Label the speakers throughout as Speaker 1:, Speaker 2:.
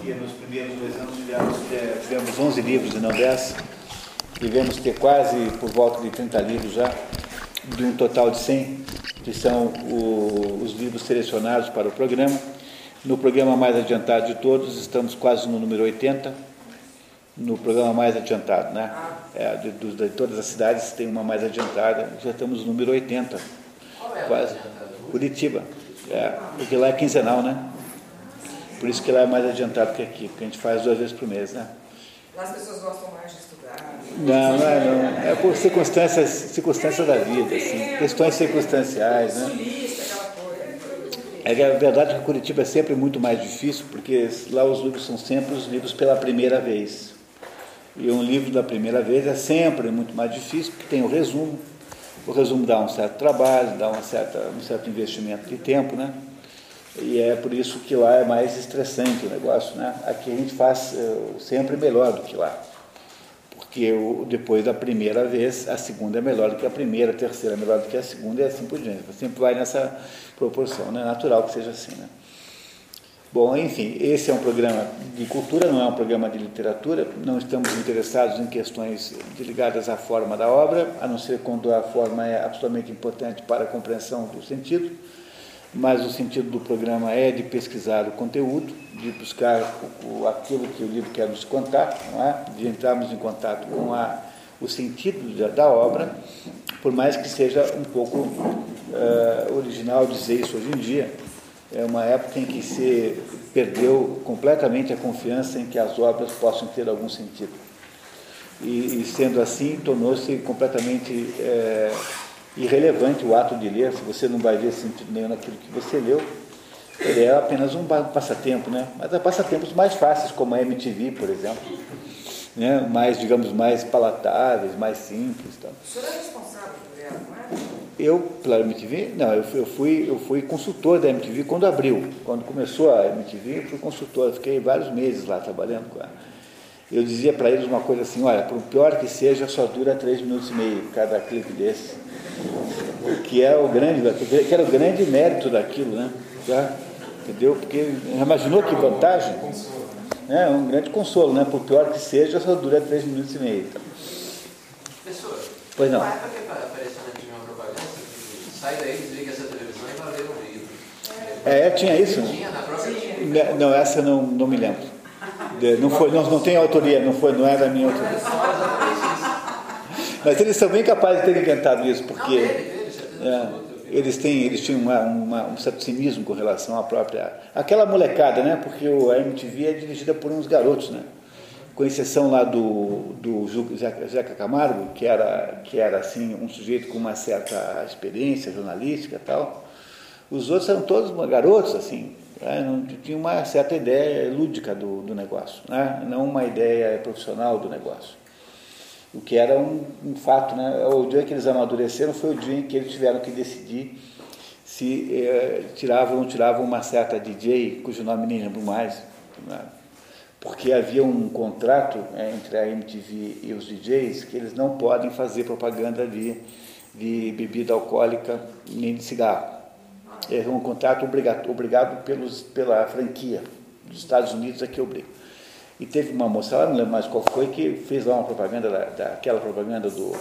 Speaker 1: porque nos primeiros dois anos tivemos, é, tivemos 11 livros e não 10. Devemos ter quase por volta de 30 livros já, de um total de 100, que são o, os livros selecionados para o programa. No programa mais adiantado de todos, estamos quase no número 80, no programa mais adiantado, né? É, de, de, de todas as cidades tem uma mais adiantada, já estamos no número 80.
Speaker 2: é
Speaker 1: quase. Curitiba. É, porque lá é quinzenal, né? Por isso que lá é mais adiantado que aqui, porque a gente faz duas vezes por mês, né?
Speaker 2: Lá as pessoas gostam mais de estudar.
Speaker 1: Não, não é, não. É por circunstâncias, circunstâncias da vida, assim, questões circunstanciais, né? É que a verdade é que Curitiba é sempre muito mais difícil, porque lá os livros são sempre os livros pela primeira vez. E um livro da primeira vez é sempre muito mais difícil, porque tem o resumo. O resumo dá um certo trabalho, dá uma certa, um certo investimento de tempo, né? E é por isso que lá é mais estressante o negócio, né? Aqui a gente faz uh, sempre melhor do que lá. Porque depois da primeira vez, a segunda é melhor do que a primeira, a terceira é melhor do que a segunda e assim por diante. Sempre vai nessa proporção, né? Natural que seja assim, né? Bom, enfim, esse é um programa de cultura, não é um programa de literatura. Não estamos interessados em questões ligadas à forma da obra, a não ser quando a forma é absolutamente importante para a compreensão do sentido. Mas o sentido do programa é de pesquisar o conteúdo, de buscar o, aquilo que o livro quer nos contar, é? de entrarmos em contato com a, o sentido da, da, obra, por mais que seja um pouco uh, original dizer isso hoje em dia é uma época em que se perdeu completamente a confiança em que as obras possam ter algum sentido. E, e sendo assim, tornou-se completamente é, irrelevante o ato de ler, se você não vai ver sentido nenhum naquilo que você leu, ele é apenas um passatempo, né? Mas há passatempos mais fáceis, como a MTV, por exemplo, né? mais, digamos, mais palatáveis, mais simples. Então.
Speaker 2: O senhor é responsável por ela, não é?
Speaker 1: Eu, pela MTV, não, eu fui, eu fui, eu fui consultor da MTV quando abriu. Quando começou a MTV, eu fui consultor, eu fiquei vários meses lá trabalhando com ela. Eu dizia para eles uma coisa assim, olha, por pior que seja, só dura três minutos e meio cada clipe desse. Que é o grande, que era o grande mérito daquilo, né? Já, entendeu? Porque imaginou que vantagem? É um grande consolo, né? Por pior que seja, só dura três minutos e meio.
Speaker 3: Professor,
Speaker 1: Pois não.
Speaker 3: sai daí, desliga essa televisão e vai ler um livro.
Speaker 1: É, tinha isso?
Speaker 3: Tinha na própria TV.
Speaker 1: Não, essa não, não me lembro. Não, foi, não, não tem autoria, não, foi, não é da minha autoria. Mas eles são bem capazes de terem inventado isso, porque é, eles, têm, eles tinham uma, uma, um certo cinismo com relação à própria. Aquela molecada, né? Porque a MTV é dirigida por uns garotos, né? Com exceção lá do, do Zeca, Camargo, que era, que era assim, um sujeito com uma certa experiência jornalística e tal. Os outros eram todos garotos, assim, não tinham uma certa ideia lúdica do, do negócio, né? não uma ideia profissional do negócio. O que era um, um fato, né? O dia que eles amadureceram foi o dia em que eles tiveram que decidir se eh, tiravam ou não tiravam uma certa DJ, cujo nome nem lembro mais, né? porque havia um contrato eh, entre a MTV e os DJs que eles não podem fazer propaganda de, de bebida alcoólica nem de cigarro. É um contrato obrigado, obrigado pelos, pela franquia dos Estados Unidos, é que obriga. E teve uma moça lá, não lembro mais qual foi, que fez lá uma propaganda, da, daquela propaganda do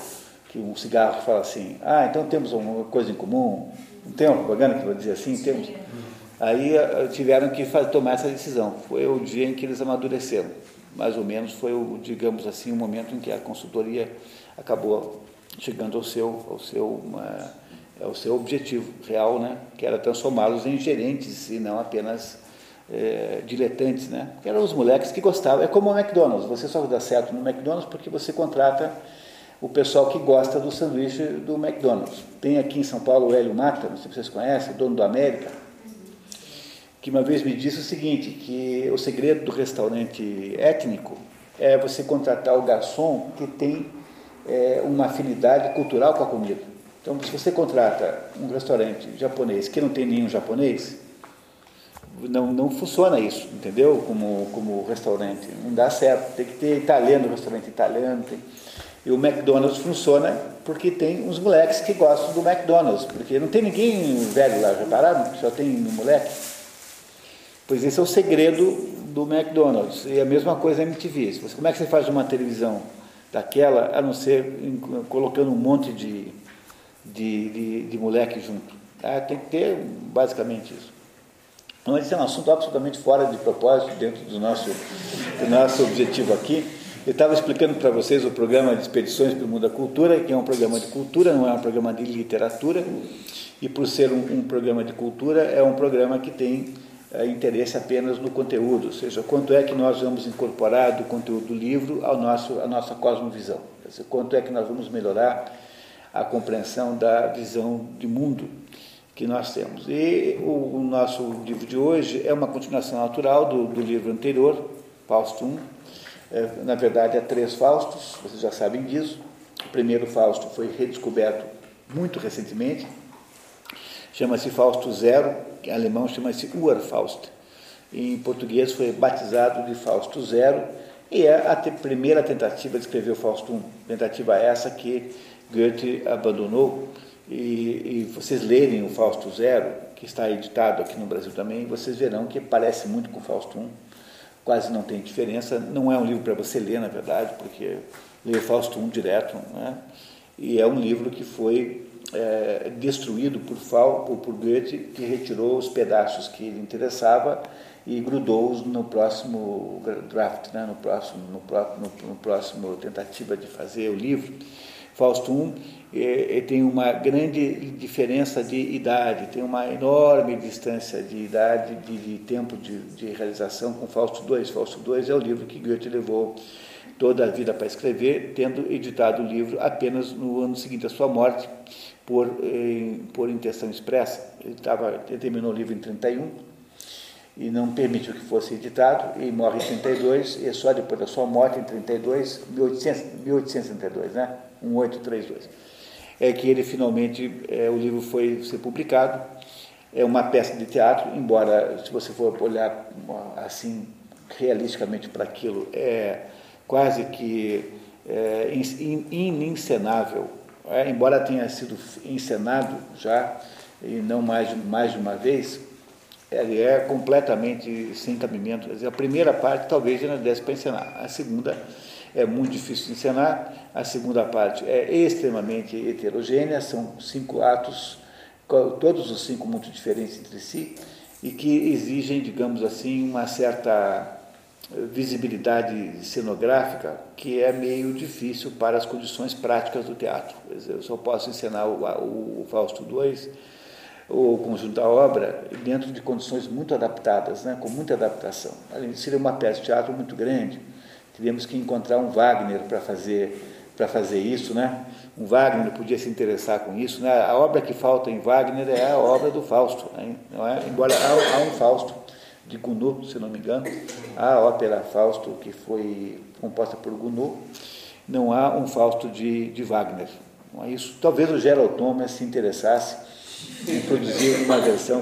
Speaker 1: que um cigarro fala assim, ah, então temos uma coisa em comum, não tem uma propaganda que vai dizer assim, temos. Aí eh, tiveram que fazer, tomar essa decisão. Foi o dia em que eles amadureceram. Mais ou menos foi o, digamos assim, o momento em que a consultoria acabou chegando ao seu, ao seu, uma, ao seu objetivo real, né? que era transformá-los em gerentes e não apenas é, diletantes, né? Que eram os moleques que gostavam. É como o McDonald's. Você só dá certo no McDonald's porque você contrata o pessoal que gosta do sanduíche do McDonald's. Tem aqui em São Paulo o Hélio Mata, não sei se vocês conhecem, dono do América, que uma vez me disse o seguinte, que o segredo do restaurante étnico é você contratar o garçom que tem é, uma afinidade cultural com a comida. Então, se você contrata um restaurante japonês que não tem nenhum japonês, não, não funciona isso, entendeu? Como, como restaurante. Não dá certo. Tem que ter italiano, restaurante italiano. Tem... E o McDonald's funciona porque tem uns moleques que gostam do McDonald's. Porque não tem ninguém velho lá, repararam? Só tem um moleque. Pois esse é o segredo do McDonald's. E a mesma coisa a MTV. Você, como é que você faz uma televisão daquela, a não ser colocando um monte de, de, de, de moleque junto? Ah, tem que ter basicamente isso. Mas isso é um assunto absolutamente fora de propósito dentro do nosso, do nosso objetivo aqui. Eu estava explicando para vocês o programa de Expedições pelo Mundo da Cultura, que é um programa de cultura, não é um programa de literatura. E por ser um, um programa de cultura, é um programa que tem é, interesse apenas no conteúdo, ou seja, quanto é que nós vamos incorporar do conteúdo do livro ao nosso, à nossa cosmovisão, dizer, quanto é que nós vamos melhorar a compreensão da visão de mundo que nós temos. E o, o nosso livro de hoje é uma continuação natural do, do livro anterior, Fausto I. É, na verdade, há três Faustos, vocês já sabem disso. O primeiro Fausto foi redescoberto muito recentemente, chama-se Fausto Zero, em alemão chama-se Urfaust. Em português foi batizado de Fausto Zero e é a te primeira tentativa de escrever o Fausto I. Tentativa essa que Goethe abandonou. E, e, vocês lerem o Fausto Zero, que está editado aqui no Brasil também, vocês verão que parece muito com o Fausto I. Quase não tem diferença. Não é um livro para você ler, na verdade, porque ler Fausto I direto. Né? E é um livro que foi é, destruído por, Fal, por Goethe, que retirou os pedaços que lhe interessava e grudou-os no próximo draft, né, no, próximo, no, no, no, próximo tentativa de fazer o livro. Fausto I é, é, tem uma grande diferença de idade, tem uma enorme distância de idade, de, de tempo de, de, realização com Fausto II. Fausto II é o livro que Goethe levou toda a vida para escrever, tendo editado o livro apenas no ano seguinte à sua morte, por, por intenção expressa. Ele, tava, ele terminou o livro em 31 e não permitiu que fosse editado, e morre em 32, e só depois da sua morte, em 32, 1800, 1832, né? 1832, é que ele finalmente, é, o livro foi ser publicado. É uma peça de teatro, embora, se você for olhar assim, realisticamente para aquilo, é quase que é, inencenável é, embora tenha sido encenado já, e não mais, mais de uma vez, ele é completamente sem cabimento. A primeira parte talvez ainda desse para encenar, a segunda é muito difícil de encenar, a segunda parte é extremamente heterogênea, são cinco atos, todos os cinco muito diferentes entre si, e que exigem, digamos assim, uma certa visibilidade cenográfica que é meio difícil para as condições práticas do teatro. Eu só posso encenar o, Fausto II, o conjunto da obra, dentro de condições muito adaptadas, né, com muita adaptação. Além de ser uma peça de teatro muito grande, teríamos que encontrar um Wagner para fazer para fazer isso, né? Um Wagner podia se interessar com isso, né? A obra que falta em Wagner é a obra do Fausto, né? não é? Embora há, há um Fausto de Gounod, se não me engano, a ópera Fausto, que foi composta por Gounod, não há um Fausto de, de Wagner. Não é isso. Talvez o Gerald Thomas se interessasse em produzir uma versão.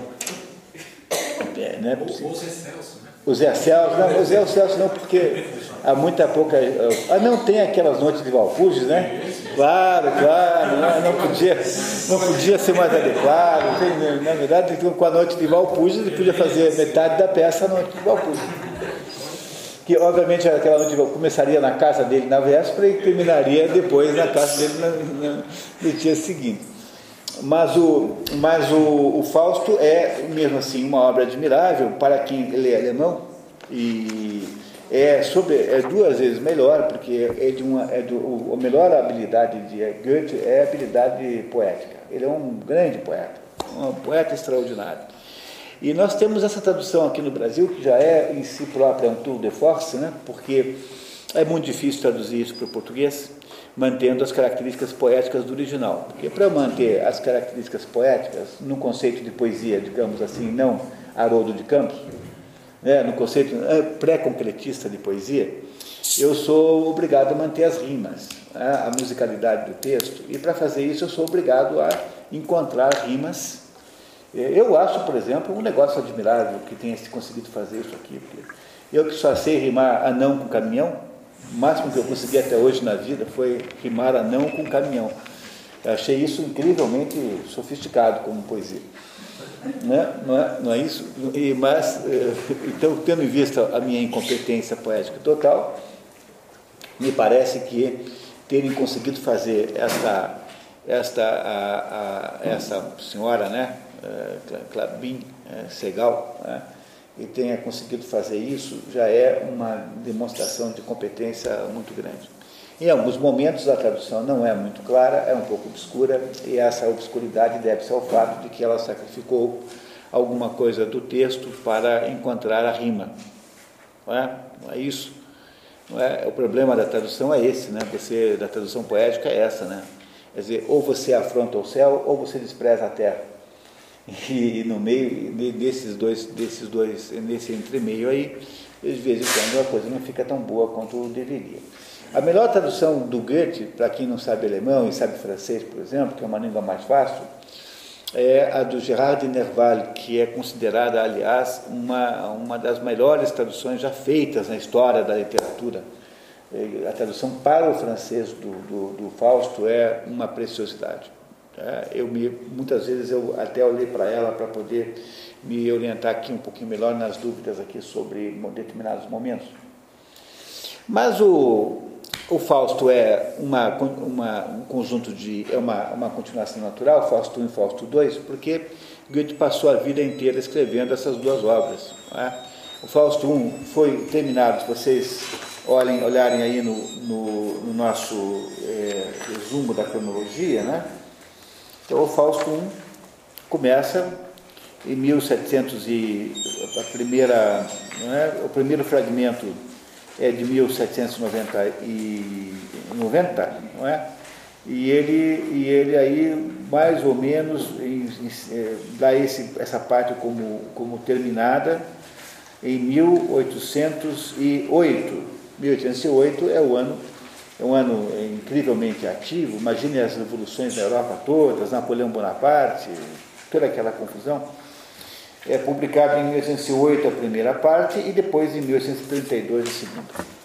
Speaker 4: É, né? O Zé Celso, né?
Speaker 1: O Zé Celso, não, o Zé Celso não, porque há muita pouca. Ah, não tem aquelas noites de Valpuges, né? Claro, claro, não, podia, não podia ser mais adequado. Na verdade, com a noite de Valpuges, ele podia fazer metade da peça à noite de Valpuges. Que, obviamente, aquela noite começaria na casa dele na véspera e terminaria depois na casa dele no, no dia seguinte. Mas, o, mas o, o Fausto é, mesmo assim, uma obra admirável para quem lê alemão e é, sobre, é duas vezes melhor, porque é de uma, é do, a melhor habilidade de Goethe é a habilidade poética. Ele é um grande poeta, um poeta extraordinário. E nós temos essa tradução aqui no Brasil, que já é em si própria um tour de force, né? porque é muito difícil traduzir isso para o português, mantendo as características poéticas do original. Porque para manter as características poéticas, no conceito de poesia, digamos assim, não Haroldo de Campos, né, no conceito é, pré-concretista de poesia, eu sou obrigado a manter as rimas, né, a musicalidade do texto, e para fazer isso eu sou obrigado a encontrar rimas. É, eu acho, por exemplo, um negócio admirável que tenha se conseguido fazer isso aqui. eu que só sei rimar anão com caminhão, o máximo que eu consegui até hoje na vida foi rimar anão com caminhão. Eu achei isso incrivelmente sofisticado como poesia. Né? Não, é, não é isso? E, mas, eh, então, tendo em vista a minha incompetência poética total, me parece que terem conseguido fazer esta, esta, a, a, essa senhora, né, eh, Clabin eh, Segal, né, e tenha conseguido fazer isso, já é uma demonstração de competência muito grande. Em alguns momentos a tradução não é muito clara, é um pouco obscura, e essa obscuridade deve-se ao fato de que ela sacrificou alguma coisa do texto para encontrar a rima. Não é, não é isso? Não é? O problema da tradução é esse, né? Você, da tradução poética é essa, né? Quer dizer, ou você afronta o céu ou você despreza a terra. E no meio desses dois, desses dois, nesse entremeio aí, de vez em quando a coisa não fica tão boa quanto deveria. A melhor tradução do Goethe, para quem não sabe alemão e sabe francês, por exemplo, que é uma língua mais fácil, é a do Gerard de Nerval, que é considerada, aliás, uma, uma das melhores traduções já feitas na história da literatura. A tradução para o francês do, do, do Fausto é uma preciosidade. É, eu me, muitas vezes eu até olhei para ela para poder me orientar aqui um pouquinho melhor nas dúvidas aqui sobre determinados momentos. Mas o, o Fausto é uma, uma, um conjunto de. é uma, uma continuação natural, Fausto I e Fausto II, porque Goethe passou a vida inteira escrevendo essas duas obras. É? O Fausto I foi terminado, se vocês olhem, olharem aí no, no, no nosso é, resumo da cronologia, né? Então, o Fausto I começa em 1700 e a primeira, é? o primeiro fragmento é de 1790 e 90, não é? E ele, e ele aí mais ou menos em, em, é, dá esse, essa parte como, como terminada em 1808. 1808 é o ano é um ano incrivelmente ativo. Imagine as revoluções na Europa todas, Napoleão Bonaparte, toda aquela confusão. É publicado em 1808 a primeira parte e depois em 1832 a segunda.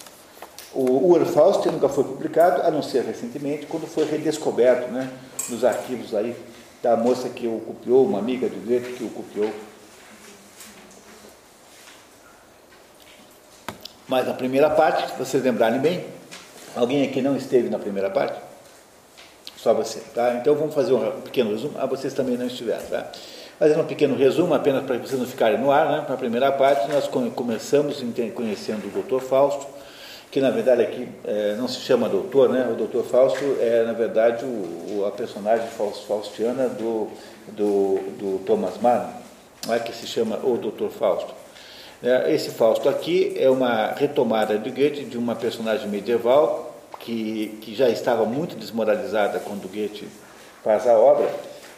Speaker 1: O Ur Faust nunca foi publicado, a não ser recentemente, quando foi redescoberto né, nos arquivos aí da moça que o copiou, uma amiga de Goethe que o copiou. Mas a primeira parte, se vocês lembrarem bem, Alguém aqui não esteve na primeira parte? Só você, tá? Então vamos fazer um pequeno resumo. Ah, vocês também não estiveram, tá? Fazendo um pequeno resumo, apenas para vocês não ficarem no ar, né? Para a primeira parte, nós começamos conhecendo o Dr. Fausto, que na verdade aqui é, não se chama doutor, né? O Dr. Fausto é, na verdade, o, a personagem faustiana do, do, do Thomas Mann, não é que se chama o Dr. Fausto. É, esse Fausto aqui é uma retomada de Goethe de uma personagem medieval que, que já estava muito desmoralizada quando Goethe faz a obra.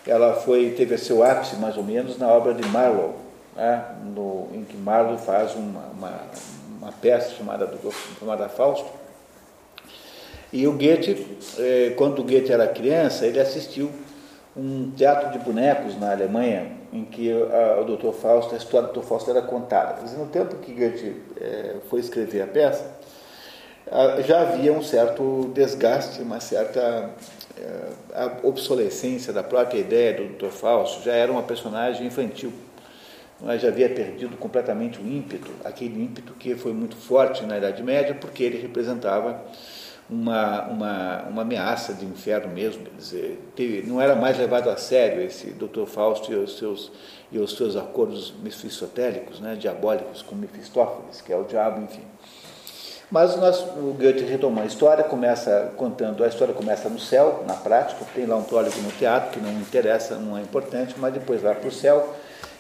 Speaker 1: Ela foi teve seu ápice mais ou menos na obra de Marlowe, né, no, em que Marlowe faz uma, uma, uma peça chamada, do, chamada Fausto. E o Goethe, eh, quando o Goethe era criança, ele assistiu um teatro de bonecos na Alemanha, em que a, o Dr. Fausto, a história do Dr. Fausto era contada. Mas no tempo que Goethe é, foi escrever a peça, a, já havia um certo desgaste, uma certa é, obsolescência da própria ideia do Dr. Fausto, já era uma personagem infantil. Mas já havia perdido completamente o ímpeto, aquele ímpeto que foi muito forte na Idade Média, porque ele representava uma, uma, uma ameaça de inferno mesmo. Quer dizer, teve, não era mais levado a sério esse Dr. Fausto e os seus, e os seus acordos mefistotélicos, né, diabólicos com Mefistófeles, que é o diabo, enfim. Mas nós, o Goethe retoma a história, começa contando, a história começa no céu, na prática, tem lá um prólogo no teatro, que não interessa, não é importante, mas depois vai para o céu,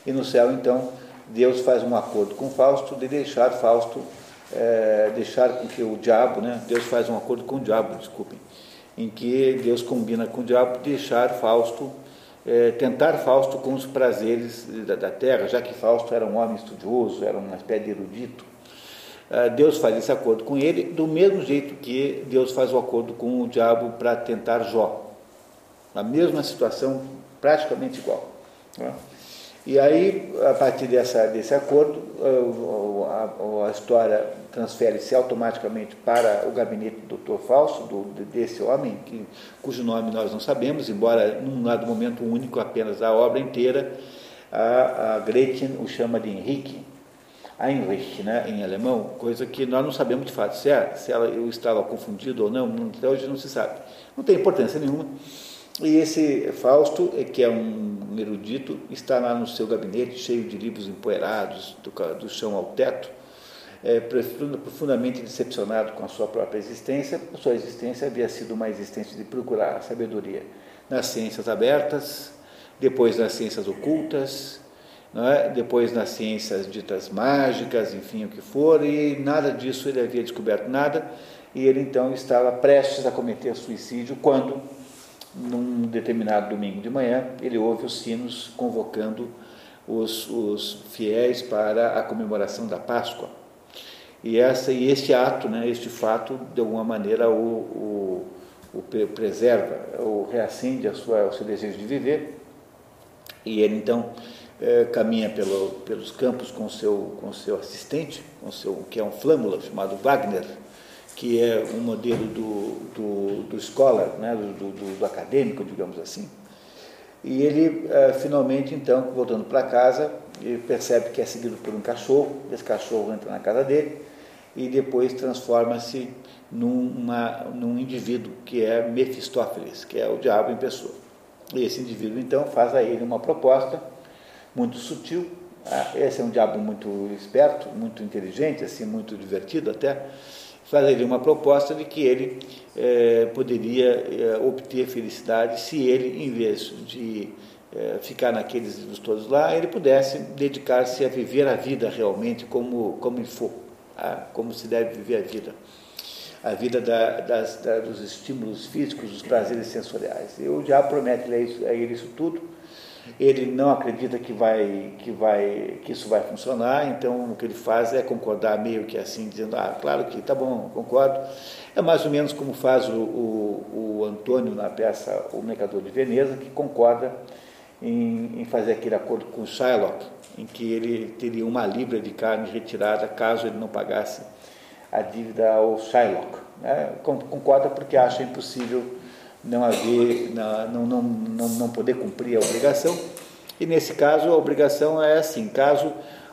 Speaker 1: e no céu, então, Deus faz um acordo com Fausto de deixar Fausto é, deixar com que o diabo, né, Deus faz um acordo com o diabo, desculpem, em que Deus combina com o diabo deixar Fausto, é, tentar Fausto com os prazeres da, da, terra, já que Fausto era um homem estudioso, era uma espécie de erudito. É, Deus faz esse acordo com ele, do mesmo jeito que Deus faz o acordo com o diabo para tentar Jó. A mesma situação, praticamente igual. Né? E aí, a partir dessa, desse acordo, a, a, a história transfere-se automaticamente para o gabinete do Dr. Fausto, do, desse homem, que, cujo nome nós não sabemos, embora num dado momento único apenas a obra inteira, a, a Gretchen o chama de Henrique, Heinrich, né, em alemão, coisa que nós não sabemos de fato se, é, se ela, eu estava confundido ou não, até hoje não se sabe. Não tem importância nenhuma. E esse Fausto, eh, que é um erudito, está lá no seu gabinete, cheio de livros empoeirados, do, do chão ao teto, é, profundamente decepcionado com a sua própria existência. A sua existência havia sido uma existência de procurar a sabedoria nas ciências abertas, depois nas ciências ocultas, é? depois nas ciências ditas mágicas, enfim, o que for, e nada disso ele havia descoberto nada, e ele então estava prestes a cometer suicídio quando, num determinado domingo de manhã, ele ouve os sinos convocando os, os fiéis para a comemoração da Páscoa. E, essa, e este ato, né, este fato, de alguma maneira o, o, o preserva, ou reacende a sua, o seu desejo de viver, e ele então é, caminha pelo, pelos campos com seu com seu assistente, com seu que é um flâmula chamado Wagner, que é um modelo do, do, do scholar, né, do, do, do acadêmico, digamos assim. E ele é, finalmente então voltando para casa percebe que é seguido por um cachorro. Esse cachorro entra na casa dele e depois transforma-se numa, num indivíduo que é Mefistófeles, que é o diabo em pessoa. E esse indivíduo então faz a ele uma proposta muito sutil. Ah, esse é um diabo muito esperto, muito inteligente, assim, muito divertido até. Faz ele uma proposta de que ele é, poderia é, obter felicidade se ele, em vez de é, ficar naqueles livros todos lá, ele pudesse dedicar-se a viver a vida realmente como, como for, ah, como se deve viver a vida. A vida da, das, da, dos estímulos físicos, dos prazeres sensoriais. E o diabo promete a ele isso tudo ele não acredita que vai que vai que isso vai funcionar então o que ele faz é concordar meio que assim dizendo ah claro que tá bom concordo é mais ou menos como faz o, o, o Antônio na peça o Mercador de Veneza que concorda em, em fazer aquele acordo com Shylock em que ele teria uma libra de carne retirada caso ele não pagasse a dívida ao Shylock né? concorda porque acha impossível não haver, não, não, não, não poder cumprir a obrigação. E nesse caso, a obrigação é assim: caso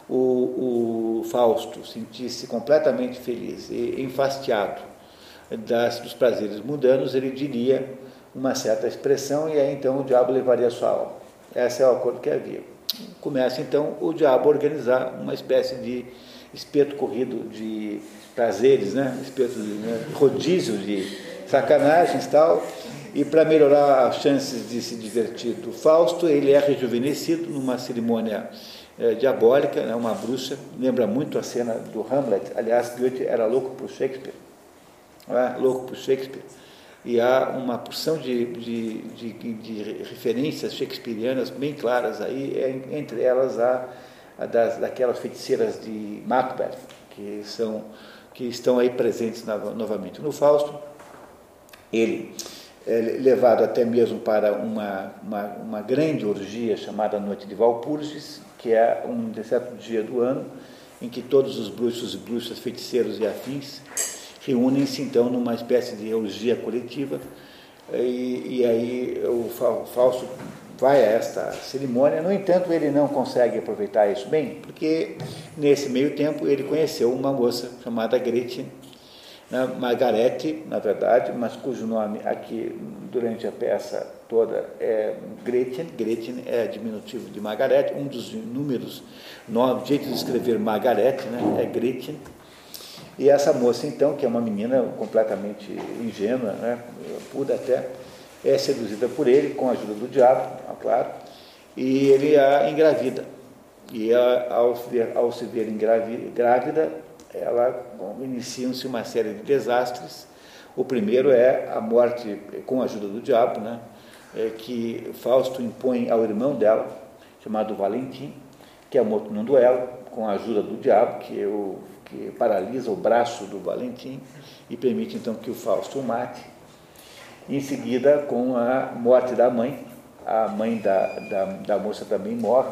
Speaker 1: o, o Fausto sentisse completamente feliz e enfastiado das, dos prazeres mundanos, ele diria uma certa expressão e aí então o diabo levaria sua alma. Esse é o acordo que havia. Começa então o diabo a organizar uma espécie de espeto corrido de prazeres, né? espeto de né? rodízio de sacanagens e tal, e para melhorar as chances de se divertir do Fausto, ele é rejuvenescido numa cerimônia é, diabólica, né, uma bruxa, lembra muito a cena do Hamlet. Aliás, Goethe era louco por Shakespeare, é? louco por Shakespeare. E há uma porção de, de, de, de referências shakespearianas bem claras aí, é, entre elas a, a das, daquelas feiticeiras de Macbeth, que, são, que estão aí presentes novamente no Fausto. Ele levado até mesmo para uma, uma, uma, grande orgia chamada Noite de Valpurgis, que é um certo dia do ano em que todos os bruxos e bruxas, feiticeiros e afins reúnem-se então numa espécie de orgia coletiva e, e aí o falso vai a esta cerimônia. No entanto, ele não consegue aproveitar isso bem, porque nesse meio tempo ele conheceu uma moça chamada Gretchen, né, Margarete, na verdade, mas cujo nome aqui durante a peça toda é Gretchen. Gretchen é diminutivo de Margarete, um dos inúmeros nomes, jeito de escrever Margarete, né, é Gretchen. E essa moça, então, que é uma menina completamente ingênua, né, pura até, é seduzida por ele, com a ajuda do diabo, é claro, e ele a engravida. E ao, ao se ver grávida, ela iniciam-se uma série de desastres. O primeiro é a morte com a ajuda do diabo, né? É que Fausto impõe ao irmão dela, chamado Valentim, que é morto num duelo com a ajuda do diabo, que, é o, que paralisa o braço do Valentim e permite então que o Fausto o mate. Em seguida, com a morte da mãe, a mãe da, da, da moça também morre,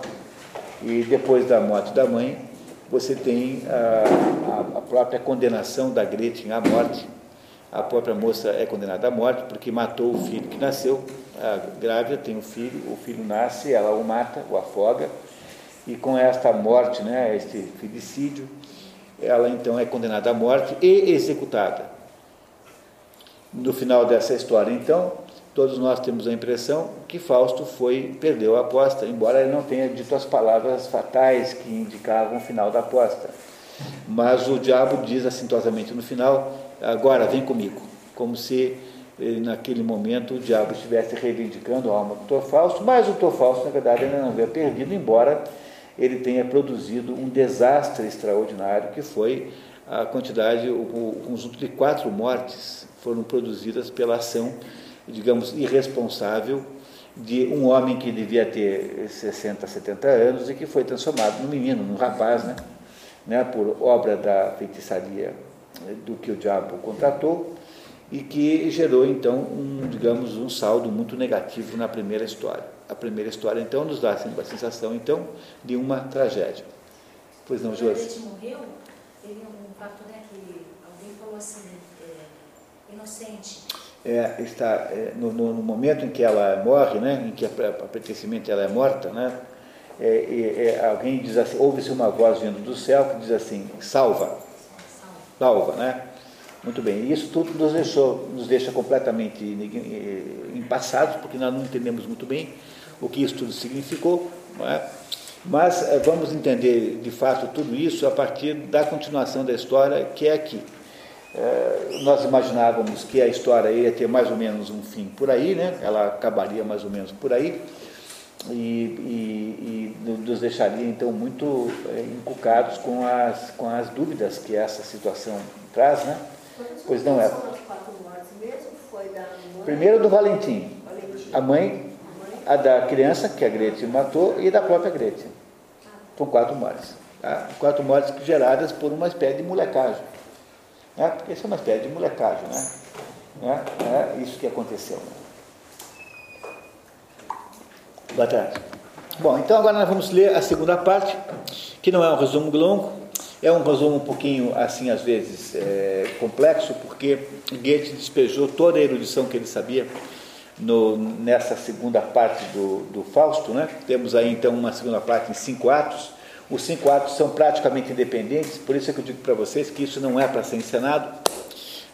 Speaker 1: e depois da morte da mãe, você tem a, a, própria condenação da Gretchen à morte. A própria moça é condenada à morte porque matou o filho que nasceu. A grávida tem um filho, o filho nasce, ela o mata, o afoga, E com esta morte, né, este filicídio, ela então é condenada à morte e executada. No final dessa história, então, todos nós temos a impressão que Fausto foi perdeu a aposta, embora ele não tenha dito as palavras fatais que indicavam o final da aposta. Mas o diabo diz assintosamente no final: agora vem comigo, como se ele, naquele momento o diabo estivesse reivindicando a alma do Dr. Fausto, mas o Dr. Fausto, na verdade, ainda não havia perdido, embora ele tenha produzido um desastre extraordinário, que foi a quantidade, o, o conjunto de quatro mortes foram produzidas pela ação, digamos, irresponsável de um homem que devia ter 60, 70 anos e que foi transformado num menino, num rapaz, né? né, por obra da feitiçaria do que o diabo contratou e que gerou então um, digamos, um saldo muito negativo na primeira história. A primeira história então nos dá a sensação então de uma tragédia. Pois não, Josi?
Speaker 5: Quando ele morreu, teve um fato né, que alguém falou assim, é, inocente.
Speaker 1: É, está é, no, no, momento em que ela morre, né, em que a, a pertencimento ela é morta, né, é, é, alguém diz assim, ouve-se uma voz vindo do céu que diz assim, salva, salva, né? Muito bem, isso tudo nos, deixou, nos deixa completamente impassados, porque nós não entendemos muito bem o que isso tudo significou, é? mas é, vamos entender de fato tudo isso a partir da continuação da história, que é aqui. É, nós imaginávamos que a história ia ter mais ou menos um fim por aí, né? ela acabaria mais ou menos por aí, e, e, e nos deixaria então muito é, encucados com as, com as dúvidas que essa situação traz, né? Pois não é. Primeiro do Valentim, a mãe, a da criança que a Grete matou e da própria Grete. São quatro mortes. Tá? Quatro mortes geradas por uma espécie de molecagem. Né? Isso é uma espécie de molecagem, né? né? É isso que aconteceu. Boa tarde. Bom, então agora nós vamos ler a segunda parte, que não é um resumo longo, é um resumo um pouquinho, assim, às vezes, é, complexo, porque Goethe despejou toda a erudição que ele sabia no, nessa segunda parte do, do Fausto. Né? Temos aí, então, uma segunda parte em cinco atos. Os cinco atos são praticamente independentes, por isso é que eu digo para vocês que isso não é para ser encenado.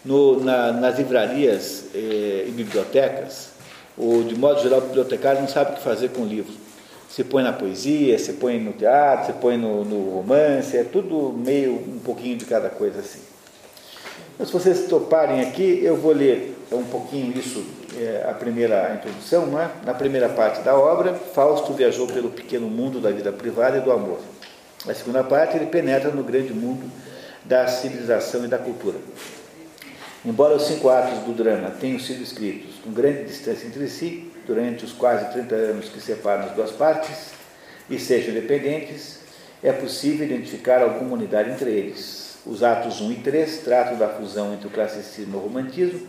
Speaker 1: No, na, nas livrarias eh, e bibliotecas, ou de modo geral, o bibliotecário não sabe o que fazer com o livro. Se põe na poesia, se põe no teatro, se põe no, no romance, é tudo meio um pouquinho de cada coisa assim. Mas se vocês toparem aqui, eu vou ler um pouquinho isso, é, a primeira introdução, não é? na primeira parte da obra, Fausto viajou pelo pequeno mundo da vida privada e do amor. Na segunda parte, ele penetra no grande mundo da civilização e da cultura. Embora os cinco atos do drama tenham sido escritos com grande distância entre si, durante os quase 30 anos que separam as duas partes, e sejam independentes, é possível identificar alguma unidade entre eles. Os atos 1 e 3 tratam da fusão entre o classicismo e o romantismo,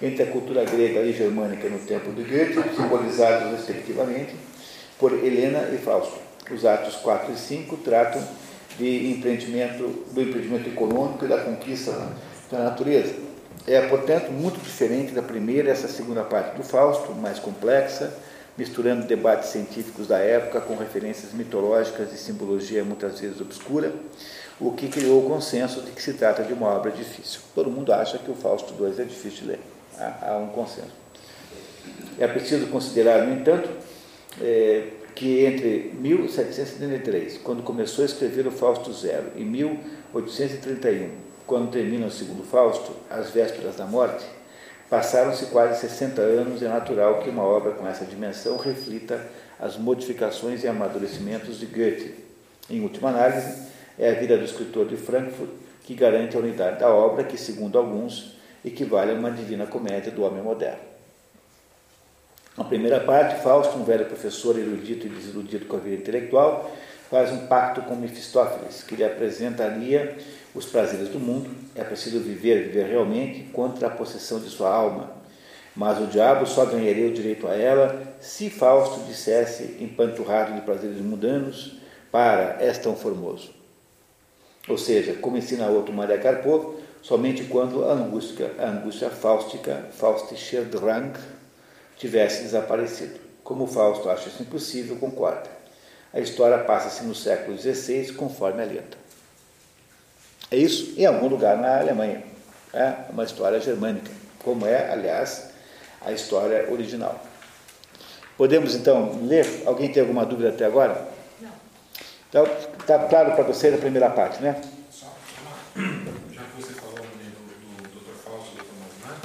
Speaker 1: entre a cultura grega e germânica no tempo de Goethe, simbolizados respectivamente por Helena e Fausto. Os atos 4 e 5 tratam de empreendimento, do empreendimento econômico e da conquista da natureza. É, portanto, muito diferente da primeira essa segunda parte do Fausto, mais complexa, misturando debates científicos da época com referências mitológicas e simbologia muitas vezes obscura, o que criou o consenso de que se trata de uma obra difícil. Todo mundo acha que o Fausto II é difícil de ler. Há, há um consenso. É preciso considerar, no entanto, é, que entre 1773, quando começou a escrever o Fausto Zero, e 1831, quando termina o segundo Fausto, às vésperas da morte, passaram-se quase 60 anos, é natural que uma obra com essa dimensão reflita as modificações e amadurecimentos de Goethe. Em última análise, é a vida do escritor de Frankfurt que garante a unidade da obra, que, segundo alguns, equivale a uma divina comédia do homem moderno. Na primeira parte, Fausto, um velho professor erudito e desiludido com a vida intelectual, faz um pacto com Mefistófeles, que lhe apresentaria os prazeres do mundo, é preciso viver, viver realmente contra a possessão de sua alma. Mas o diabo só ganharia o direito a ela se Fausto dissesse, empanturrado de prazeres mundanos, para, és tão formoso. Ou seja, como ensina outro Maria Carpo, somente quando a angústia, a angústia fáustica, Faustischer Drang, tivesse desaparecido. Como Fausto acha isso impossível, concorda. a história passa-se no século XVI, conforme a letra. É isso em algum lugar na Alemanha. É uma história germânica, como é, aliás, a história original. Podemos então ler? Alguém tem alguma dúvida até agora?
Speaker 5: Não.
Speaker 1: Então, está claro para você a primeira parte, né?
Speaker 4: Só já que você falou do, do, do Dr. Fausto e do Thomas Mann,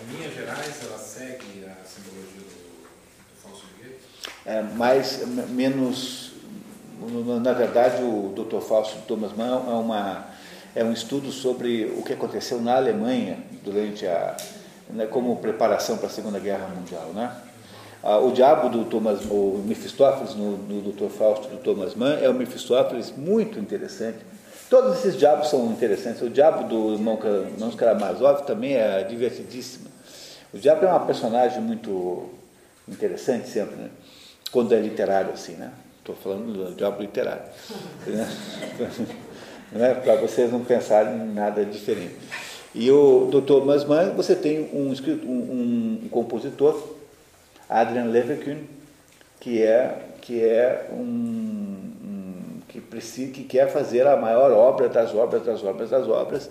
Speaker 4: em linhas gerais ela segue a simbologia do, do Fausto de Goethe?
Speaker 1: É, mais, menos, na verdade, o Dr. Fausto Thomas Mann é, uma, é um estudo sobre o que aconteceu na Alemanha durante a, né, como preparação para a Segunda Guerra Mundial, né? Ah, o diabo do Thomas, o Mephistófeles no, no Dr. Fausto do Thomas Mann é um Mephistófeles muito interessante. Todos esses diabos são interessantes. O diabo do irmão Karamazov também é divertidíssimo. O diabo é uma personagem muito interessante sempre, né? Quando é literário assim, né? Estou falando do diabo literário. Né? Para vocês não pensarem em nada diferente. E o Dr. Masman, você tem um, um, um compositor Adrian Leverkühn, que é, que é um, um, que, precisa, que quer fazer a maior obra das obras, das obras, das obras,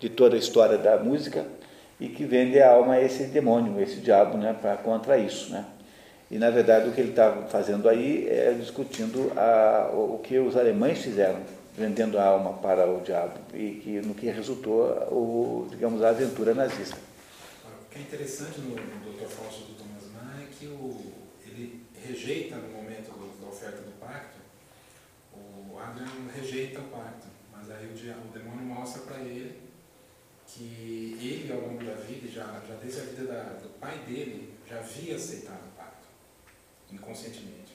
Speaker 1: de toda a história da música, e que vende a alma a esse demônio, esse diabo, né, para contra isso, né? E na verdade o que ele está fazendo aí é discutindo a, o, que os alemães fizeram, vendendo a alma para o diabo, e que no que resultou o, digamos, a aventura nazista.
Speaker 4: O que é interessante no, no Dr. Fausto do que o, ele rejeita no momento do, da oferta do pacto, o Adrian rejeita o pacto, mas aí o, o demônio mostra para ele que ele, ao longo da vida, já, já desde a vida da, do pai dele, já havia aceitado inconscientemente.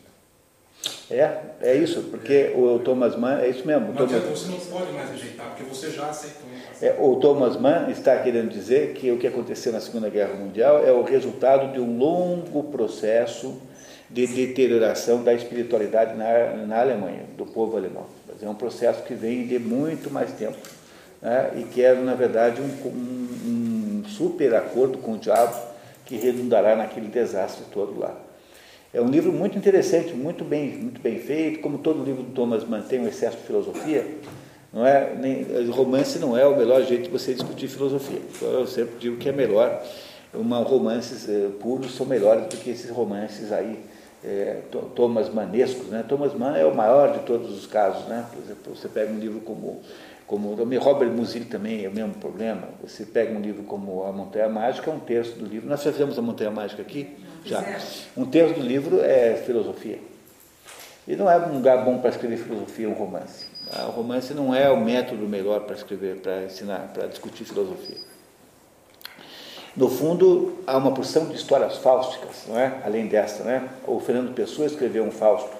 Speaker 4: Né?
Speaker 1: É, é isso, porque é, o Thomas Mann, é isso mesmo.
Speaker 4: Não
Speaker 1: Thomas,
Speaker 4: adianta, você não pode mais rejeitar, porque você já aceitou.
Speaker 1: É, o Thomas Mann está querendo dizer que o que aconteceu na Segunda Guerra Mundial é o resultado de um longo processo de deterioração da espiritualidade na, na Alemanha, do povo alemão. É um processo que vem de muito mais tempo né, e que é, na verdade, um, um, um super acordo com o diabo que redundará naquele desastre todo lá. É um livro muito interessante, muito bem, muito bem feito, como todo livro do Thomas Mann tem um excesso de filosofia, não é, nem, romance não é o melhor jeito de você discutir filosofia. Eu sempre digo que é melhor, uma, romances eh, puros são melhores do que esses romances aí, eh, Thomas Manescos. Né? Thomas Mann é o maior de todos os casos. Né? Por exemplo, você pega um livro como, como Robert Musil também é o mesmo problema. Você pega um livro como A Montanha Mágica, é um terço do livro. Nós fizemos A Montanha Mágica aqui? Já. Um terço do livro é filosofia. E não é um lugar bom para escrever filosofia, um romance. Ah, o romance não é o método melhor para escrever, para ensinar, para discutir filosofia. No fundo, há uma porção de histórias fáusticas, não é? além desta. Né? O Fernando Pessoa escreveu um Fausto.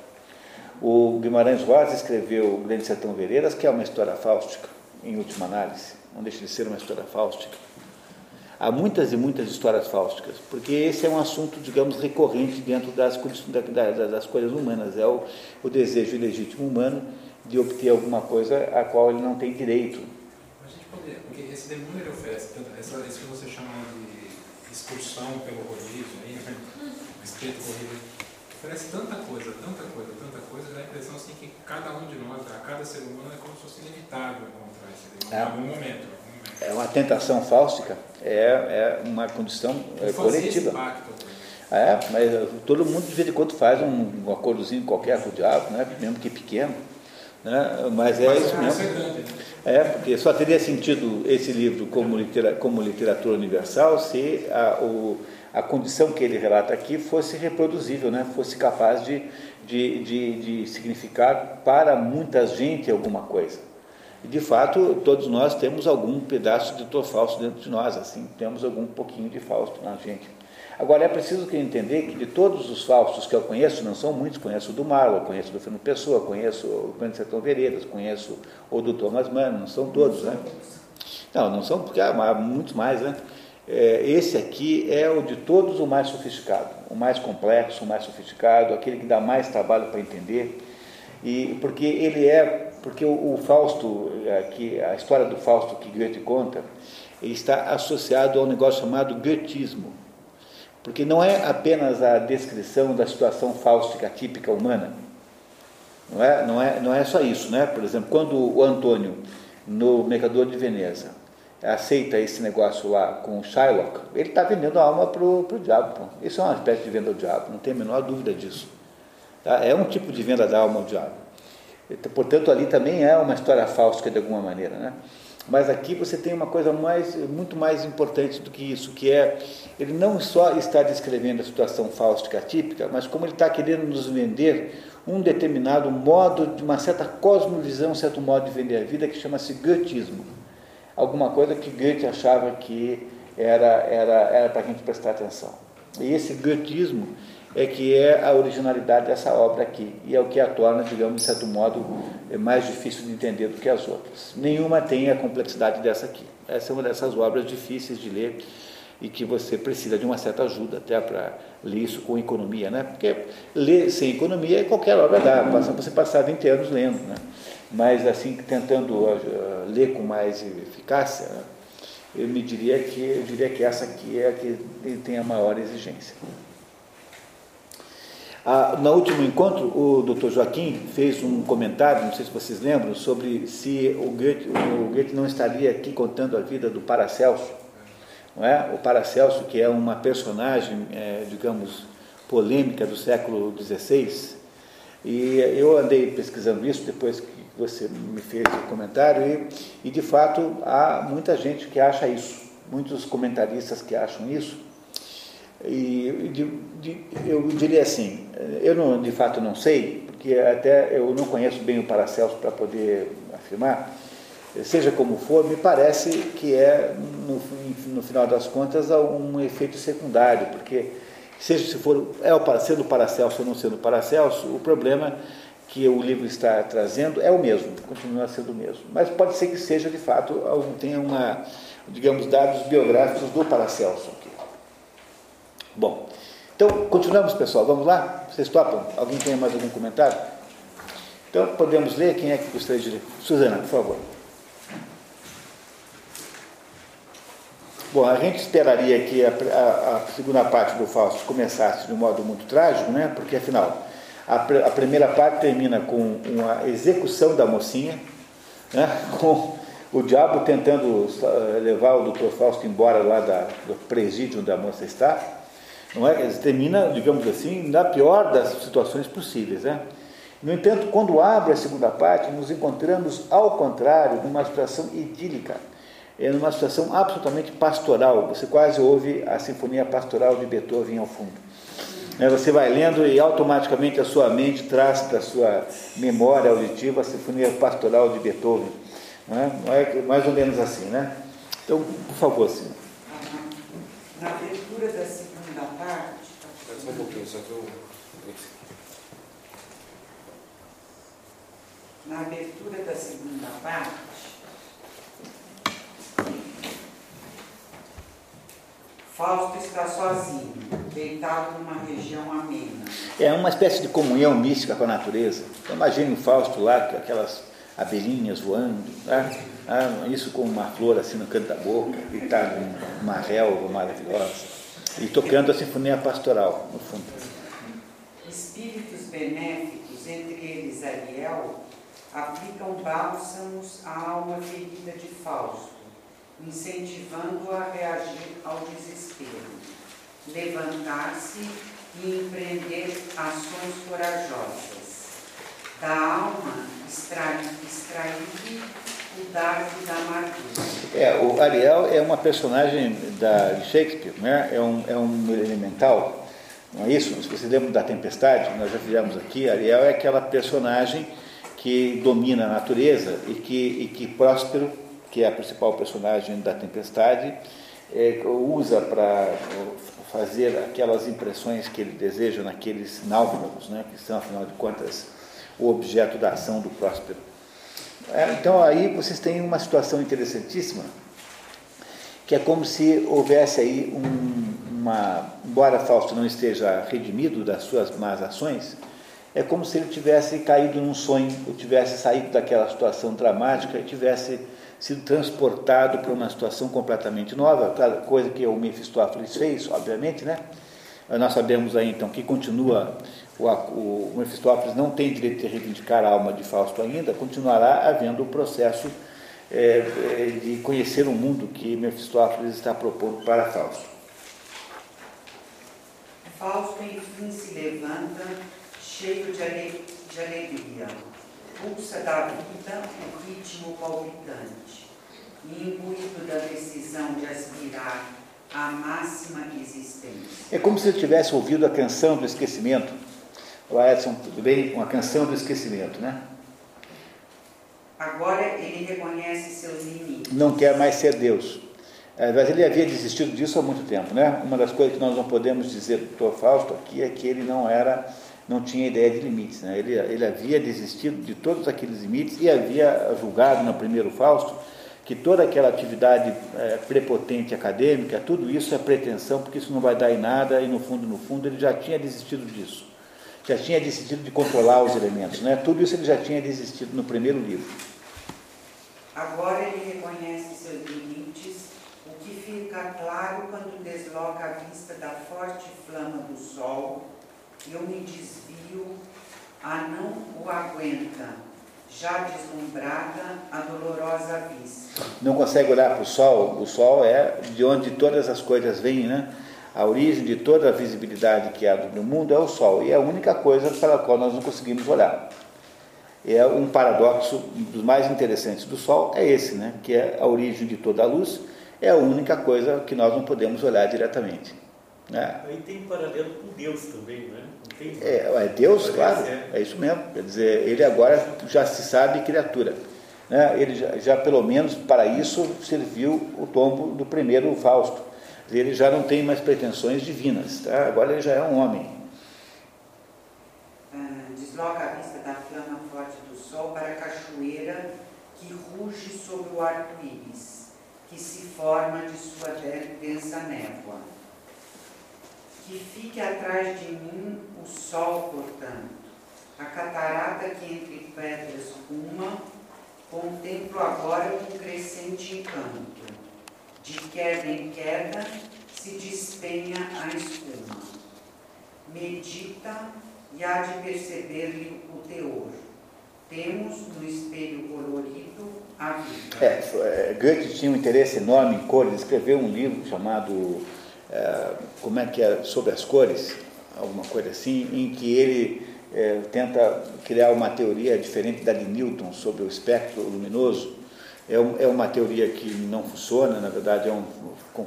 Speaker 1: O Guimarães Rosa escreveu o Grande Sertão Vereiras, que é uma história fáustica, em última análise. Não deixa de ser uma história fáustica. Há muitas e muitas histórias fáusticas, porque esse é um assunto, digamos, recorrente dentro das, das coisas humanas. É o, o desejo ilegítimo humano de obter alguma coisa a qual ele não tem direito.
Speaker 4: A gente poderia, porque esse demônio ele oferece, essa, isso que você chama de expulsão pelo rodízio, aí, né? escrito corrido, oferece tanta coisa, tanta coisa, tanta coisa, dá a impressão assim que cada um de nós, a cada ser humano, é como se fosse inevitável encontrar esse demônio é. em algum momento.
Speaker 1: É uma tentação fáustica, é, é uma condição é, coletiva. É, mas todo mundo de vez em quando faz um, um acordozinho qualquer com o diabo, né? mesmo que pequeno. Né? Mas é isso mesmo. É, porque só teria sentido esse livro como, litera, como literatura universal se a, o, a condição que ele relata aqui fosse reproduzível, né? fosse capaz de, de, de, de significar para muita gente alguma coisa. E de fato, todos nós temos algum pedaço de Dr. Fausto dentro de nós, assim, temos algum pouquinho de Fausto na gente. Agora, é preciso que entender que de todos os Faustos que eu conheço, não são muitos, conheço o do Marlon, conheço o do Fernando Pessoa, conheço o Grande Sertão Veredas, conheço o do Thomas Mann, não são todos, né? Não, não são porque há muitos mais, né? É, esse aqui é o de todos o mais sofisticado, o mais complexo, o mais sofisticado, aquele que dá mais trabalho para entender, e porque ele é, porque o, o Fausto, é, a história do Fausto que Goethe conta, está associado a um negócio chamado goetismo porque não é apenas a descrição da situação fáustica típica humana, Não é, não, é, não é só isso, né? Por exemplo, quando o Antônio, no Mercador de Veneza, aceita esse negócio lá com o Shylock, ele está vendendo a alma para o diabo. Isso é uma espécie de venda ao diabo, não tem a menor dúvida disso. Tá? É um tipo de venda da alma ao diabo. Portanto, ali também é uma história fáustica de alguma maneira. Né? Mas aqui você tem uma coisa mais, muito mais importante do que isso, que é ele não só está descrevendo a situação fáustica típica, mas como ele está querendo nos vender um determinado modo, de uma certa cosmovisão, um certo modo de vender a vida que chama-se Goetheismo. Alguma coisa que Goethe achava que era, era, era para a gente prestar atenção. E esse Goetheismo é que é a originalidade dessa obra aqui, e é o que a torna, digamos, de certo modo, mais difícil de entender do que as outras. Nenhuma tem a complexidade dessa aqui. Essa é uma dessas obras difíceis de ler e que você precisa de uma certa ajuda até para ler isso com economia, né? Porque ler sem economia qualquer obra dá, você passar 20 anos lendo, né? Mas assim tentando uh, ler com mais eficácia, né? eu me diria que eu diria que essa aqui é a que tem a maior exigência. Ah, no último encontro, o Dr. Joaquim fez um comentário, não sei se vocês lembram, sobre se o Goethe, o Goethe não estaria aqui contando a vida do Paracelso, não é? O Paracelso, que é uma personagem, é, digamos, polêmica do século XVI, e eu andei pesquisando isso depois que você me fez o comentário, e, e de fato há muita gente que acha isso, muitos comentaristas que acham isso, e de, de, eu diria assim, eu não, de fato não sei, porque até eu não conheço bem o Paracelso para poder afirmar, seja como for, me parece que é, no, no final das contas, um efeito secundário, porque seja se for é o sendo Paracelso ou não sendo Paracelso, o problema que o livro está trazendo é o mesmo, continua sendo o mesmo. Mas pode ser que seja de fato, tenha uma, digamos, dados biográficos do Paracelso. Bom, então continuamos, pessoal. Vamos lá? Vocês topam? Alguém tem mais algum comentário? Então podemos ler? Quem é que gostaria de ler? Suzana, por favor. Bom, a gente esperaria que a, a, a, segunda parte do Fausto começasse de um modo muito trágico, né? porque afinal a, a primeira parte termina com uma execução da mocinha, né? com o diabo tentando eh, levar o doutor Fausto embora lá da, do presídio onde a moça está, não é? Termina, digamos assim, na pior das situações possíveis. Né? No entanto, quando abre a segunda parte, nos encontramos, ao contrário, numa situação idílica, é numa situação absolutamente pastoral. Você quase ouve a sinfonia pastoral de Beethoven ao fundo. É, você vai lendo e automaticamente a sua mente traz para a sua memória auditiva a sinfonia pastoral de Beethoven. Não é? Não é mais ou menos assim, né? Então, por favor, senhor.
Speaker 6: Na abertura da.
Speaker 4: Só um pouquinho, só que eu.
Speaker 6: Na abertura da segunda parte. Fausto está sozinho, deitado numa região amena.
Speaker 1: É uma espécie de comunhão mística com a natureza. Então, imagine o Fausto lá, com aquelas abelhinhas voando, né? ah, isso com uma flor assim no canto da boca, e está numa relva maravilhosa e tocando a sinfonia pastoral, no fundo.
Speaker 6: Espíritos benéficos, entre eles Ariel, aplicam bálsamos à alma ferida de Fausto, incentivando-o a reagir ao desespero, levantar-se e empreender ações corajosas. Da alma extrair, extrair o dardo da amargura.
Speaker 1: É, o Ariel é uma personagem da, de Shakespeare, né? é, um, é um elemental, não é isso? Se você lembra da Tempestade, nós já fizemos aqui, Ariel é aquela personagem que domina a natureza e que, e que Próspero, que é a principal personagem da Tempestade, é, usa para fazer aquelas impressões que ele deseja naqueles náufragos, né? que são, afinal de contas, o objeto da ação do Próspero. É, então aí vocês têm uma situação interessantíssima, que é como se houvesse aí um, uma, embora Fausto não esteja redimido das suas más ações, é como se ele tivesse caído num sonho, ou tivesse saído daquela situação dramática e tivesse sido transportado para uma situação completamente nova, coisa que o Mephistófeles fez, obviamente, né? Nós sabemos aí então que continua, o, o Mefistófeles não tem direito de reivindicar a alma de Fausto ainda, continuará havendo o processo é, é, de conhecer o mundo que Mefistófeles está propondo para Fausto.
Speaker 6: Fausto enfim se levanta, cheio de, ale de alegria. Pulsa da vida o ritmo palpitante, e imbuído da decisão de aspirar à máxima existência.
Speaker 1: É como se ele tivesse ouvido a canção do esquecimento. Olá, Edson, tudo bem? Uma canção do esquecimento, né?
Speaker 6: Agora ele reconhece seus limites.
Speaker 1: Não quer mais ser Deus. Mas ele havia desistido disso há muito tempo, né? Uma das coisas que nós não podemos dizer do Dr. Fausto aqui é que ele não era, não tinha ideia de limites, né? Ele, ele havia desistido de todos aqueles limites e havia julgado no primeiro Fausto que toda aquela atividade é, prepotente acadêmica, tudo isso é pretensão, porque isso não vai dar em nada, e no fundo, no fundo, ele já tinha desistido disso. Já tinha desistido de controlar os elementos, né? Tudo isso ele já tinha desistido no primeiro livro.
Speaker 6: Agora ele reconhece seus limites, o que fica claro quando desloca a vista da forte flama do sol. Eu me desvio, a não o aguenta, já deslumbrada a dolorosa vista.
Speaker 1: Não consegue olhar para o sol, o sol é de onde todas as coisas vêm, né? A origem de toda a visibilidade que há no mundo é o sol, e é a única coisa para a qual nós não conseguimos olhar. É um paradoxo dos mais interessantes do Sol é esse, né? que é a origem de toda a luz, é a única coisa que nós não podemos olhar diretamente. Né?
Speaker 7: Aí tem paralelo com Deus também, né?
Speaker 1: É, é Deus, claro, é isso mesmo. Quer dizer, ele agora já se sabe criatura. Né? Ele já, já, pelo menos para isso serviu o tombo do primeiro Fausto. Ele já não tem mais pretensões divinas, tá? agora ele já é um homem.
Speaker 6: Ah, desloca a vista da flama forte do sol para a cachoeira que ruge sobre o arco-íris, que se forma de sua densa névoa. Que fique atrás de mim o sol, portanto, a catarata que entre pedras fuma, contemplo agora com crescente encanto. De queda em queda se despenha a espuma. Medita e há de perceber-lhe o teor. Temos no espelho colorido a vida.
Speaker 1: É, Goethe tinha um interesse enorme em cores, escreveu um livro chamado é, como é que é sobre as cores, alguma coisa assim, em que ele é, tenta criar uma teoria diferente da de Newton sobre o espectro luminoso. É, um, é uma teoria que não funciona, na verdade, é um,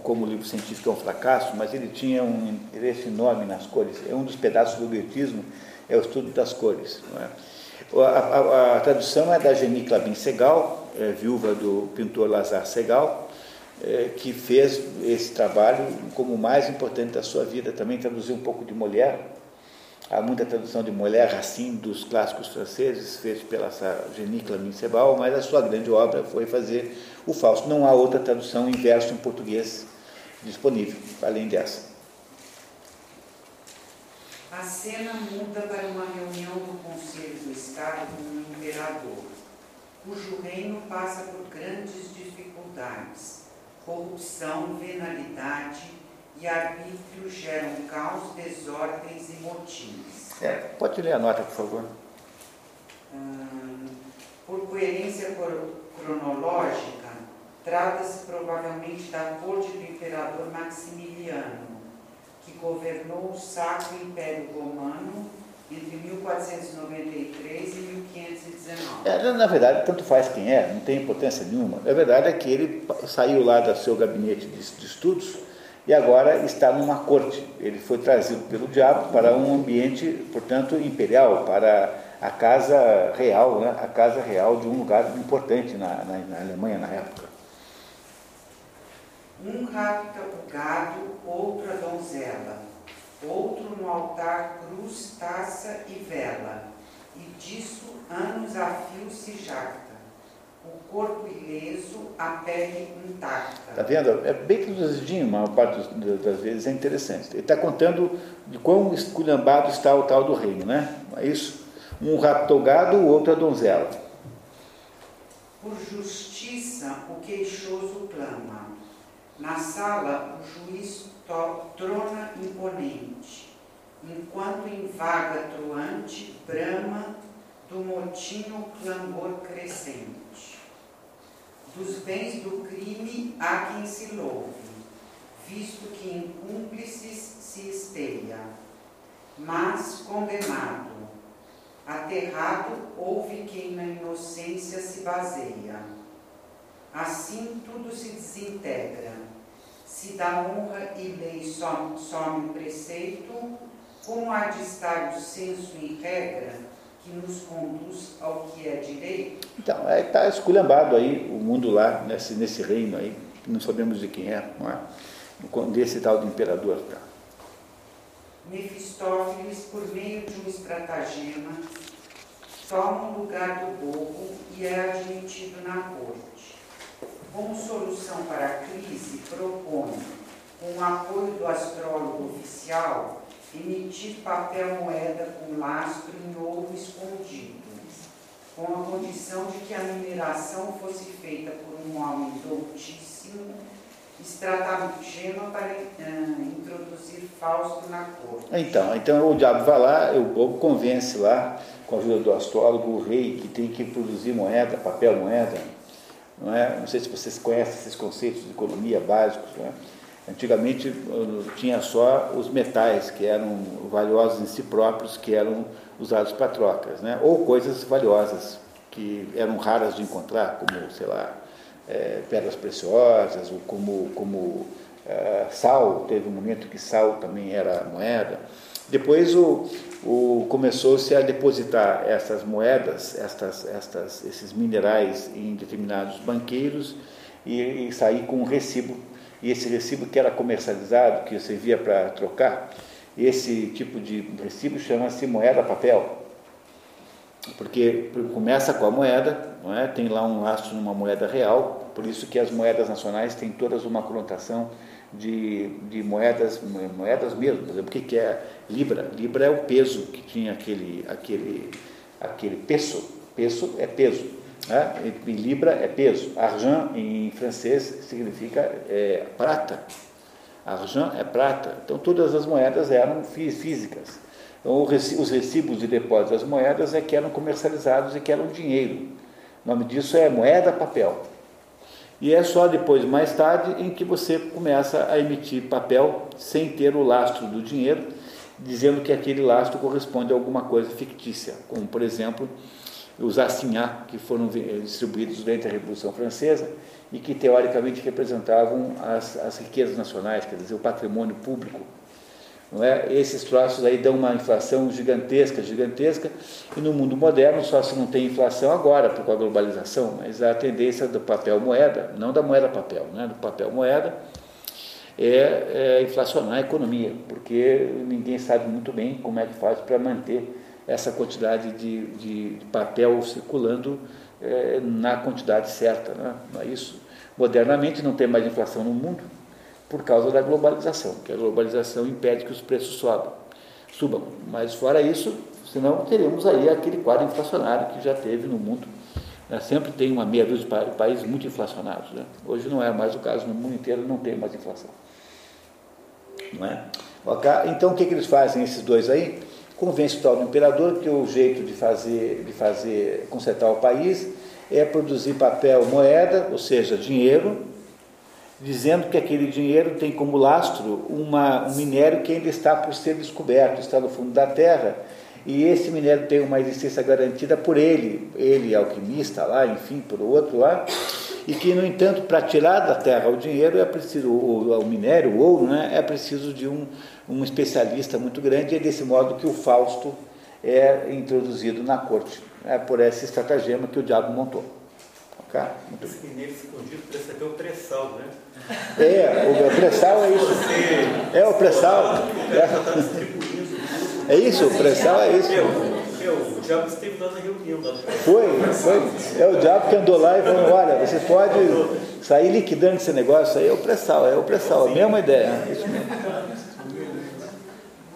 Speaker 1: como livro científico é um fracasso, mas ele tinha um interesse enorme nas cores. É um dos pedaços do goetismo, é o estudo das cores. É? A, a, a, tradução é da Geni Clabin Segal, é, viúva do pintor Lazar Segal, é, que fez esse trabalho como o mais importante da sua vida. Também traduziu um pouco de Molière. Há muita tradução de Molière, Racine, dos clássicos franceses, feitos pela Geni Clabin Segal, mas a sua grande obra foi fazer o Fausto. Não há outra tradução em verso em português disponível, além dessa.
Speaker 6: A cena muda para uma reunião do Conselho do Estado com o imperador, cujo reino passa por grandes dificuldades. Corrupção, venalidade e arbítrio geram caos, desordens e motins.
Speaker 1: É, pode ler a nota, por favor.
Speaker 6: Hum, por coerência cronológica, trata-se provavelmente da corte do imperador Maximiliano, que governou o Sacro Império Romano entre 1493 e 1519. É,
Speaker 1: na verdade, tanto faz quem é, não tem importância nenhuma. A verdade é que ele saiu lá do seu gabinete de, de estudos e agora está numa corte. Ele foi trazido pelo diabo para um ambiente, portanto, imperial, para a casa real, né? a casa real de um lugar importante na, na, na Alemanha na época.
Speaker 6: Um rapta o gado, outro a donzela, outro no altar cruz, taça e vela, e disso anos a fio se jacta. O corpo ileso, a pele intacta.
Speaker 1: Está vendo? É bem traduzidinho, a maior parte das vezes é interessante. Ele está contando de quão esculhambado está o tal do reino, né? É isso? Um rapta o gado, o outro a donzela.
Speaker 6: Por justiça o queixoso clama Na sala, o juiz trona imponente, enquanto em vaga troante brama do motim o clangor crescente. Dos bens do crime há quem se louve, visto que em cúmplices se esteia. Mas condenado, aterrado, houve quem na inocência se baseia. Assim tudo se desintegra. Se da honra e lei some, some o preceito, como há de estar o senso e regra que nos conduz ao que é direito?
Speaker 1: Então, está esculhambado aí o mundo lá, nesse, nesse reino aí, não sabemos de quem é, não é? Desse tal do imperador. Tá?
Speaker 6: Mefistófeles, por meio de um estratagema, toma o lugar do bobo e é admitido na corte. Como solução para a crise, propõe, com o apoio do astrólogo oficial, emitir papel moeda com lastro em ouro escondido, com a condição de que a mineração fosse feita por um homem doutíssimo, estratagema para eh, introduzir Fausto na corte.
Speaker 1: Então, então o diabo vai lá, o povo convence lá, com a ajuda do astrólogo, o rei, que tem que produzir moeda, papel moeda. Não, é? não sei se vocês conhecem esses conceitos de economia básicos. É? Antigamente tinha só os metais que eram valiosos em si próprios, que eram usados para trocas, né? ou coisas valiosas que eram raras de encontrar, como, sei lá, é, pedras preciosas, ou como, como é, sal, teve um momento que sal também era moeda. Depois o, começou-se a depositar essas moedas, estas, estas, esses minerais em determinados banqueiros e, e sair com um recibo. E esse recibo que era comercializado, que servia para trocar, esse tipo de recibo chama-se moeda papel. Porque começa com a moeda, não é? tem lá um lastro numa moeda real, por isso que as moedas nacionais têm todas uma conotação de, de moedas, moedas mesmo. Por exemplo, o que é Libra? Libra é o peso que tinha aquele, aquele, aquele peso. Peso é peso. Né? E Libra é peso. Argent em francês significa é, prata. Argent é prata. Então todas as moedas eram físicas. Então, os recibos de depósito das moedas é que eram comercializados e que eram dinheiro. O nome disso é moeda papel. E é só depois, mais tarde, em que você começa a emitir papel sem ter o lastro do dinheiro, dizendo que aquele lastro corresponde a alguma coisa fictícia, como, por exemplo, os assignats que foram distribuídos durante a Revolução Francesa e que, teoricamente, representavam as, as riquezas nacionais, quer dizer, o patrimônio público. Não é? Esses troços aí dão uma inflação gigantesca, gigantesca, e no mundo moderno só se não tem inflação agora por causa da globalização, mas a tendência do papel moeda, não da moeda papel, né? do papel moeda, é, é inflacionar a economia, porque ninguém sabe muito bem como é que faz para manter essa quantidade de, de, papel circulando é, na quantidade certa. Né? Não é isso? Modernamente não tem mais inflação no mundo, por causa da globalização, que a globalização impede que os preços subam. Mas fora isso, senão teremos aí aquele quadro inflacionário que já teve no mundo. Né? Sempre tem uma meia dúzia de países muito inflacionados. Né? Hoje não é mais o caso, no mundo inteiro não tem mais inflação. Não é? Então o que, que eles fazem, esses dois aí? Convence o tal do imperador que o jeito de fazer, de fazer consertar o país é produzir papel moeda, ou seja, dinheiro, dizendo que aquele dinheiro tem como lastro uma, um minério que ainda está por ser descoberto, está no fundo da terra, e esse minério tem uma existência garantida por ele, ele alquimista lá, enfim, por outro lá, e que, no entanto, para tirar da terra o dinheiro é preciso, o, o minério, o ouro, né, é preciso de um, um especialista muito grande, e é desse modo que o Fausto é introduzido na corte, é por esse estratagema que o diabo montou. Okay? Muito
Speaker 7: Esse mineiro escondido percebeu o pressal, né?
Speaker 1: É, o pressal é isso. É o pressal. É, é isso, o pressal é isso.
Speaker 7: Meu, o diabo esteve lá na reunião. Lá
Speaker 1: foi, foi. É o diabo que andou lá e falou, olha, você pode sair liquidando esse negócio aí, é o pressal, é o pressal, a mesma ideia. É isso mesmo.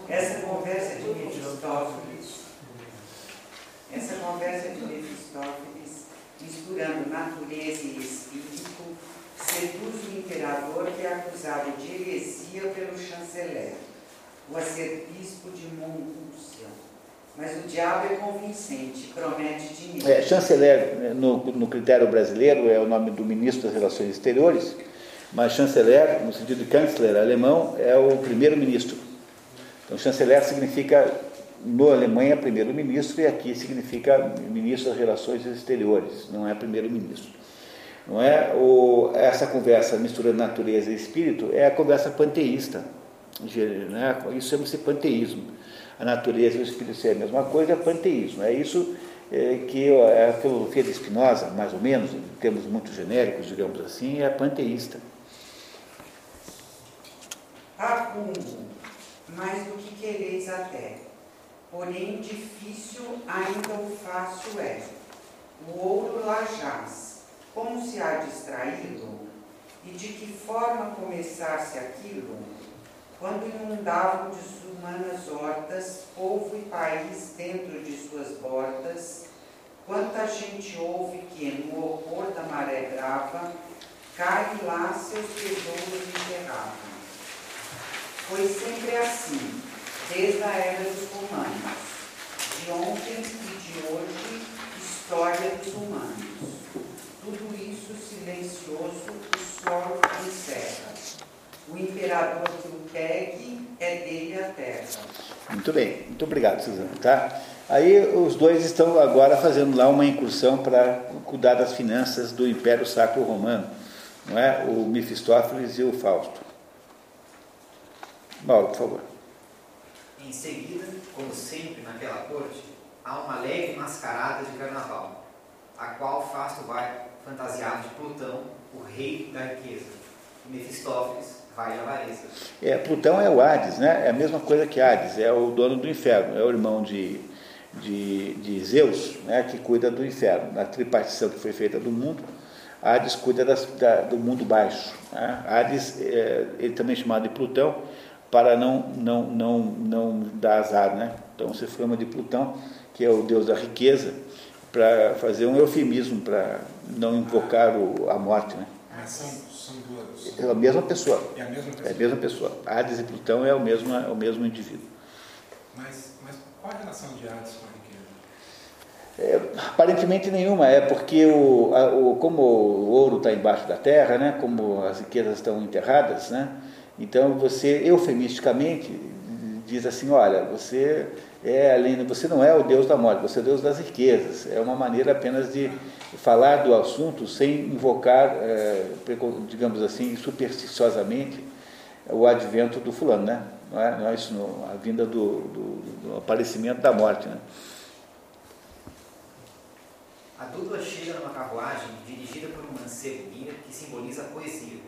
Speaker 6: Essa conversa de Mefistófeles, essa conversa de Mefistófeles, misturando natureza e espírito, seduz o imperador que é acusado de heresia pelo chanceler, o arcebispo de Montúcia. Mas o diabo é convincente, promete dinheiro.
Speaker 1: É, chanceler, no, no critério brasileiro, é o nome do ministro das Relações Exteriores, mas chanceler, no sentido de chanceler alemão, é o primeiro-ministro. Então, chanceler significa, no Alemanha, primeiro-ministro, e aqui significa ministro das Relações Exteriores, não é primeiro-ministro. Não é? O, essa conversa misturando natureza e espírito é a conversa panteísta. Né? Isso chama-se panteísmo. A natureza e o espírito ser a mesma coisa é panteísmo. É isso é, que é a filosofia de Spinoza, mais ou menos, em termos muito genéricos, digamos assim, é panteísta.
Speaker 6: Acúmulo, mais do que quereis até, porém difícil ainda o fácil é. O ouro jaz, como se há de extraí-lo? E de que forma começar-se aquilo? Quando inundavam de humanas hortas, povo e país dentro de suas bordas, quanta gente houve que, no horror da maré brava, cai lá seus tesouros enterravam. Foi sempre assim, desde a era dos romanos. De ontem e de hoje, história dos humanos. Tudo isso silencioso, o solo encerra. O imperador que o pegue é dele a terra.
Speaker 1: Muito bem, muito obrigado, Suzana. Tá? Aí os dois estão agora fazendo lá uma incursão para cuidar das finanças do Império Sacro Romano, não é? O Mefistófeles e o Fausto. Mauro, por favor.
Speaker 8: Em seguida, como sempre naquela corte, há uma leve mascarada de carnaval, a qual Fasto vai fantasiado de Plutão, o rei da riqueza, Mefistófeles vai da avareza.
Speaker 1: É, Plutão é o Hades, né? É a mesma coisa que Hades, é o dono do inferno, é o irmão de, de, de Zeus, né? que cuida do inferno. Na tripartição que foi feita do mundo, Hades cuida das, da, do mundo baixo. Né? Hades, é, ele também é chamado de Plutão, para não, não, não, não dar azar. Né? Então se chama de Plutão, que é o deus da riqueza, para fazer um eufemismo, para não invocar o, a morte. Né?
Speaker 4: Mas são, são duas.
Speaker 1: É a mesma pessoa.
Speaker 4: É a mesma
Speaker 1: É
Speaker 4: pessoa.
Speaker 1: a mesma pessoa. Hades e Plutão é o mesmo, é o mesmo indivíduo.
Speaker 4: Mas, mas qual a relação de Hades com a riqueza?
Speaker 1: É, aparentemente nenhuma, é porque o, a- o- como o ouro está embaixo da terra, né, como as riquezas estão enterradas, né, então você eufemisticamente diz assim, olha, você é além, você não é o Deus da morte, você é o Deus das riquezas. É uma maneira apenas de falar do assunto sem invocar, é, digamos assim, supersticiosamente o advento do fulano, né? Não é, não é isso, não, a vinda do, do- do aparecimento da morte, né?
Speaker 8: A dupla chega numa carruagem dirigida por um mancebo guia que simboliza a poesia.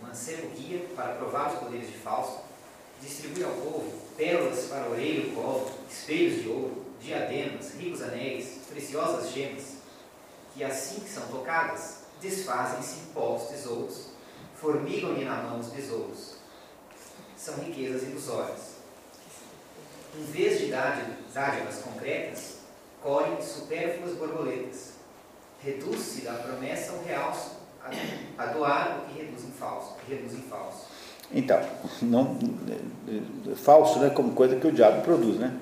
Speaker 8: O mancebo guia, para provar os poderes de Fausto, distribui ao povo pérolas para orelha e colo, espelhos de ouro, diademas, ricos anéis, preciosas gemas, que assim que são tocadas, desfazem-se em povos tesouros, formigam-lhe na mão os besouros. São riquezas ilusórias. Em vez de dádi- dádivas concretas, colhem supérfluas borboletas. Reduz-se da promessa ao realço, a, doar o que reduz em falso. Reduz em falso.
Speaker 1: Então, não, é, é, falso, né, como coisa que o diabo produz, né?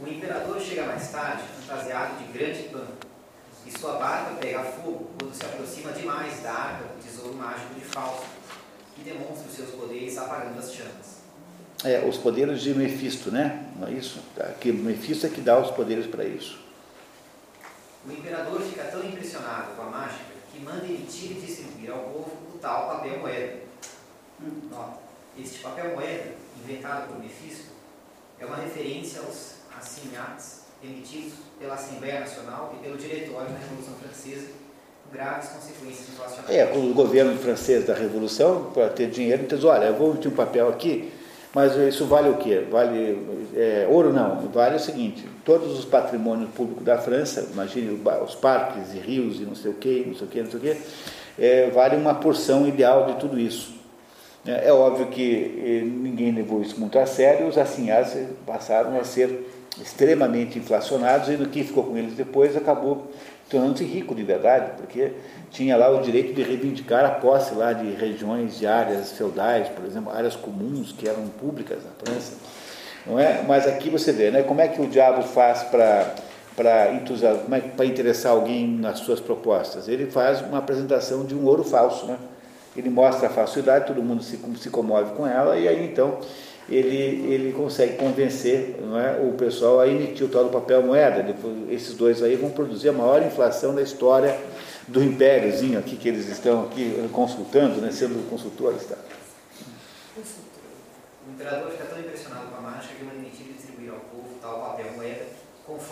Speaker 8: O imperador chega mais tarde, fantasiado de grande pano, e sua barca pega fogo quando se aproxima demais da arca do tesouro mágico de Fausto, que demonstra os seus poderes apagando as chamas.
Speaker 1: É, os poderes de Mefisto, né? Não é isso? Que Mefisto é que dá os poderes para isso.
Speaker 8: O imperador fica tão impressionado com a mágica que manda emitir e distribuir ao povo tal papel moeda. Nota, este papel moeda, inventado por Mefisto, é uma referência aos assignats emitidos pela Assembleia Nacional e pelo Diretório da Revolução Francesa, graves consequências inflacionárias.
Speaker 1: É, com o governo francês da Revolução, para ter dinheiro, então olha, eu vou emitir um papel aqui, mas isso vale o quê? Vale é, ouro não, vale o seguinte, todos os patrimônios públicos da França, imagine os parques e rios e não sei o quê, não sei o quê, não sei o quê, é, vale uma porção ideal de tudo isso. É, é óbvio que eh, ninguém levou isso muito a sério, os assinhados passaram a ser extremamente inflacionados e no que ficou com eles depois acabou tornando-se rico de verdade, porque tinha lá o direito de reivindicar a posse lá de regiões, de áreas feudais, por exemplo, áreas comuns que eram públicas na França. Não é? Mas aqui você vê, né, como é que o diabo faz para para é interessar alguém nas suas propostas? Ele faz uma apresentação de um ouro falso, né? Ele mostra a falsidade, todo mundo se, se comove com ela e aí então ele, ele consegue convencer não é, o pessoal a emitir o tal do papel moeda. Esses dois aí vão produzir a maior inflação da história do impériozinho aqui que eles estão aqui consultando, né, sendo consultores. Tá?
Speaker 8: O imperador fica tão impressionado com a mágica que manda emitir e distribuir ao povo tal papel moeda,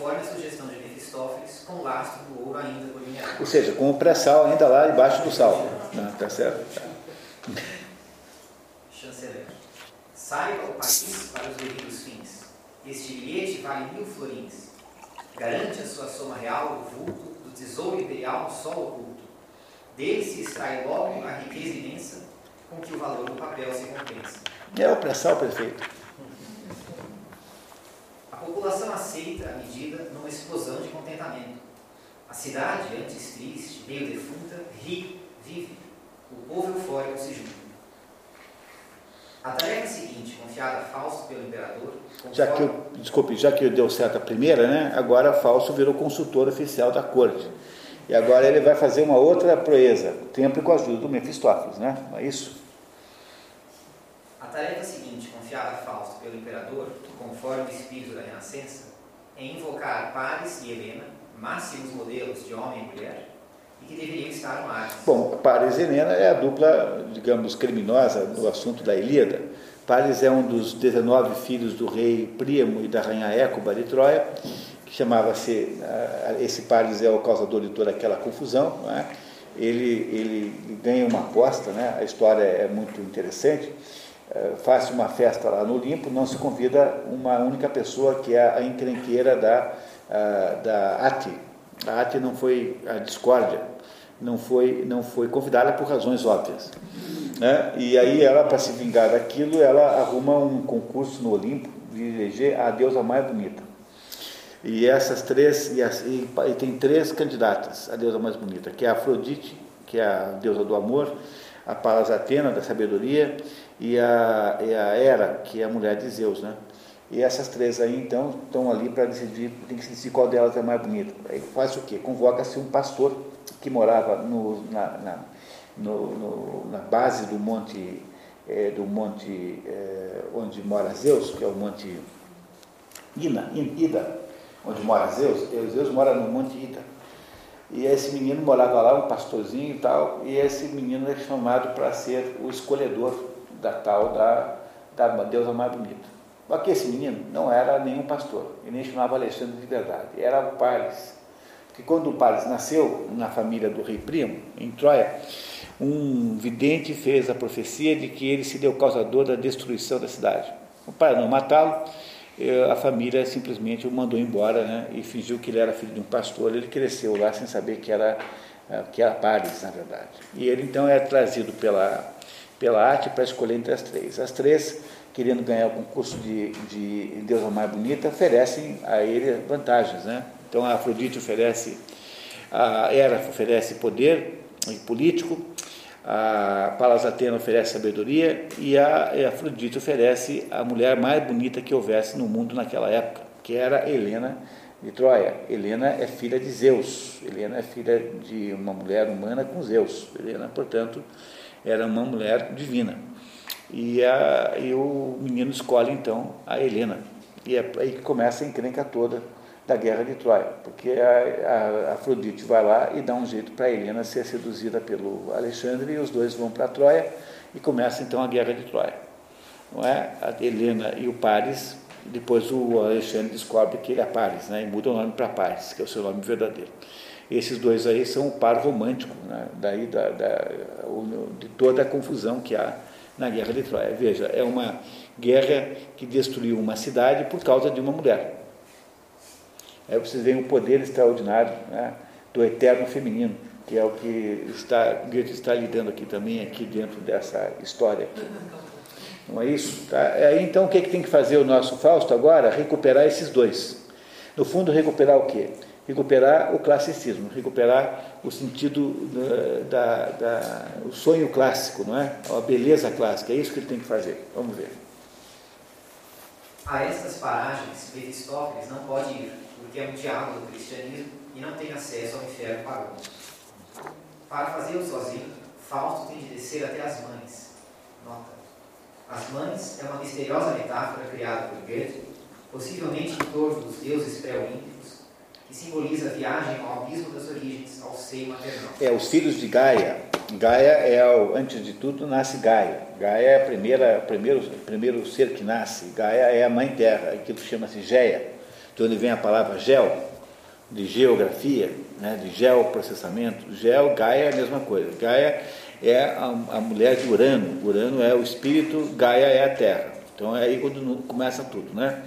Speaker 8: conforme a sugestão de Mefistófeles, com lastro do ouro ainda por
Speaker 1: Ou seja, com o pré-sal ainda lá debaixo do sal. Né? Tá certo? Tá.
Speaker 8: Chanceler. Saiba o país para os devidos fins. Este bilhete vale mil florins. Garante a sua soma real o vulto do tesouro imperial no solo oculto. Dele se extrai logo a riqueza imensa com que o valor do papel se compensa.
Speaker 1: É o pré-sal perfeito.
Speaker 8: A população aceita a medida numa explosão de contentamento. A cidade, antes triste, meio defunta, ri, vive. O povo eufórico se junta. A tarefa seguinte, confiada a Fausto pelo imperador.
Speaker 1: Já que eu, desculpe, já que deu certo a primeira, né? Agora Fausto virou consultor oficial da corte. E agora ele vai fazer uma outra proeza, sempre com a ajuda do Mefistófeles, né? Não é isso?
Speaker 8: A tarefa seguinte, confiada a Fausto pelo imperador, conforme o espírito da Renascença, é invocar Paris e Helena, máximos modelos de homem e mulher, e que deveriam estar no Hades.
Speaker 1: Bom, Paris e Helena é a dupla, digamos, criminosa do assunto da Ilíada. Paris é um dos 19 filhos do rei Príamo e da rainha Écuba de Troia, que chamava-se, ah, esse Paris é o causador de toda aquela confusão, é? ele, ele ganha uma aposta, né? a história é muito interessante, faz uma festa lá no Olimpo, não se convida uma única pessoa que é a encrenqueira da, ah, da Ati. A Ati não foi a discórdia, não foi, não foi convidada por razões óbvias. Né? E aí ela, para se vingar daquilo, ela arruma um concurso no Olimpo de eleger a deusa mais bonita. E essas três, e, as, e, e, tem três candidatas a deusa mais bonita, que é a Afrodite, que é a deusa do amor, a Palas Atena, da sabedoria, e a, e a Hera, que é a mulher de Zeus, né? E essas três aí, então, estão ali para decidir, tem que decidir qual delas é mais bonita. Aí faz o quê? Convoca-se um pastor que morava no, na, na, no, no, na base do monte, é, do monte é, onde mora Zeus, que é o monte Ina, Ida, onde mora Zeus, Zeus mora no Monte Ida. E esse menino morava lá, um pastorzinho e tal, e esse menino é chamado para ser o escolhedor da tal da, da deusa mais bonita. Só que esse menino não era nenhum pastor, e nem chamava Alexandre de verdade, era o Paris. Porque quando o Paris nasceu, na família do rei Primo, em Troia, um vidente fez a profecia de que ele seria o causador da destruição da cidade. Para não matá-lo, a família simplesmente o mandou embora né, e fingiu que ele era filho de um pastor. Ele cresceu lá sem saber que era, eh, que era Paris, na verdade. E ele então é trazido pela, pela arte para escolher entre as três. As três, querendo ganhar o concurso de, de Deusa Mais Bonita, oferecem a ele vantagens. Né? Então a Afrodite oferece, a Hera oferece poder político, a Palas Atena oferece sabedoria e a, a Afrodite oferece a mulher mais bonita que houvesse no mundo naquela época, que era Helena de Troia. Helena é filha de Zeus. Helena é filha de uma mulher humana com Zeus. Helena, portanto, era uma mulher divina. E, a, e o menino escolhe então a Helena. E é aí que começa a encrenca toda da guerra de Troia, porque a, a Afrodite vai lá e dá um jeito para Helena ser seduzida pelo Alexandre e os dois vão para Troia e começa então a guerra de Troia. Não é? A Helena e o Paris, depois o Alexandre descobre que ele é Paris, né? e muda o nome para Paris, que é o seu nome verdadeiro. Esses dois aí são o par romântico, né? daí da, da, de toda a confusão que há na guerra de Troia. Veja, é uma guerra que destruiu uma cidade por causa de uma mulher. Aí vocês veem o poder extraordinário né, do eterno feminino, que é o que está, Goethe está lidando aqui também, aqui dentro dessa história. Aqui. Não é isso? Tá? Aí, então, o que, é que tem que fazer o nosso Fausto agora? Recuperar esses dois. No fundo, recuperar o quê? Recuperar o classicismo, recuperar o sentido da, da, da, o sonho clássico, não é? A beleza clássica. É isso que ele tem que fazer. Vamos ver.
Speaker 8: A estas paragens, Mefistófeles não pode ir, porque é um diabo do cristianismo e não tem acesso ao inferno pagão. Para fazê-lo sozinho, Fausto tem de descer até as mães. Nota. As mães é uma misteriosa metáfora criada por Goethe, possivelmente em torno dos deuses pré-olímpicos, que simboliza a viagem ao abismo das origens, ao seio maternal.
Speaker 1: É, os filhos de Gaia. Gaia é, o, antes de tudo, nasce Gaia. Gaia é a primeira, primeiro, primeiro ser que nasce. Gaia é a mãe terra, aquilo chama-se Geia, de onde vem a palavra gel, de geografia, né, de geoprocessamento. Geo, Gaia é a mesma coisa. Gaia é a, a mulher de Urano. Urano é o espírito, Gaia é a terra. Então é aí quando começa tudo, né?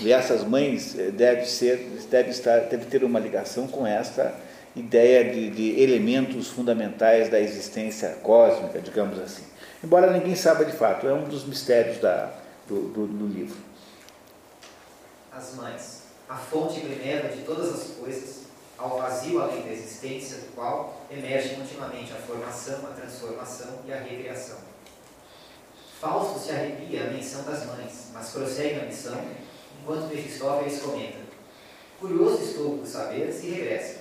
Speaker 1: E essas mães eh, deve ser, deve estar, deve ter uma ligação com esta ideia de, de elementos fundamentais da existência cósmica, digamos assim. Embora ninguém saiba de fato, é um dos mistérios da, do, do, do livro.
Speaker 8: As mães, a fonte primeira de todas as coisas, ao vazio além da existência do qual emerge continuamente a formação, a transformação e a recriação. Fausto se arrepia à menção das mães, mas prossegue a missão, enquanto Mefistófeles comenta: Curioso estou por saber se regressa.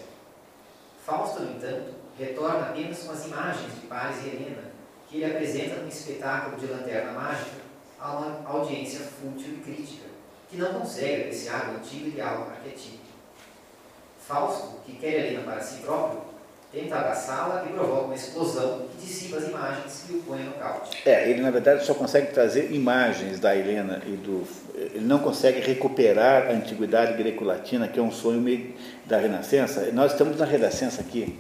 Speaker 8: Fausto, no entanto, retorna apenas com as imagens de Paris e Helena, que ele apresenta num espetáculo de lanterna mágica a uma audiência fútil e crítica, que não consegue apreciar o antigo ideal arquetípico. Fausto, que quer Helena para si próprio, tenta abraçá-la e provoca uma explosão que dissipa as imagens e o põe no nocaute.
Speaker 1: É, ele na verdade só consegue trazer imagens da Helena e do. Ele não consegue recuperar a antiguidade greco-latina, que é um sonho meio da Renascença. Nós estamos na Renascença aqui,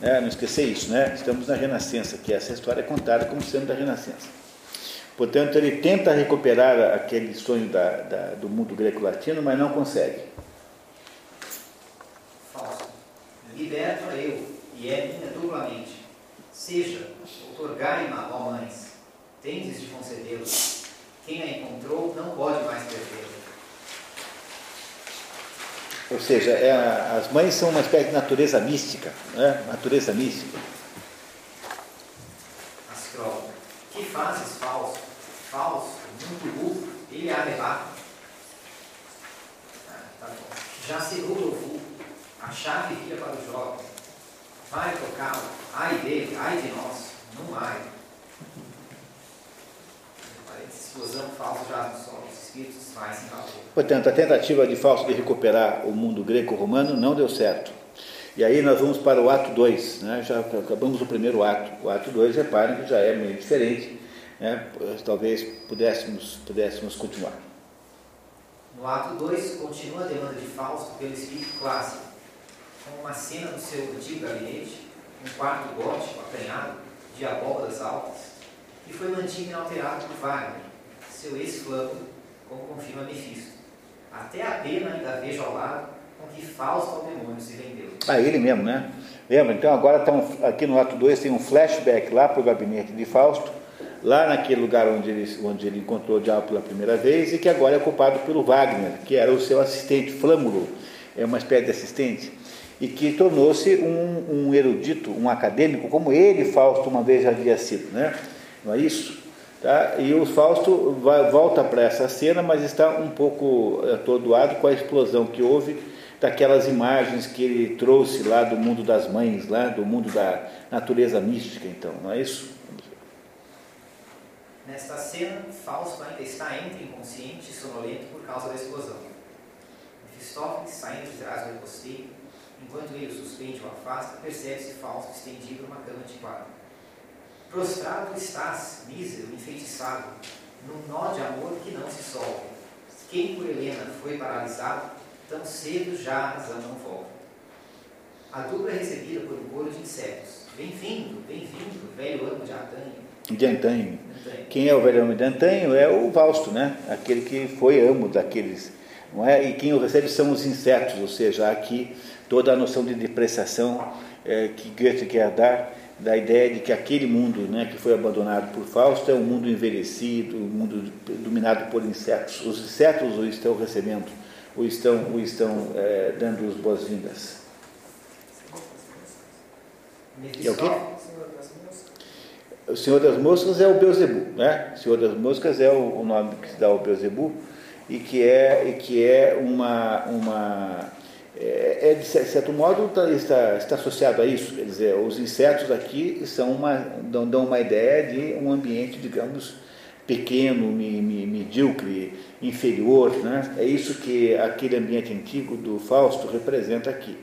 Speaker 1: né? não esquecer isso, né? Estamos na Renascença, que essa história é contada como sendo da Renascença. Portanto, ele tenta recuperar aquele sonho da, da, do mundo greco-latino, mas não consegue.
Speaker 8: Fausto, liberto eu, e é minha duplamente. Seja, otorgai-ma, ó mães, tendes de concedê-lo. Quem a encontrou não pode mais perdê-la.
Speaker 1: Ou seja, é, as mães são uma espécie de natureza mística, né? natureza mística.
Speaker 8: Astrólogo, que fazes falso? Falso, muito burro, ele a levar. Ah, tá bom. Já se rula o vulgo, a chave vira para o jovem. Vai tocá-lo, ai dele, ai de nós, não ai. Explosão falsa já no sol, os espíritos vai se.
Speaker 1: Portanto, a tentativa de Fausto de recuperar o mundo greco-romano não deu certo. E aí nós vamos para o ato 2, né? já acabamos o primeiro ato. O ato 2, reparem que já é meio diferente, né? talvez pudéssemos, pudéssemos continuar.
Speaker 8: No ato 2, continua a demanda de Fausto pelo espírito clássico, com uma cena do seu antigo gabinete, um quarto gótico acanhado, de abóbadas altas, que foi mantido inalterado por Wagner, seu ex-flâmulo, como confirma Mefisto. Até a pena ainda vejo ao lado com que Fausto ao demônio se vendeu.
Speaker 1: Ah, ele mesmo, né? Lembra? Então agora um, aqui no ato 2 tem um flashback lá para o gabinete de Fausto, lá naquele lugar onde ele, onde ele encontrou o diabo pela primeira vez e que agora é ocupado pelo Wagner, que era o seu assistente, Flâmulo, é uma espécie de assistente, e que tornou-se um, um erudito, um acadêmico, como ele, Fausto, uma vez já havia sido, né? Não é isso? Tá? E o Fausto vai, volta para essa cena, mas está um pouco atordoado com a explosão que houve daquelas imagens que ele trouxe lá do mundo das mães, lá do mundo da natureza mística, então, não é isso?
Speaker 8: Nesta cena, Fausto ainda está entre inconsciente e sonolento por causa da explosão. Mefistófeles, saindo de trás do reposteiro, enquanto ele suspende ou afasta, percebe-se Fausto estendido numa cama antiquada. Prostrado estás, mísero, enfeitiçado, num nó de amor que não se solve. Quem por Helena foi paralisado, tão cedo já a razão não volta. A dupla é recebida por um coro de insetos. Bem-vindo, bem-vindo, velho amo de antanho.
Speaker 1: De antanho. Quem é o velho amo de antanho é o Fausto, né? Aquele que foi amo daqueles. Não é? E quem o recebe são os insetos, ou seja, aqui toda a noção de depreciação é, que Goethe quer dar da ideia de que aquele mundo né, que foi abandonado por Fausto é um mundo envelhecido, um mundo dominado por insetos. Os insetos o estão recebendo o estão, o estão é, dando as boas-vindas. É o quê? O Senhor das Moscas é o Beuzebu, né? O Senhor das Moscas é o, o nome que se dá ao Beuzebu e que é, e que é uma, uma é, é, de certo modo tá- está, está associado a isso, quer dizer, os insetos aqui são uma, dão, dão uma ideia de um ambiente, digamos, pequeno, medíocre, inferior, né? É isso que aquele ambiente antigo do Fausto representa aqui.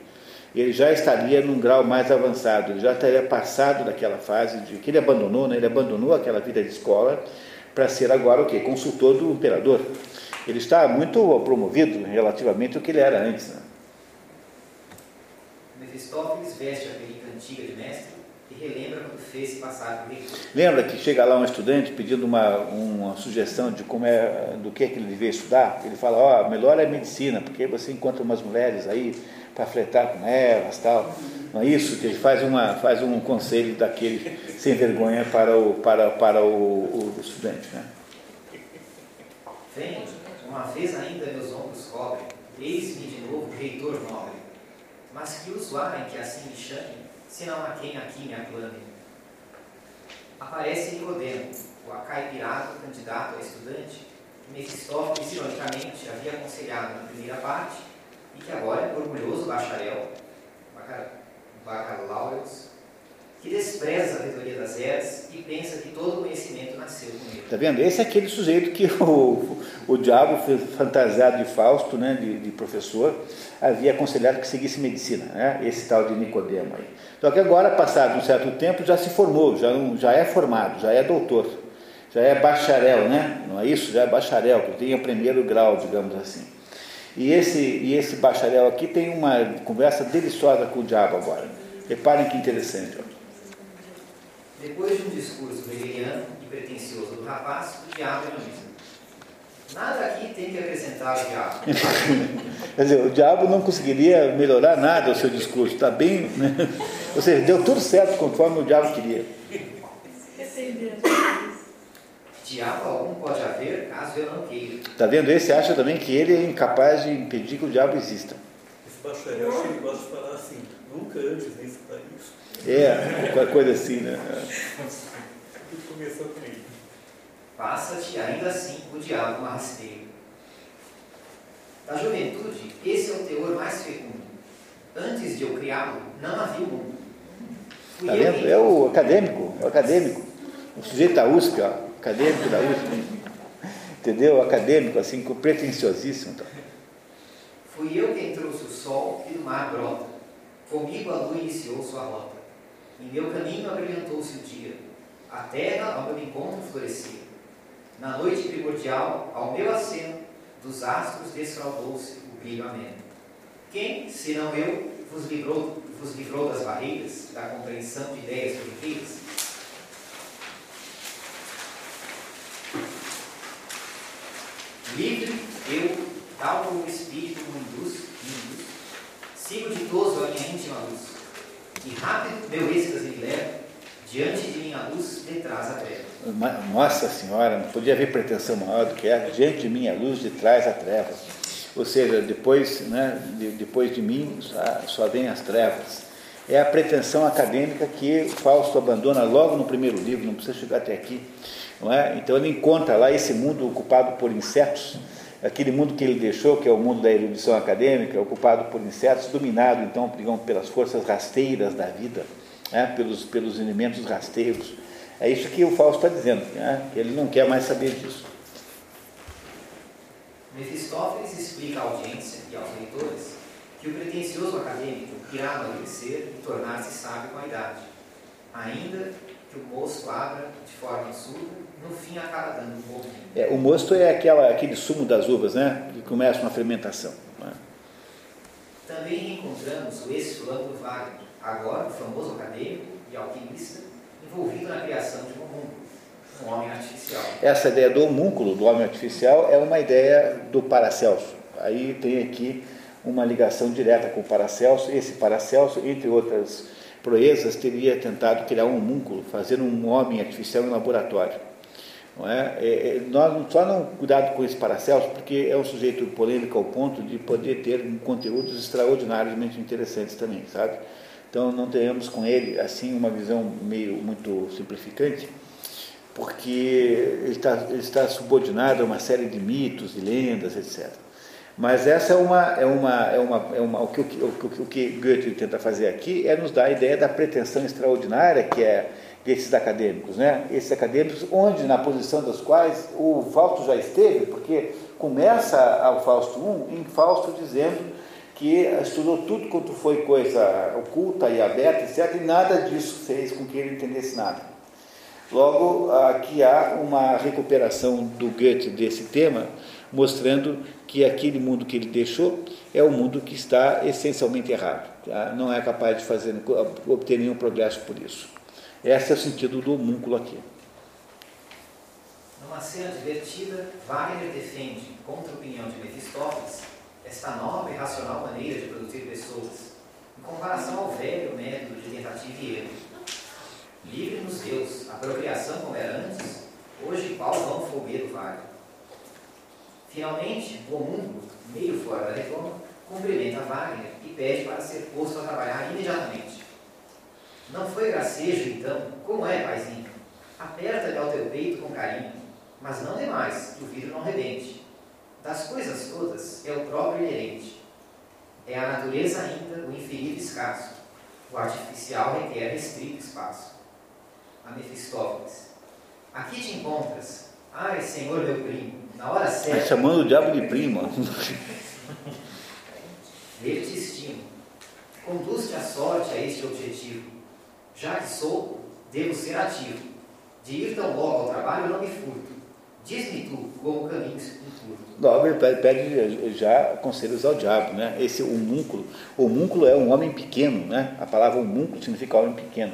Speaker 1: Ele já estaria num grau mais avançado, ele já estaria passado daquela fase de que ele abandonou, né? Ele abandonou aquela vida de escola para ser agora o quê? Consultor do imperador. Ele está muito promovido relativamente ao que ele era antes. Né?
Speaker 8: Mefistófeles veste a perícia antiga de mestre e relembra quando fez se passar por reitor.
Speaker 1: Lembra que chega lá um estudante pedindo uma, uma sugestão de como é, do que, é que ele devia estudar? Ele fala, ó, melhor é medicina, porque você encontra umas mulheres aí para fletar com elas tal. Não é isso? Que ele faz, uma, faz um conselho daquele sem vergonha para o, para, para o, o estudante. Né?
Speaker 8: Venho, uma vez ainda meus ombros cobrem, eis-me de novo reitor nobre. Mas que uso há em que assim me chamem, senão a quem aqui me aclame? Aparece Nicodemo, o acaipirado candidato a estudante, que Mefistófeles ironicamente havia aconselhado na primeira parte, e que agora é orgulhoso bacharel, bacalaureus, que despreza a sabedoria das eras e pensa que todo conhecimento nasceu com ele.
Speaker 1: Tá vendo? Esse é aquele sujeito que o, o diabo, fantasiado de Fausto, né, de, de professor, havia aconselhado que seguisse medicina, né? esse tal de Nicodemo aí. Só que agora, passado um certo tempo, já se formou, já, já é formado, já é doutor, já é bacharel, né? Não é isso? Já é bacharel, que tem o primeiro grau, digamos assim. E esse, e esse bacharel aqui tem uma conversa deliciosa com o diabo agora. Reparem que interessante. ó.
Speaker 8: Depois de um discurso hegeliano e pretensioso do rapaz, o diabo ironiza. Nada aqui tem que acrescentar ao diabo.
Speaker 1: Quer dizer, o diabo não conseguiria melhorar nada o seu discurso, está bem. Né? Ou seja, deu tudo certo conforme o diabo queria.
Speaker 8: Diabo algum pode haver, caso eu não queira.
Speaker 1: Está vendo? Esse acha também que ele é incapaz de impedir que o diabo exista.
Speaker 7: Esse bacharel acho que ele gosta de falar assim, nunca antes nem para isso.
Speaker 1: É, qualquer coisa assim, né?
Speaker 7: Tudo começou com ele.
Speaker 8: Passa-te ainda assim o diabo uma rasteira. Da juventude, esse é o teor mais fecundo. Antes de eu criá-lo, não havia o mundo. Eu
Speaker 1: vendo? É o acadêmico, o acadêmico. O sujeito da USP, ó, acadêmico da USP. Entendeu? O acadêmico, assim, pretenciosíssimo. Tá?
Speaker 8: Fui eu quem trouxe o sol e do mar brota. Comigo a lua iniciou sua rota. Em meu caminho abrilhantou-se o dia. A terra ao meu encontro florescia. Na noite primordial, ao meu aceno, dos astros desfraudou-se o brilho ameno. Quem, senão eu, vos livrou, vos livrou das barreiras, da compreensão de ideias corriqueiras? Livre, eu, tal como o Espírito me induz, me induz, sigo ditoso a minha íntima luz, e rápido meu êxtase me leva, diante de minha luz, detrás a treva.
Speaker 1: Nossa Senhora, não podia haver pretensão maior do que essa. Diante de mim a luz, de trás a treva. Ou seja, depois, né, de- depois de mim só, só vem as trevas. É a pretensão acadêmica que Fausto abandona logo no primeiro livro, não precisa chegar até aqui. Não é? Então ele encontra lá esse mundo ocupado por insetos, aquele mundo que ele deixou, que é o mundo da erudição acadêmica, ocupado por insetos, dominado então digamos, pelas forças rasteiras da vida, né? pelos, pelos elementos rasteiros. É isso que o Fausto está dizendo, né? que ele não quer mais saber disso.
Speaker 8: Mefistófeles explica à audiência e aos leitores que o pretensioso acadêmico irá amadurecer e tornar-se sábio com a idade, ainda que o moço abra de forma surda, no fim acaba dando um bom.
Speaker 1: É, o mosto é aquela, aquele sumo das uvas, né? que começa uma fermentação. né?
Speaker 8: Também encontramos o ex-fulano Wagner, agora o famoso acadêmico e alquimista, envolvido na criação de um mundo, um homem artificial.
Speaker 1: Essa ideia do homúnculo, do homem artificial, é uma ideia do Paracelso. Aí tem aqui uma ligação direta com o Paracelso. Esse Paracelso, entre outras proezas, teria tentado criar um homúnculo, fazer um homem artificial em laboratório. Não é? É, é, nós só não cuidado com esse Paracelso, porque é um sujeito polêmico ao ponto de poder ter conteúdos extraordinariamente interessantes também, sabe? Então não tenhamos com ele assim uma visão meio muito simplificante, porque ele está, ele está subordinado a uma série de mitos e lendas, etc. Mas essa é uma, é uma, é uma, é uma o, que, o, que, o que Goethe tenta fazer aqui é nos dar a ideia da pretensão extraordinária que é desses acadêmicos, né? Esses acadêmicos, onde na posição das quais o Fausto já esteve, porque começa o Fausto I em Fausto dizendo que estudou tudo quanto foi coisa oculta e aberta, etc., e nada disso fez com que ele entendesse nada. Logo, aqui há uma recuperação do Goethe desse tema, mostrando que aquele mundo que ele deixou é um mundo que está essencialmente errado. Tá? Não é capaz de fazer, obter nenhum progresso por isso. Esse é o sentido do homúnculo aqui.
Speaker 8: Numa cena divertida, Wagner defende, contra a opinião de Mefistófeles, esta nova e racional maneira de produzir pessoas, em comparação ao velho método de tentativa e erro. Livre-nos Deus, a procriação como era antes, hoje qual vão fogueiro vale. Finalmente, o homúnculo, meio fora da reforma, cumprimenta Wagner e pede para ser posto a trabalhar imediatamente. Não foi gracejo, então? Como é, paizinho? Aperta-lhe ao teu peito com carinho, mas não demais, que o vidro não rebente. Das coisas todas é o próprio inerente. É a natureza ainda o infinito escasso. O artificial requer restrito espaço. A Mefistófeles. Aqui te encontras. Ai, senhor meu primo, na hora certa.
Speaker 1: Está chamando o diabo de primo.
Speaker 8: Nele te estimo. Conduz-te a sorte a este objetivo já que sou, devo ser ativo. De ir tão logo ao trabalho não me furto. Diz-me tu como caminho encurto.
Speaker 1: Logo ele pede já conselhos ao diabo, né? Esse homúnculo, homúnculo é um homem pequeno, né? A palavra homúnculo significa homem pequeno.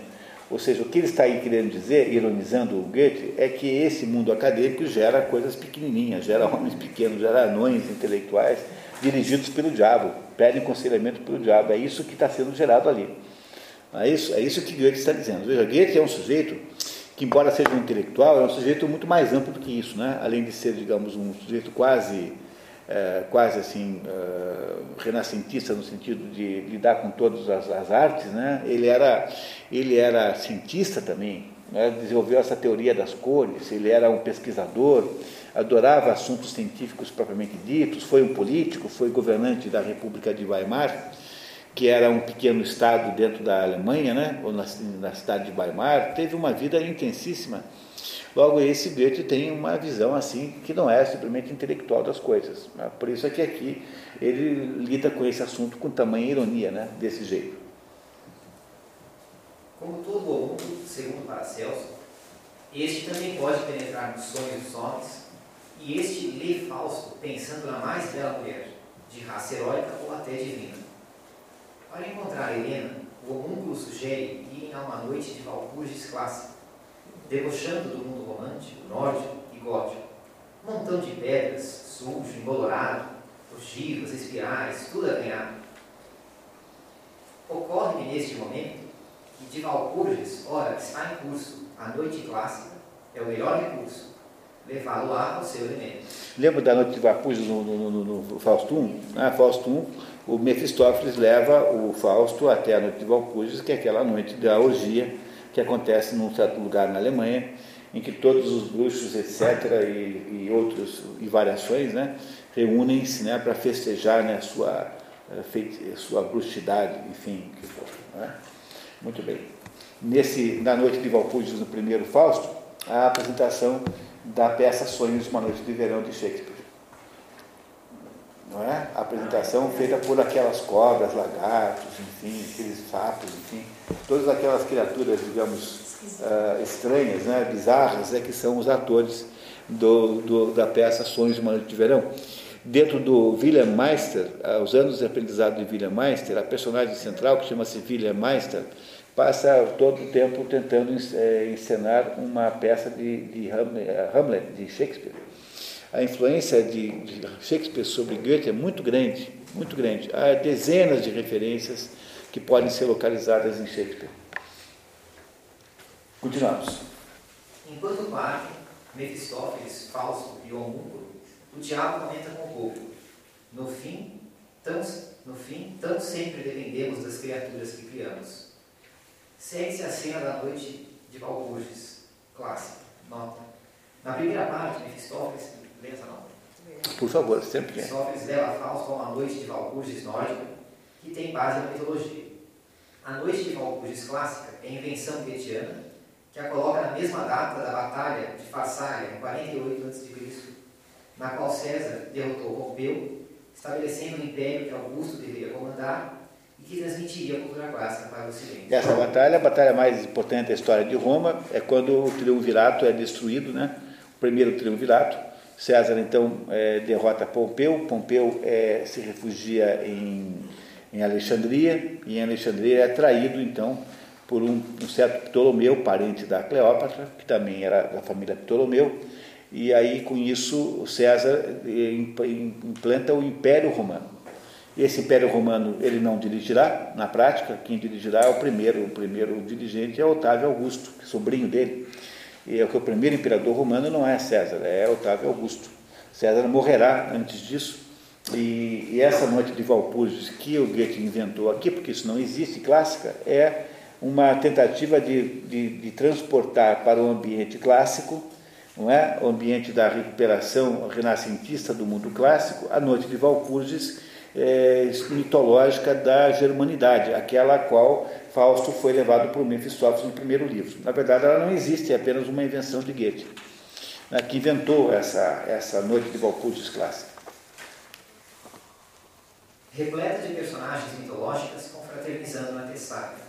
Speaker 1: Ou seja, o que ele está aí querendo dizer, ironizando o Goethe, é que esse mundo acadêmico gera coisas pequenininhas, gera homens pequenos, gera anões intelectuais dirigidos pelo diabo, pedem conselhamento pelo diabo. É isso que está sendo gerado ali. É isso, é isso que Goethe está dizendo. Veja, Goethe é um sujeito que, embora seja um intelectual, é um sujeito muito mais amplo do que isso, né? além de ser, digamos, um sujeito quase, é, quase assim, é, renascentista no sentido de lidar com todas as, as artes, né? ele, era, ele era cientista também, né? desenvolveu essa teoria das cores, ele era um pesquisador, adorava assuntos científicos propriamente ditos, foi um político, foi governante da República de Weimar, que era um pequeno estado dentro da Alemanha, né, ou na, na cidade de Weimar, teve uma vida intensíssima. Logo, esse Goethe tem uma visão assim que não é simplesmente intelectual das coisas. Né? Por isso é que aqui ele lida com esse assunto com tamanha ironia, né, desse jeito.
Speaker 8: Como todo mundo, segundo Paracelso, este também pode penetrar nos sonhos dos homens, e este lê Fausto pensando na mais bela mulher, de raça heróica ou até divina. Para encontrar Helena, o homúnculo sugere irem a uma noite de Valpurgis clássica, debochando do mundo romântico, nórdico e gótico. Montão de pedras, sujo, embolorado, ogivas, espirais, tudo acanhado. Ocorre-me neste momento que de Valpurgis, ora, está em curso a noite clássica, é o melhor recurso, levá-lo lá ao seu elemento.
Speaker 1: Lembra da noite de Valpurgis no, no, no, no Fausto I? Ah, Fausto I o Mefistófeles leva o Fausto até a noite de Valpurgis, que é aquela noite da orgia que acontece num certo lugar na Alemanha, em que todos os bruxos, etc., e, e outros, e variações, né, reúnem-se né, para festejar né, a sua, a sua bruxidade, enfim, que for. Né? Muito bem. Nesse, na noite de Valpurgis, no primeiro Fausto, a apresentação da peça Sonhos uma Noite de Verão de Shakespeare não é? A apresentação feita por aquelas cobras, lagartos, enfim, aqueles sapos, enfim, todas aquelas criaturas, digamos, uh, estranhas, né, bizarras, é que são os atores do, do, da peça Sonhos de uma Noite de Verão. Dentro do William Meister, uh, os anos de aprendizado de William Meister, a personagem central, que chama-se William Meister, passa todo o tempo tentando eh, encenar uma peça de, de Hamlet, de Shakespeare a influência de, Shakespeare sobre Goethe é muito grande, muito grande. Há dezenas de referências que podem ser localizadas em Shakespeare. Continuamos.
Speaker 8: Enquanto parte, Mefistófeles, Fausto e homúnculo, o diabo comenta com o povo. No fim, tão, no fim, tão sempre dependemos das criaturas que criamos. Segue-se a cena da noite de Valburges, clássica, nota. Na primeira parte, Mefistófeles, essa nota?
Speaker 1: Por favor, sempre é.
Speaker 8: Sócrates leva Fausto a uma noite de Valpurgis nórdica que tem base na mitologia. A noite de Valpurgis clássica é invenção goetiana que a coloca na mesma data da batalha de Farsália, em 48 a.C., na qual César derrotou Pompeu, estabelecendo um império que Augusto deveria comandar e que transmitiria a cultura clássica para o Ocidente.
Speaker 1: Essa batalha, a batalha mais importante da história de Roma, é quando o triunvirato é destruído, né? o primeiro triunvirato. César então é, derrota Pompeu, Pompeu é, se refugia em, em Alexandria, e em Alexandria é traído então por um, um, certo Ptolomeu, parente da Cleópatra, que também era da família Ptolomeu, e aí com isso César implanta o Império Romano. Esse Império Romano ele não dirigirá na prática, quem dirigirá é o primeiro, o primeiro dirigente é Otávio Augusto, é sobrinho dele. E é que o primeiro imperador romano não é César, é Otávio Augusto. César morrerá antes disso. E, e essa noite de Valpurgis que o Goethe inventou aqui, porque isso não existe clássica, é uma tentativa de, de, de transportar para o ambiente clássico, não é, o ambiente da recuperação renascentista do mundo clássico, a noite de Valpurgis é, mitológica da germanidade, aquela a qual Fausto foi levado por Mefistófeles no primeiro livro. Na verdade, ela não existe, é apenas uma invenção de Goethe, né, que inventou essa, essa noite de Valpurgis clássica.
Speaker 8: Repleta de personagens mitológicas confraternizando na Tessália.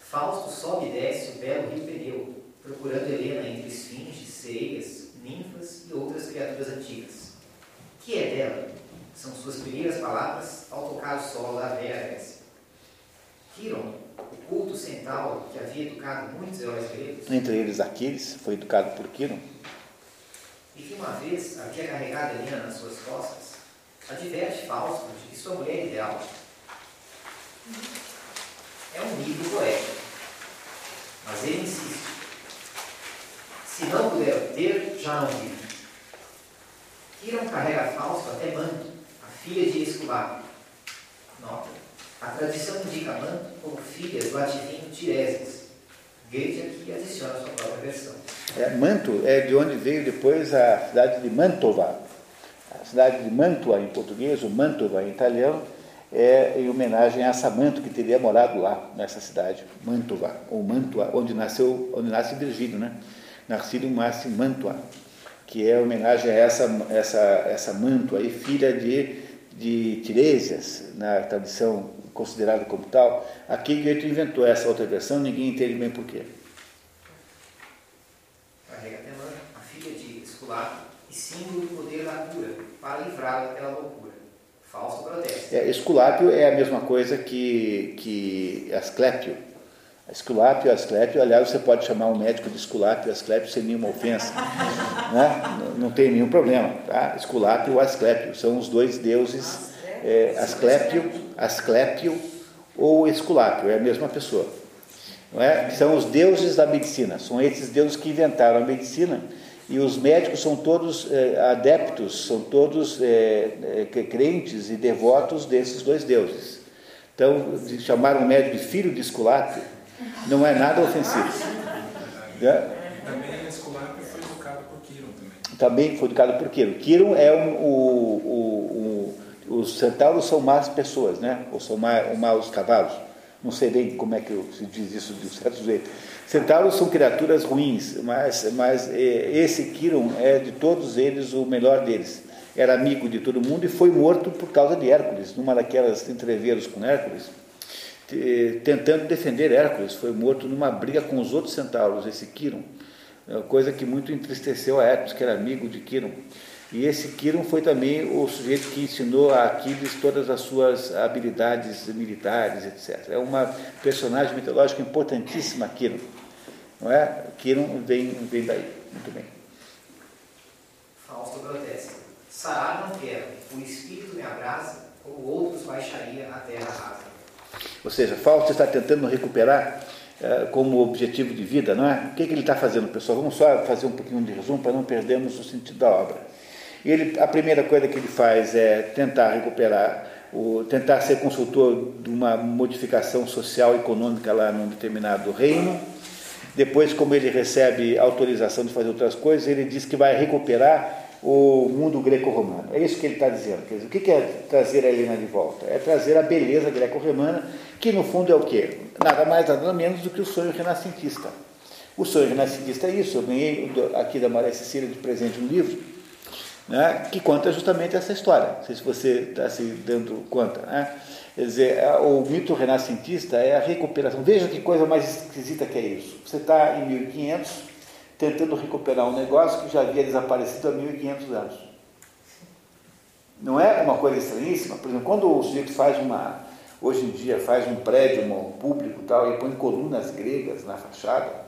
Speaker 8: Fausto sobe e desce o belo rio Peneu, procurando Helena entre esfinges, sereias, ninfas e outras criaturas antigas. Que é dela? São suas primeiras palavras ao tocar o solo da Grécia. Quiron, o culto centauro que havia educado muitos heróis gregos,
Speaker 1: Entre eles Aquiles, foi educado por Quiron.
Speaker 8: e que uma vez havia carregado Helena nas suas costas, adverte Fausto de que sua mulher ideal é um mito poético. Mas ele insiste. Se não puder obter, já não vive. Quiron carrega Fausto até Manto, filha de Esculápio. Nota. A tradição indica Manto como filha do adivinho Tiresias. Goethe aqui adiciona a sua própria versão.
Speaker 1: É, Manto é de onde veio depois a cidade de Mantova. A cidade de Mantua em português, o Mantova em italiano, é em homenagem a Samanto, que teria morado lá, nessa cidade, Mantova, ou Mantua, onde nasceu, onde nasce Virgílio, né? Nascido nasce Mantua, que é homenagem a essa, essa, essa Mantua aí, filha de, de Tiresias, na tradição considerada como tal. Aqui Goethe inventou essa outra versão, ninguém entende bem porquê.
Speaker 8: A filha de Esculápio, e símbolo do poder da cura, para livrá-la daquela loucura. Fausto protesta.
Speaker 1: É, Esculápio é a mesma coisa que, que Asclépio. Esculápio e Asclépio, aliás, você pode chamar um médico de Esculápio e Asclépio sem nenhuma ofensa. né? Não, tem nenhum problema. Tá? Esculápio e Asclépio são os dois deuses, é, Asclépio, Asclépio ou Esculápio, é a mesma pessoa. Não é? São os deuses da medicina, são esses deuses que inventaram a medicina e os médicos são todos é, adeptos, são todos é, é, crentes e devotos desses dois deuses. Então, de chamar um médico de filho de Esculápio não é nada ofensivo. Né?
Speaker 4: Também Esculápio foi educado por Quiron também.
Speaker 1: Também foi educado por Quiron. Quiron é um, o, o, o, os centauros são más pessoas, né? Ou são ma, maus cavalos. Não sei bem como é que se diz isso de um certo jeito. Centauros são criaturas ruins, mas, mas é, esse Quiron é de todos eles o melhor deles. Era amigo de todo mundo e foi morto por causa de Hércules, numa daquelas entreveros com Hércules, tentando defender Hércules. Foi morto numa briga com os outros centauros, esse Quiron. Uma Coisa que muito entristeceu a Hércules, que era amigo de Quiron. E esse Quiron foi também o sujeito que ensinou a Aquiles todas as suas habilidades militares, etc. É uma personagem mitológica importantíssima, Quiron. Não é? Quiron vem, vem daí. Muito bem.
Speaker 8: Fausto protesta. Sarar não quero, o espírito me abraça, ou outros baixaria a terra rasa.
Speaker 1: Ou seja, Fausto está tentando recuperar eh, como objetivo de vida, não é? O que, que ele está fazendo, pessoal? Vamos só fazer um pouquinho de resumo para não perdermos o sentido da obra. Ele, a primeira coisa que ele faz é tentar recuperar, o, tentar ser consultor de uma modificação social e econômica lá num determinado reino. Depois, como ele recebe autorização de fazer outras coisas, ele diz que vai recuperar o mundo greco-romano. É isso que ele está dizendo. Quer dizer, o que é trazer a Helena de volta? É trazer a beleza greco-romana, que no fundo é o quê? Nada mais, nada menos do que o sonho renascentista. O sonho renascentista é isso. Eu ganhei aqui da Maria Cecília de presente um livro né, que conta justamente essa história. Não sei se você está se dando conta. Né? Quer dizer, é, o mito renascentista é a recuperação. Veja que coisa mais esquisita que é isso. Você está em 1500 tentando recuperar um negócio que já havia desaparecido há 1500 anos. Não é uma coisa estranhíssima? Por exemplo, quando o sujeito faz uma, hoje em dia, faz um prédio um público tal, e põe colunas gregas na fachada,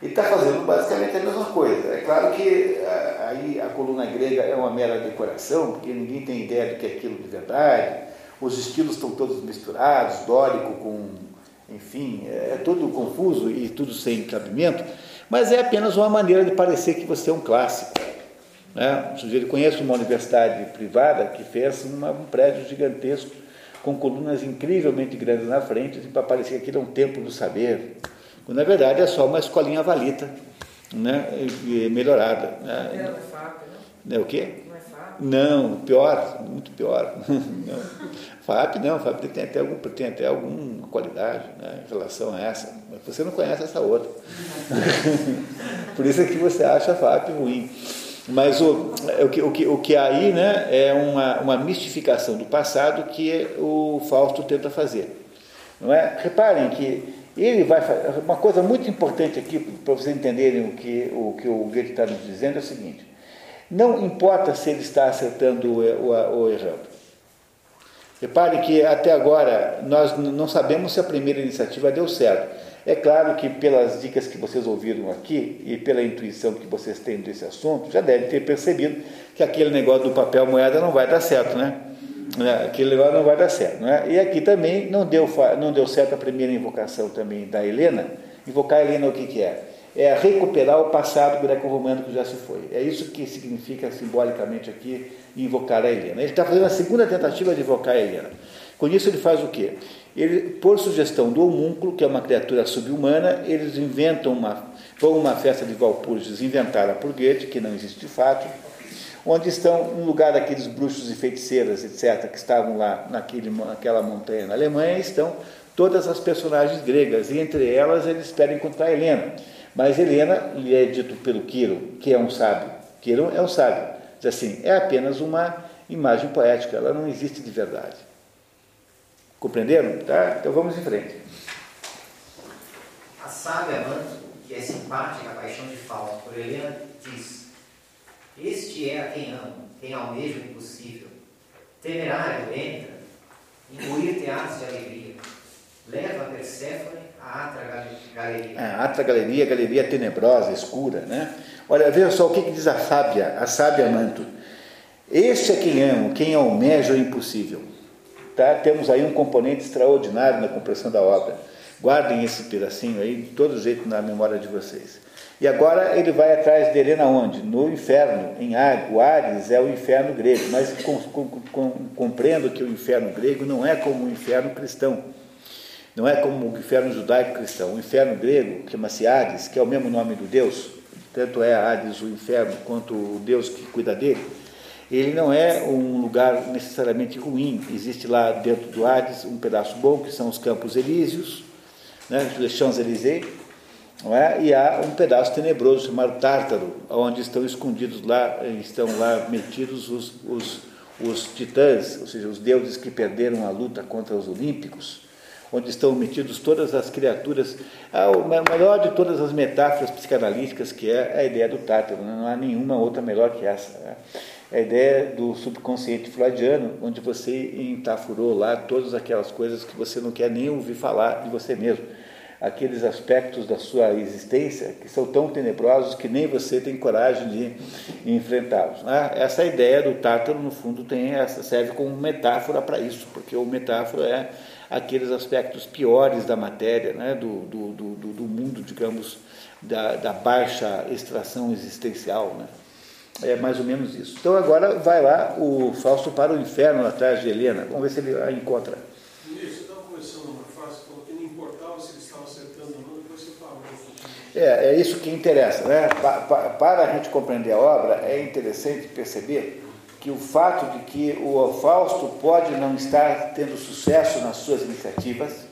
Speaker 1: ele está fazendo basicamente a mesma coisa. É claro que eh, aí a coluna grega é uma mera decoração, porque ninguém tem ideia do que é aquilo de verdade, os estilos estão todos misturados, dórico com, enfim, é, é tudo confuso e tudo sem cabimento, mas é apenas uma maneira de parecer que você é um clássico. Né? Sujeito conhece uma universidade privada que fez uma, um prédio gigantesco com colunas incrivelmente grandes na frente para parecer que aquilo é um templo do saber. Quando na verdade é só uma escolinha valita, né? E, melhorada. Né?
Speaker 2: Não é FAP,
Speaker 1: não? É o quê?
Speaker 2: Não é FAP?
Speaker 1: Não, pior, muito pior. Não. FAP não, FAP tem até, algum, tem até alguma qualidade né, em relação a essa, mas você não conhece essa outra. Por isso é que você acha a FAP ruim. Mas o, o, que, o, que, o que aí né, é uma, uma mistificação do passado que o Fausto tenta fazer. Não é? Reparem que ele vai fazer. Uma coisa muito importante aqui, para vocês entenderem o que o, que o Goethe está nos dizendo, é o seguinte: não importa se ele está acertando ou errando. Repare que até agora nós não sabemos se a primeira iniciativa deu certo. É claro que pelas dicas que vocês ouviram aqui e pela intuição que vocês têm desse assunto, já devem ter percebido que aquele negócio do papel moeda não vai dar certo, né? né? Aquele negócio não vai dar certo, né? E aqui também não deu, não deu certo a primeira invocação também da Helena. Invocar a Helena o que, que é? É recuperar o passado greco-romano que já se foi. É isso que significa simbolicamente aqui invocar a Helena. Ele está fazendo a segunda tentativa de invocar a Helena. Com isso ele faz o quê? Ele, por sugestão do homúnculo, que é uma criatura subhumana, eles inventam uma, vão uma festa de Valpurgis inventada por Goethe, que não existe de fato, onde estão, no lugar daqueles bruxos e feiticeiras, etc., que estavam lá naquele, naquela montanha na Alemanha, estão todas as personagens gregas, e entre elas eles esperam encontrar Helena. Mas Helena lhe é dito pelo Quiro, que é um sábio. Quiro é um sábio Diz assim, é apenas uma imagem poética, ela não existe de verdade. Compreenderam? Tá? Então vamos em frente.
Speaker 8: A sábia Manto, que é simpática à paixão de Fausto por Helena, diz: Este é a quem amo, quem almeja o impossível. Temerário entra, imbuir teatros de alegria. Leva a Perséfone à atra galeria.
Speaker 1: A atra galeria, tenebrosa, escura, né? Olha, veja só o que, diz a sábia, a sábia manto. Este é quem amo, quem almeja o impossível. Tá? Temos aí um componente extraordinário na compreensão da obra. Guardem esse pedacinho aí, de todo jeito, na memória de vocês. E agora ele vai atrás de Helena onde? No inferno, em. O Ares é o inferno grego, mas com, com, com, compreendo que o inferno grego não é como o inferno cristão. Não é como o inferno judaico cristão. O inferno grego chama-se Hades, que é o mesmo nome do Deus, tanto é Hades o inferno quanto o Deus que cuida dele, ele não é um lugar necessariamente ruim. Existe lá dentro do Hades um pedaço bom, que são os Campos Elíseos, né, os Champs-Élysées, é? e há um pedaço tenebroso chamado Tártaro, onde estão escondidos lá, estão lá metidos os, os, os titãs, ou seja, os deuses que perderam a luta contra os olímpicos onde estão metidos todas as criaturas. A melhor de todas as metáforas psicanalíticas, que é a ideia do Tártaro, né? não há nenhuma outra melhor que essa. Né? A ideia do subconsciente freudiano, onde você entafurou lá todas aquelas coisas que você não quer nem ouvir falar de você mesmo. Aqueles aspectos da sua existência que são tão tenebrosos que nem você tem coragem de enfrentá-los. Né? Essa ideia do Tártaro, no fundo, tem essa, serve como metáfora para isso, porque o metáfora é aqueles aspectos piores da matéria, né? do, do, do, do mundo, digamos, da, da baixa extração existencial. Né? É mais ou menos isso. Então agora vai lá o Fausto para o inferno atrás de Helena. Vamos ver se ele a encontra.
Speaker 9: Isso, estava frase, falou que não importava se acertando ou não, depois você.
Speaker 1: É, é isso que interessa. Né? Pa, pa, para a gente compreender a obra, é interessante perceber que o fato de que o Fausto pode não estar tendo sucesso nas suas iniciativas,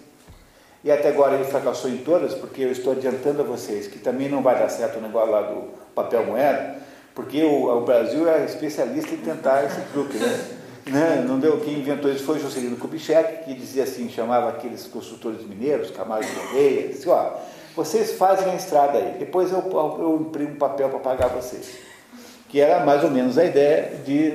Speaker 1: e até agora ele fracassou em todas, porque eu estou adiantando a vocês que também não vai dar certo o negócio lá do papel moeda, porque o, o Brasil é especialista em tentar esse truque, né? né? Não deu, quem inventou isso foi Juscelino Kubitschek, que dizia assim, chamava aqueles construtores mineiros, Camargo Correia, disse, ó, vocês fazem a estrada aí, depois eu, eu imprimo papel para pagar vocês. Que era mais ou menos a ideia de,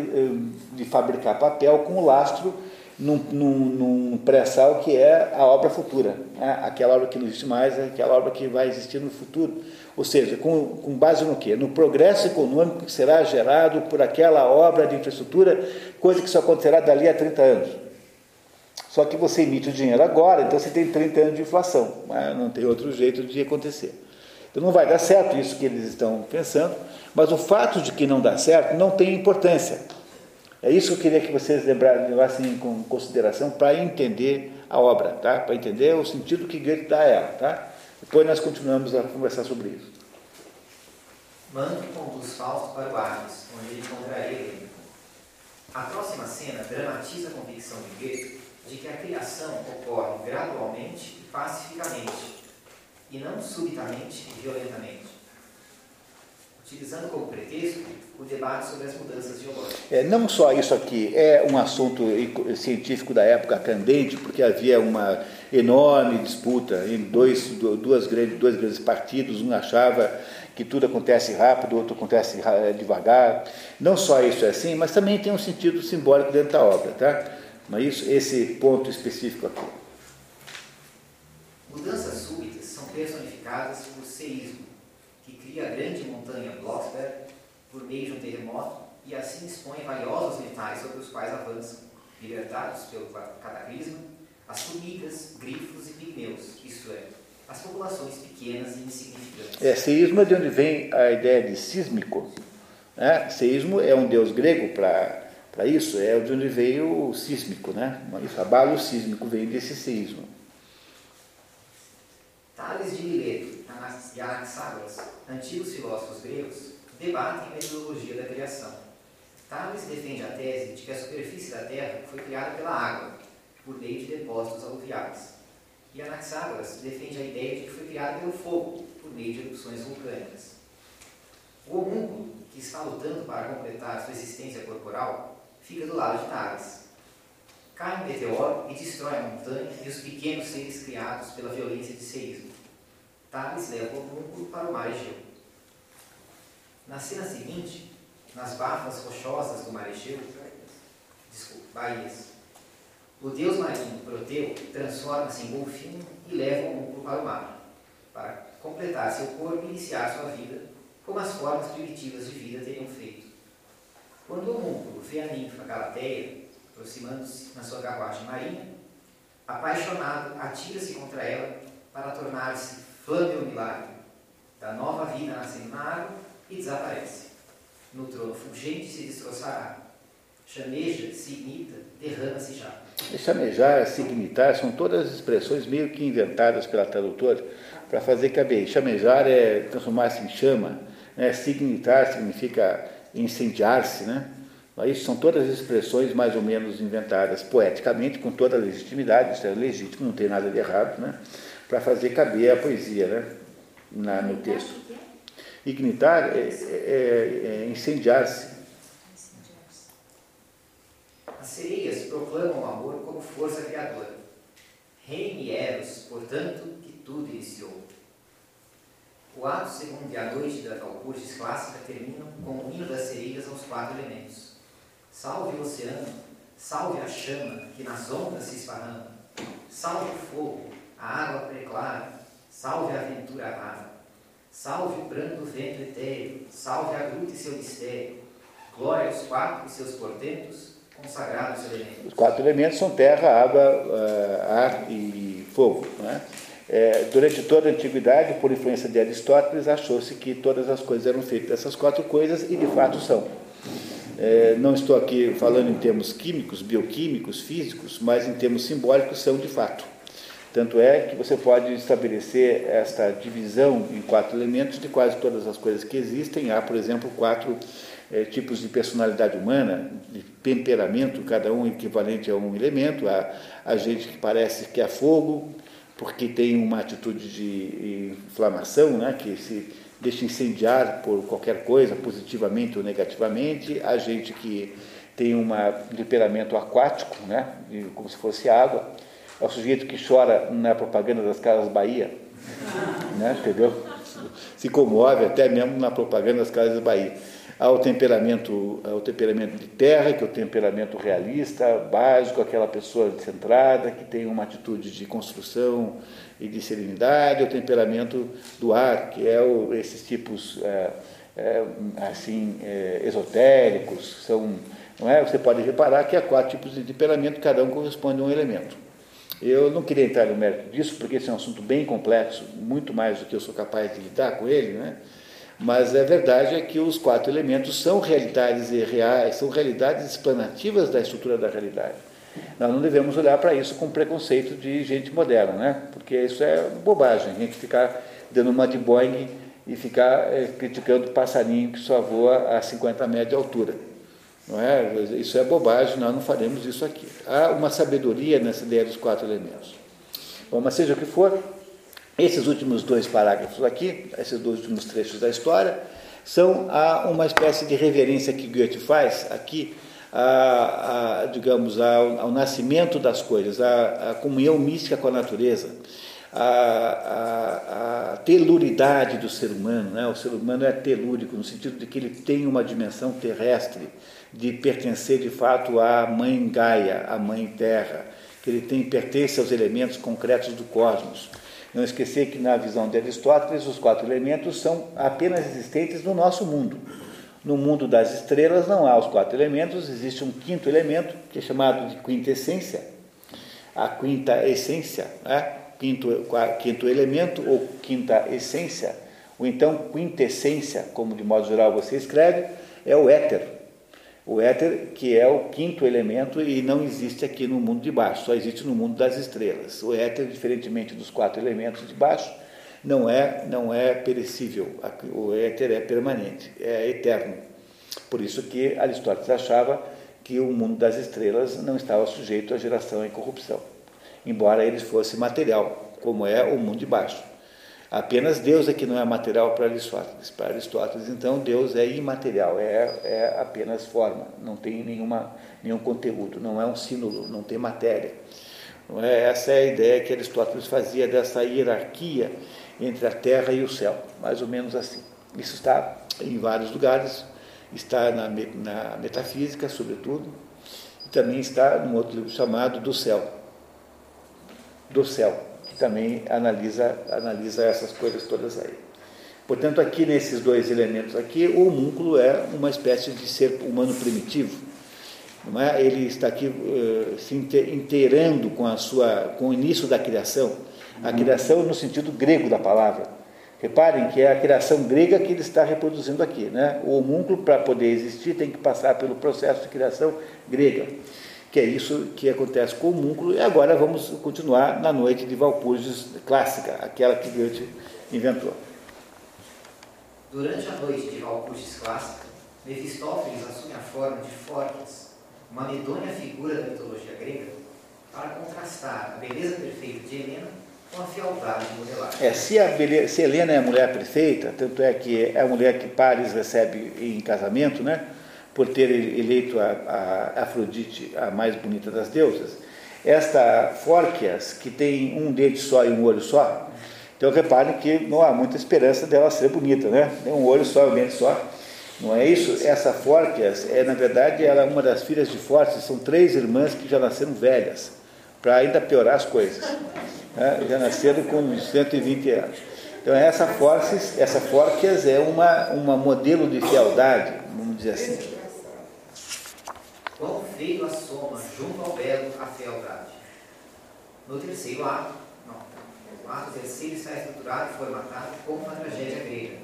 Speaker 1: de fabricar papel com lastro num, num, num pré-sal que é a obra futura. Né? Aquela obra que não existe mais, aquela obra que vai existir no futuro. Ou seja, com, com base no quê? No progresso econômico que será gerado por aquela obra de infraestrutura, coisa que só acontecerá dali a 30 anos. Só que você emite o dinheiro agora, então você tem 30 anos de inflação, mas não tem outro jeito de acontecer. Então não vai dar certo isso que eles estão pensando, mas o fato de que não dá certo não tem importância. É isso que eu queria que vocês levassem em consideração para entender a obra, tá? para entender o sentido que Goethe dá a ela. Tá? Depois nós continuamos a conversar sobre isso.
Speaker 8: Mando conduz Fausto para o Hades, onde ele encontraria ele. A próxima cena dramatiza a convicção de Goethe de que a criação ocorre gradualmente e pacificamente, e não subitamente e violentamente, utilizando como pretexto o debate sobre as mudanças geológicas.
Speaker 1: É, não só isso aqui é um assunto científico da época candente, porque havia uma enorme disputa em dois, duas grandes, dois grandes partidos, um achava que tudo acontece rápido, outro acontece devagar. Não só isso é assim, mas também tem um sentido simbólico dentro da obra, tá? Mas isso, esse ponto específico aqui.
Speaker 8: Mudanças súbitas personificadas por seísmo, que cria a grande montanha Blocksberg por meio de um terremoto e assim expõe valiosos metais sobre os quais avançam, libertados pelo cataclisma, as formigas, grifos e pigmeus, isto é, as populações pequenas e insignificantes.
Speaker 1: É, seísmo é de onde vem a ideia de sísmico. Né? Seísmo é um deus grego para isso, é de onde veio o sísmico. Né? Isso, abalo sísmico vem desse seísmo.
Speaker 8: Tales de Mileto e Anaxágoras, antigos filósofos gregos, debatem a metodologia da criação. Tales defende a tese de que a superfície da Terra foi criada pela água, por meio de depósitos aluviais. E Anaxágoras defende a ideia de que foi criada pelo fogo, por meio de erupções vulcânicas. O homúnculo, que está lutando para completar sua existência corporal, fica do lado de Tales. Cai um meteoro e destrói a montanha e os pequenos seres criados pela violência de seísmo. Tales leva o homúnculo para o mar Egeu. Na cena seguinte, nas bafas rochosas do mar Egeu, desculpa, Bahias, o deus marinho Proteu transforma-se em golfinho e leva o homúnculo para o mar, para completar seu corpo e iniciar sua vida, como as formas primitivas de vida teriam feito. Quando o homúnculo vê a ninfa Galateia, aproximando-se na sua carruagem marinha, apaixonado, atira-se contra ela para tornar-se fã do milagre, da nova vida nascendo na água e desaparece. No trono fulgente se destroçará. Chameja, se imita, derrama-se já.
Speaker 1: Chamejar, signitar, são todas expressões meio que inventadas pela tradutora para fazer caber. Chamejar é transformar-se em chama, né? signitar significa incendiar-se, né? Isso são todas expressões mais ou menos inventadas poeticamente, com toda a legitimidade, isso é legítimo, não tem nada de errado, né? Para fazer caber a poesia né? Na, no texto. Ignitar é, é, é incendiar-se.
Speaker 8: As sereias proclamam o amor como força criadora. Reine Eros, portanto, que tudo iniciou. O ato segundo e a noite da Calcurtis clássica terminam com o hino das sereias aos quatro elementos. Salve o oceano, salve a chama que nas ondas se esparrama. Salve o fogo, a água preclara, salve a aventura rara. Salve o brando vento etéreo, salve a gruta e seu mistério. Glória aos quatro e seus portentos, consagrados elementos.
Speaker 1: Os quatro elementos são terra, água, eh, ar e fogo. Né? É, durante toda a antiguidade, por influência de Aristóteles, achou-se que todas as coisas eram feitas dessas quatro coisas e de fato são. É, não estou aqui falando em termos químicos, bioquímicos, físicos, mas em termos simbólicos são de fato. Tanto é que você pode estabelecer esta divisão em quatro elementos de quase todas as coisas que existem. Há, por exemplo, quatro é, tipos de personalidade humana, de temperamento, cada um equivalente a um elemento. Há, há gente que parece que é fogo, porque tem uma atitude de inflamação, né, que se deixa incendiar por qualquer coisa, positivamente ou negativamente. Há gente que tem um temperamento aquático, né, como se fosse água é o sujeito que chora na propaganda das Casas Bahia, né, entendeu? Se comove até mesmo na propaganda das Casas Bahia. Há o temperamento, o temperamento de terra, que é o temperamento realista, básico, aquela pessoa centrada, que tem uma atitude de construção e de serenidade, o temperamento do ar, que é o, esses tipos é, é, assim é, esotéricos, são, não é? Você pode reparar que há quatro tipos de temperamento, cada um corresponde a um elemento. Eu não queria entrar no mérito disso, porque esse é um assunto bem complexo, muito mais do que eu sou capaz de lidar com ele, né? Mas a verdade é que os quatro elementos são realidades reais, são realidades explanativas da estrutura da realidade. Nós não devemos olhar para isso com preconceito de gente moderna, né? Porque isso é bobagem, a gente ficar dando uma de Boeing e ficar é, criticando passarinho que só voa a 50 metros de altura. Não é? Isso é bobagem, nós não faremos isso aqui. Há uma sabedoria nessa ideia dos quatro elementos. Bom, mas seja o que for, esses últimos dois parágrafos aqui, esses dois últimos trechos da história, são a, uma espécie de reverência que Goethe faz aqui, a, a, digamos, ao, ao, nascimento das coisas, a comunhão mística com a natureza, a, teluridade do ser humano. Né? O ser humano é telúrico, no sentido de que ele tem uma dimensão terrestre, de pertencer de fato à mãe Gaia, à mãe Terra, que ele tem pertence aos elementos concretos do cosmos. Não esquecer que na visão de Aristóteles os quatro elementos são apenas existentes no nosso mundo. No mundo das estrelas não há os quatro elementos, existe um quinto elemento que é chamado de quintessência, a quinta essência, né? quinto, quinto elemento ou quinta essência, ou então quintessência, como de modo geral você escreve, é o éter. O éter, que é o quinto elemento e não existe aqui no mundo de baixo, só existe no mundo das estrelas. O éter, diferentemente dos quatro elementos de baixo, não é, não é perecível. O éter é permanente, é eterno. Por isso que Aristóteles achava que o mundo das estrelas não estava sujeito à geração e corrupção, embora ele fosse material, como é o mundo de baixo. Apenas Deus é que não é material para Aristóteles. Para Aristóteles, então, Deus é imaterial, é, é apenas forma, não tem nenhuma, nenhum conteúdo, não é um símbolo, não tem matéria. Não é? Essa é a ideia que Aristóteles fazia dessa hierarquia entre a terra e o céu, mais ou menos assim. Isso está em vários lugares, está na, na metafísica, sobretudo, e também está num outro livro chamado Do Céu. Do Céu também analisa, analisa essas coisas todas aí. Portanto, aqui nesses dois elementos aqui, o homúnculo é uma espécie de ser humano primitivo. Não é? Ele está aqui uh, se inteirando com, a sua, com o início da criação. A criação no sentido grego da palavra. Reparem que é a criação grega que ele está reproduzindo aqui. Né? O homúnculo, para poder existir, tem que passar pelo processo de criação grega que é isso que acontece com o múnculo. E agora vamos continuar na noite de Valpurgis clássica, aquela que Goethe inventou.
Speaker 8: Durante a noite de Valpurgis clássica, Mefistófeles assume a forma de Fórquias, uma medonha figura da mitologia grega, para contrastar a beleza perfeita de Helena com a fealdade modelar.
Speaker 1: É, se, a beleza, se Helena é a mulher perfeita, tanto é que é a mulher que Paris recebe em casamento, né? Por ter eleito a, a Afrodite a mais bonita das deusas, esta Fórquias, que tem um dente só e um olho só, então reparem que não há muita esperança dela ser bonita, né? Tem um olho só um dente só. Não é isso? Essa Fórquias é, na verdade, ela é uma das filhas de Fortes, são três irmãs que já nasceram velhas, para ainda piorar as coisas. Né? Já nasceram com 120 anos. Então essa Forces, essa Fórquias é uma, uma modelo de fealdade, vamos dizer assim.
Speaker 8: Quão feio assoma junto ao belo a fealdade. No terceiro ato, não, o ato terceiro está estruturado e formatado como uma tragédia grega,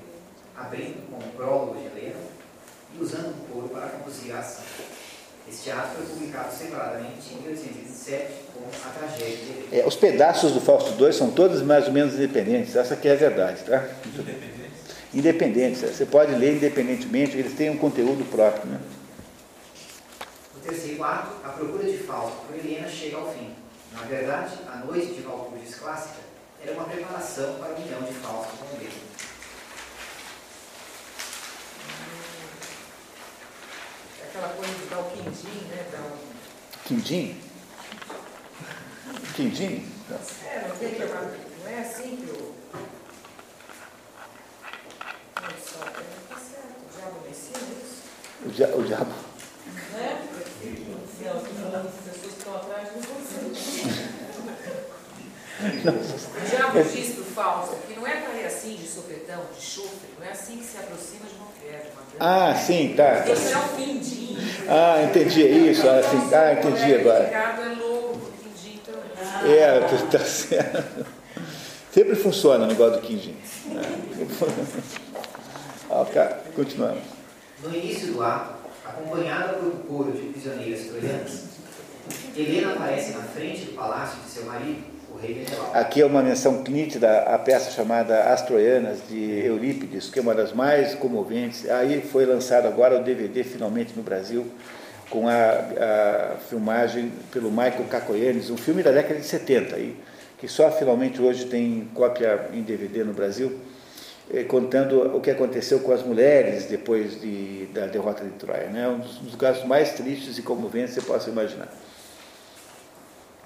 Speaker 8: abrindo com o prólogo de Helena e usando o coro para conduzir a ação. Este ato foi publicado separadamente em 1827 com a tragédia de Helena.
Speaker 1: É, os pedaços do Fausto II são todos mais ou menos independentes, essa que é a verdade, tá?
Speaker 4: Independente.
Speaker 1: Independentes, você pode ler independentemente, eles têm um conteúdo próprio, né?
Speaker 8: No terceiro ato, a procura de Fausto por Helena chega ao fim. Na verdade, a noite de Valpurgis clássica era uma preparação para a união de Fausto com o mesmo.
Speaker 2: É aquela coisa de dar o quindim, né? Dar um...
Speaker 1: Quindim? Quindim?
Speaker 2: É, não, tem que não é assim que o. Olha só, é, tá certo. O diabo me ensina isso.
Speaker 1: O, dia- o diabo.
Speaker 2: Né? Não, eu você. O pro Fausto que não é para ir assim, de sopetão, de chofre, não é assim que se aproxima de uma mulher, de uma grande.
Speaker 1: Ah, sim, tá.
Speaker 2: Esse é o quindim.
Speaker 1: Ah, entendi, é isso. Ah, sim. ah entendi
Speaker 2: O
Speaker 1: agora.
Speaker 2: Ricardo é louco quindim também.
Speaker 1: É, tá certo. Sempre funciona o negócio do quindim. Ah, cara, continuamos.
Speaker 8: No início do ato, acompanhada por um coro de prisioneiras troianas, Helena aparece na frente do palácio de seu marido, o rei Menelau.
Speaker 1: Aqui é uma menção nítida à peça chamada As Troianas, de Eurípides, que é uma das mais comoventes. Aí foi lançado agora o DVD, finalmente, no Brasil, com a, a filmagem pelo Michael Cacoyanes, um filme da década de 70, aí, que só finalmente hoje tem cópia em DVD no Brasil, contando o que aconteceu com as mulheres depois de, da derrota de Troia. Né? Um dos, dos casos mais tristes e comoventes que você possa imaginar.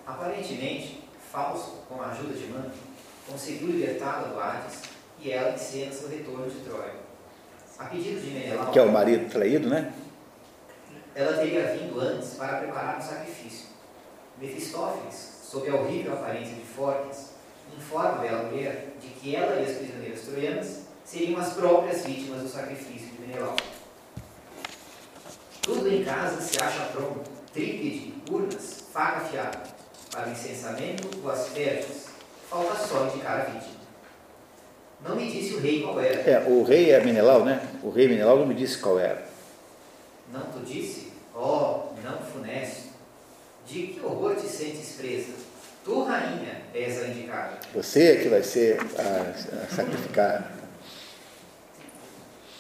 Speaker 8: Aparentemente, Fausto, com a ajuda de Manto, conseguiu libertá-la do Hades e ela encena seu retorno de Troia. A pedido de Menelau,
Speaker 1: Que é o marido traído, né?
Speaker 8: ela teria vindo antes para preparar um sacrifício. Mefistófeles, sob a horrível aparência de Fortes, informa mulher de que ela e as prisioneiras troianas seriam as próprias vítimas do sacrifício de Menelau. Tudo em casa se acha pronto, trípede, urnas, faca afiada, para o incensamento ou asperges, falta só indicar a vítima. Não me disse o rei qual era.
Speaker 1: É, o rei é Menelau, né? O rei Menelau não me disse qual era.
Speaker 8: Não tu disse? Oh, não funesto. De que horror te sentes presa? Tu, rainha, és a indicada.
Speaker 1: Você é que vai ser a, a sacrificada.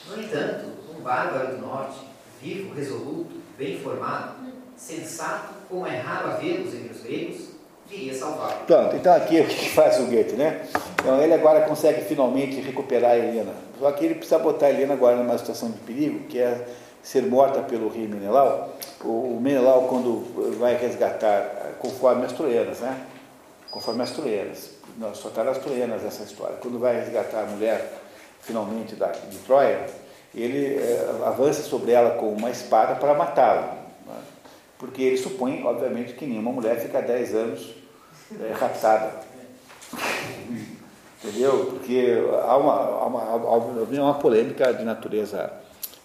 Speaker 8: No entanto, um bárbaro do norte, vivo, resoluto, bem formado, sensato, como é raro havê-los entre os gregos, viria salvá-lo.
Speaker 1: Pronto, então aqui o que faz o Goethe, né? Então ele agora consegue finalmente recuperar a Helena. Só que ele precisa botar a Helena agora numa situação de perigo, que é ser morta pelo rei Menelau. O Menelau, quando vai resgatar, conforme as troianas, né? Conforme as troianas. Nós só as troianas essa história. Quando vai resgatar a mulher, finalmente, da, de Troia, ele eh, avança sobre ela com uma espada para matá-la. né? Porque ele supõe, obviamente, que nenhuma mulher fica 10 anos eh, raptada. Entendeu? Porque há uma, há uma, há uma polêmica de natureza,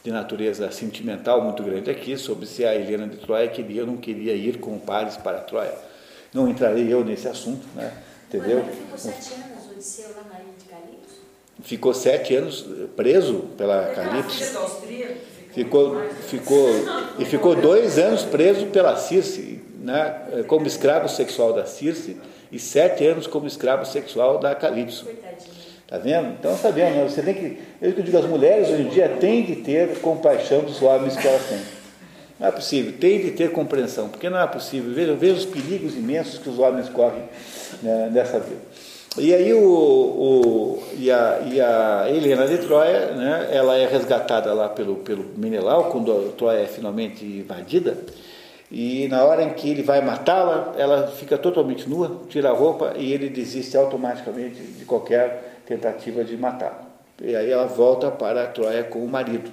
Speaker 1: de natureza sentimental muito grande aqui sobre se a Helena de Troia queria ou não queria ir com o Paris para Troia. Não entrarei eu nesse assunto, né? entendeu?
Speaker 5: Ficou sete anos o Odisseu lá na ilha de Calypso?
Speaker 1: Ficou sete anos preso pela Calypso.
Speaker 2: que
Speaker 1: Ficou, ficou, e ficou dois anos preso pela Circe, né, como escravo sexual da Circe, e sete anos como escravo sexual da Calypso. Tá vendo? Então, tá vendo? né? Você tem que. Eu que digo, as mulheres hoje em dia têm de ter compaixão dos homens que elas têm. Não é possível, tem de ter compreensão, porque não é possível. Veja, veja os perigos imensos que os homens correm né, nessa vida. E aí o, o- e, a, e a Helena de Troia, né, ela é resgatada lá pelo, pelo Menelau, quando Troia é finalmente invadida, e na hora em que ele vai matá-la, ela fica totalmente nua, tira a roupa e ele desiste automaticamente de qualquer tentativa de matá-la. E aí ela volta para a Troia com o marido,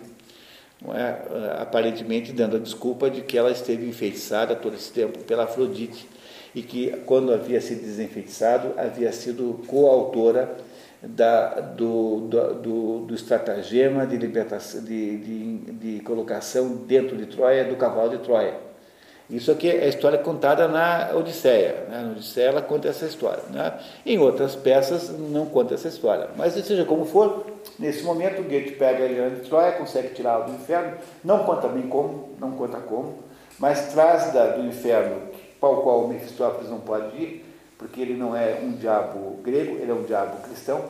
Speaker 1: é? aparentemente dando a desculpa de que ela esteve enfeitiçada todo esse tempo pela Afrodite e que, quando havia sido desenfeitiçado, havia sido coautora da, do, do, do, do estratagema de, libertação, de, de, de colocação dentro de Troia do cavalo de Troia. Isso aqui é a história contada na Odisseia. Né? Na Odisseia ela conta essa história. Né? Em outras peças não conta essa história. Mas seja como for, nesse momento Goethe pega Helena de Troia, consegue tirá-la do inferno, não conta bem como, não conta como, mas traz da, do inferno, para o qual Mefistófeles não pode ir, porque ele não é um diabo grego, ele é um diabo cristão,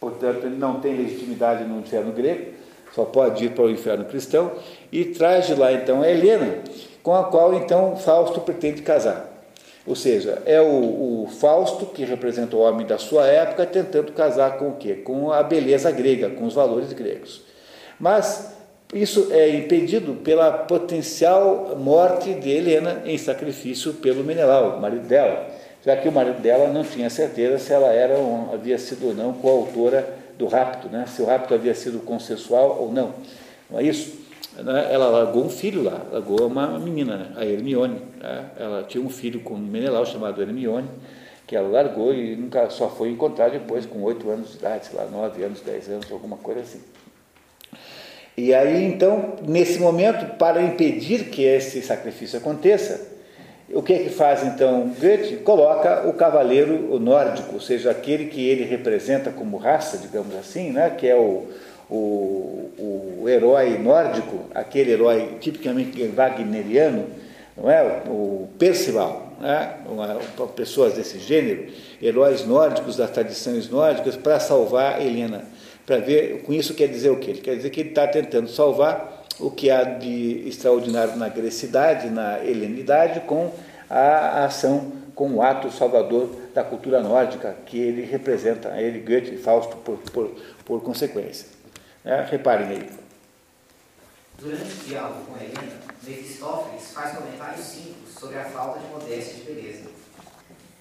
Speaker 1: portanto ele não tem legitimidade no inferno grego, só pode ir para o inferno cristão, e traz de lá então a Helena, com a qual então Fausto pretende casar. Ou seja, é o, o, Fausto, que representa o homem da sua época, tentando casar com o quê? Com a beleza grega, com os valores gregos. Mas isso é impedido pela potencial morte de Helena em sacrifício pelo Menelau, marido dela, já que o marido dela não tinha certeza se ela era ou havia sido ou não coautora do rapto, né? se o rapto havia sido consensual ou não. Não é isso? Né? Ela largou um filho lá, largou uma menina, né? a Hermione. Né? Ela tinha um filho com Menelau chamado Hermione, que ela largou e nunca só foi encontrar depois com oito anos de idade, sei lá, nove anos, dez anos, alguma coisa assim. E aí, então, nesse momento, para impedir que esse sacrifício aconteça, o que é que faz então Goethe? Coloca o cavaleiro nórdico, ou seja, aquele que ele representa como raça, digamos assim, né? que é o, o, o herói nórdico, aquele herói tipicamente wagneriano, não é? o Percival, né? pessoas desse gênero, heróis nórdicos das tradições nórdicas, para salvar Helena para ver, com isso quer dizer o quê? Ele quer dizer que ele está tentando salvar o que há de extraordinário na grecidade, na helenidade, com a ação, com o ato salvador da cultura nórdica que ele representa, ele, Goethe e Fausto, por, por, por consequência. É, reparem aí.
Speaker 8: Durante o diálogo com Helena, Mefistófeles faz comentários simples sobre a falta de modéstia e de beleza.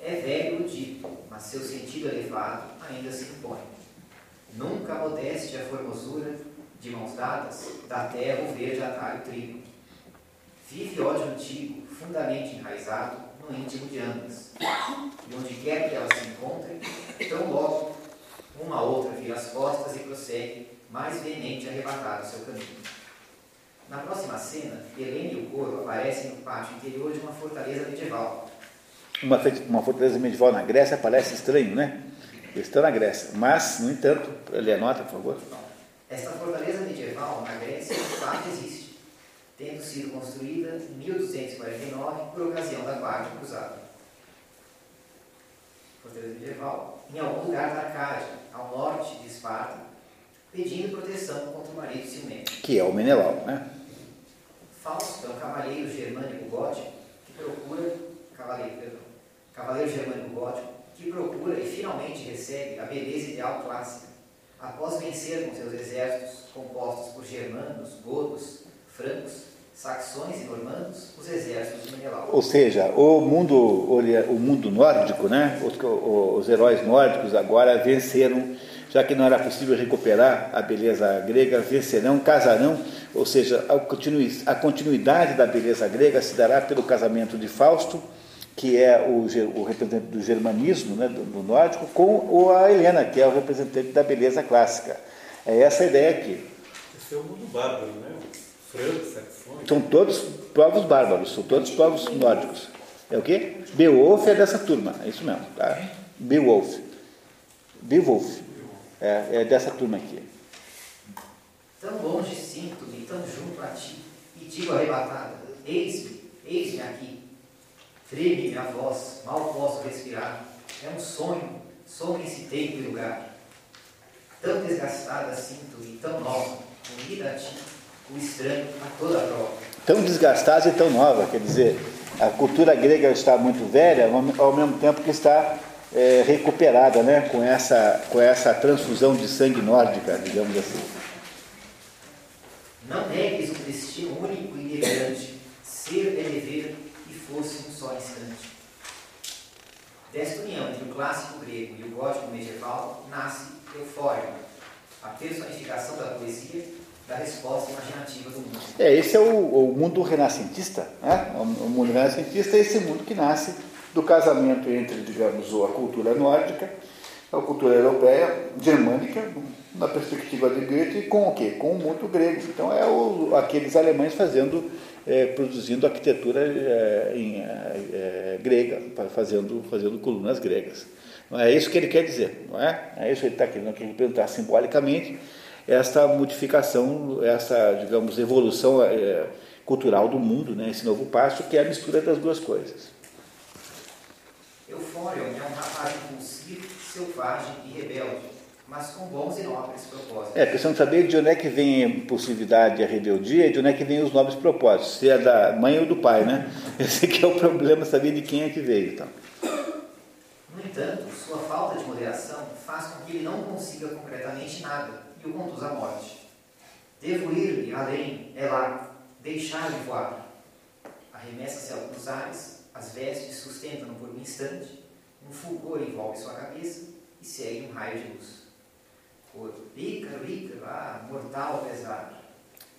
Speaker 8: É velho o dito, mas seu sentido elevado ainda se impõe. Nunca a modéstia a formosura, de mãos dadas, da terra o verde atalho trigo. Vive ódio antigo, fundamente enraizado, no íntimo de ambas. E onde quer que elas se encontrem, tão logo, uma a outra vira as costas e prossegue, mais veemente arrebatado seu caminho. Na próxima cena, Helena e o coro aparecem no pátio interior de uma fortaleza medieval.
Speaker 1: Uma, uma fortaleza medieval na Grécia parece estranho, né? Estão na Grécia. Mas, no entanto, lê a nota, por favor.
Speaker 8: Esta fortaleza medieval na Grécia, de fato, existe, tendo sido construída em 1249 por ocasião da Guarda Cruzada. Fortaleza medieval, em algum lugar da Arcádia, ao norte de Esparta, pedindo proteção contra o marido ciumento.
Speaker 1: Que é o Menelau, né?
Speaker 8: Fausto é um cavaleiro germânico gótico que procura. Cavaleiro, perdão. Cavaleiro germânico gótico que procura e finalmente recebe a beleza ideal clássica, após vencer com seus exércitos compostos por germanos, godos, francos, saxões e normandos, os exércitos de Menelau.
Speaker 1: Ou seja, o mundo, o mundo nórdico, né? os, os heróis nórdicos agora venceram, já que não era possível recuperar a beleza grega, vencerão, casarão, ou seja, a continuidade da beleza grega se dará pelo casamento de Fausto que é o, o representante do germanismo, né, do, do, nórdico, com o, a Helena, que é o representante da beleza clássica. É essa a ideia aqui.
Speaker 7: Esse é o mundo bárbaro, né? Saxões.
Speaker 1: São todos povos bárbaros, são todos povos nórdicos. É o quê? Beowulf é dessa turma, é isso mesmo. Tá? Beowulf. Beowulf. É, é dessa turma aqui.
Speaker 8: Tão longe sinto-me, tão junto a ti, e digo arrebatada, eis-me, eis-me aqui Treme minha voz, mal posso respirar. É um sonho, some esse tempo e lugar. Tão desgastada sinto e tão nova, unida a ti, o estranho a toda prova.
Speaker 1: Tão desgastada e tão nova, quer dizer, a cultura grega está muito velha, ao mesmo tempo que está é, recuperada, né, com essa, com essa transfusão de sangue nórdica, digamos assim.
Speaker 8: Não negues um destino único e delirante, ser é dever fosse um só instante. Desta união entre o clássico grego e o gótico medieval nasce Eufória, a personificação da poesia da resposta imaginativa do mundo.
Speaker 1: É, esse é o, o mundo renascentista. Né? O mundo renascentista é esse mundo que nasce do casamento entre, digamos, a cultura nórdica, a cultura europeia, germânica, na perspectiva de Goethe, com o quê? Com o mundo grego. Então é o, aqueles alemães fazendo, é, produzindo arquitetura é, em, é, grega, fazendo, fazendo colunas gregas. Não é isso que ele quer dizer, não é? É isso que ele está querendo representar simbolicamente esta modificação, essa, digamos, evolução é, cultural do mundo, né? esse novo passo, que é a mistura das duas coisas.
Speaker 8: É um rapaz impulsivo, selvagem e rebelde, mas com bons e nobres propósitos.
Speaker 1: É, precisamos saber de onde é que vem a impulsividade e a rebeldia e de onde é que vem os nobres propósitos, se é da mãe ou do pai, né? Esse é o problema, saber de quem é que veio. Então.
Speaker 8: No entanto, sua falta de moderação faz com que ele não consiga concretamente nada e o conduz à morte. Devo ir-lhe além, é lá, deixar-lhe voar. Arremessa-se aos ares, as vestes sustentam-no por um instante, um fulgor envolve sua cabeça e segue um raio de luz. Cor, Ícaro, Ícaro, ah, mortal pesar.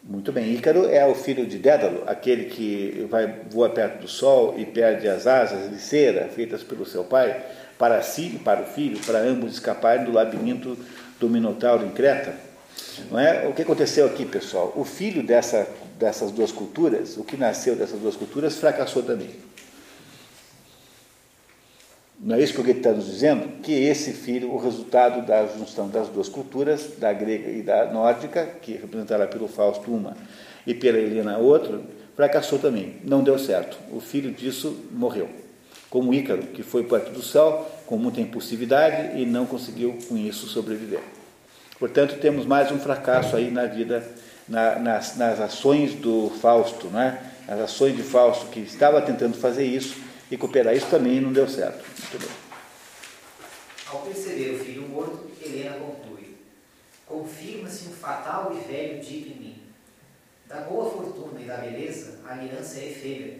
Speaker 1: Muito bem, Ícaro é o filho de Dédalo, aquele que vai voa perto do sol e perde as asas de cera feitas pelo seu pai, para si e para o filho, para ambos escaparem do labirinto do Minotauro em Creta. Não é? O que aconteceu aqui, pessoal? O filho dessa, dessas duas culturas, o que nasceu dessas duas culturas, fracassou também. Não é isso que o Goethe está nos dizendo? Que esse filho, o resultado da junção das duas culturas, da grega e da nórdica, que representada pelo Fausto uma e pela Helena outra, fracassou também. Não deu certo. O filho disso morreu. Como Ícaro, que foi perto do céu com muita impulsividade e não conseguiu com isso sobreviver. Portanto, temos mais um fracasso aí na vida, na, nas, nas ações do Fausto, né? as ações de Fausto, que estava tentando fazer isso cooperar isso também não deu certo. Muito bem.
Speaker 8: Ao perceber o filho morto, Helena conclui: Confirma-se um fatal e velho dito em mim. Da boa fortuna e da beleza, a aliança é efêmera.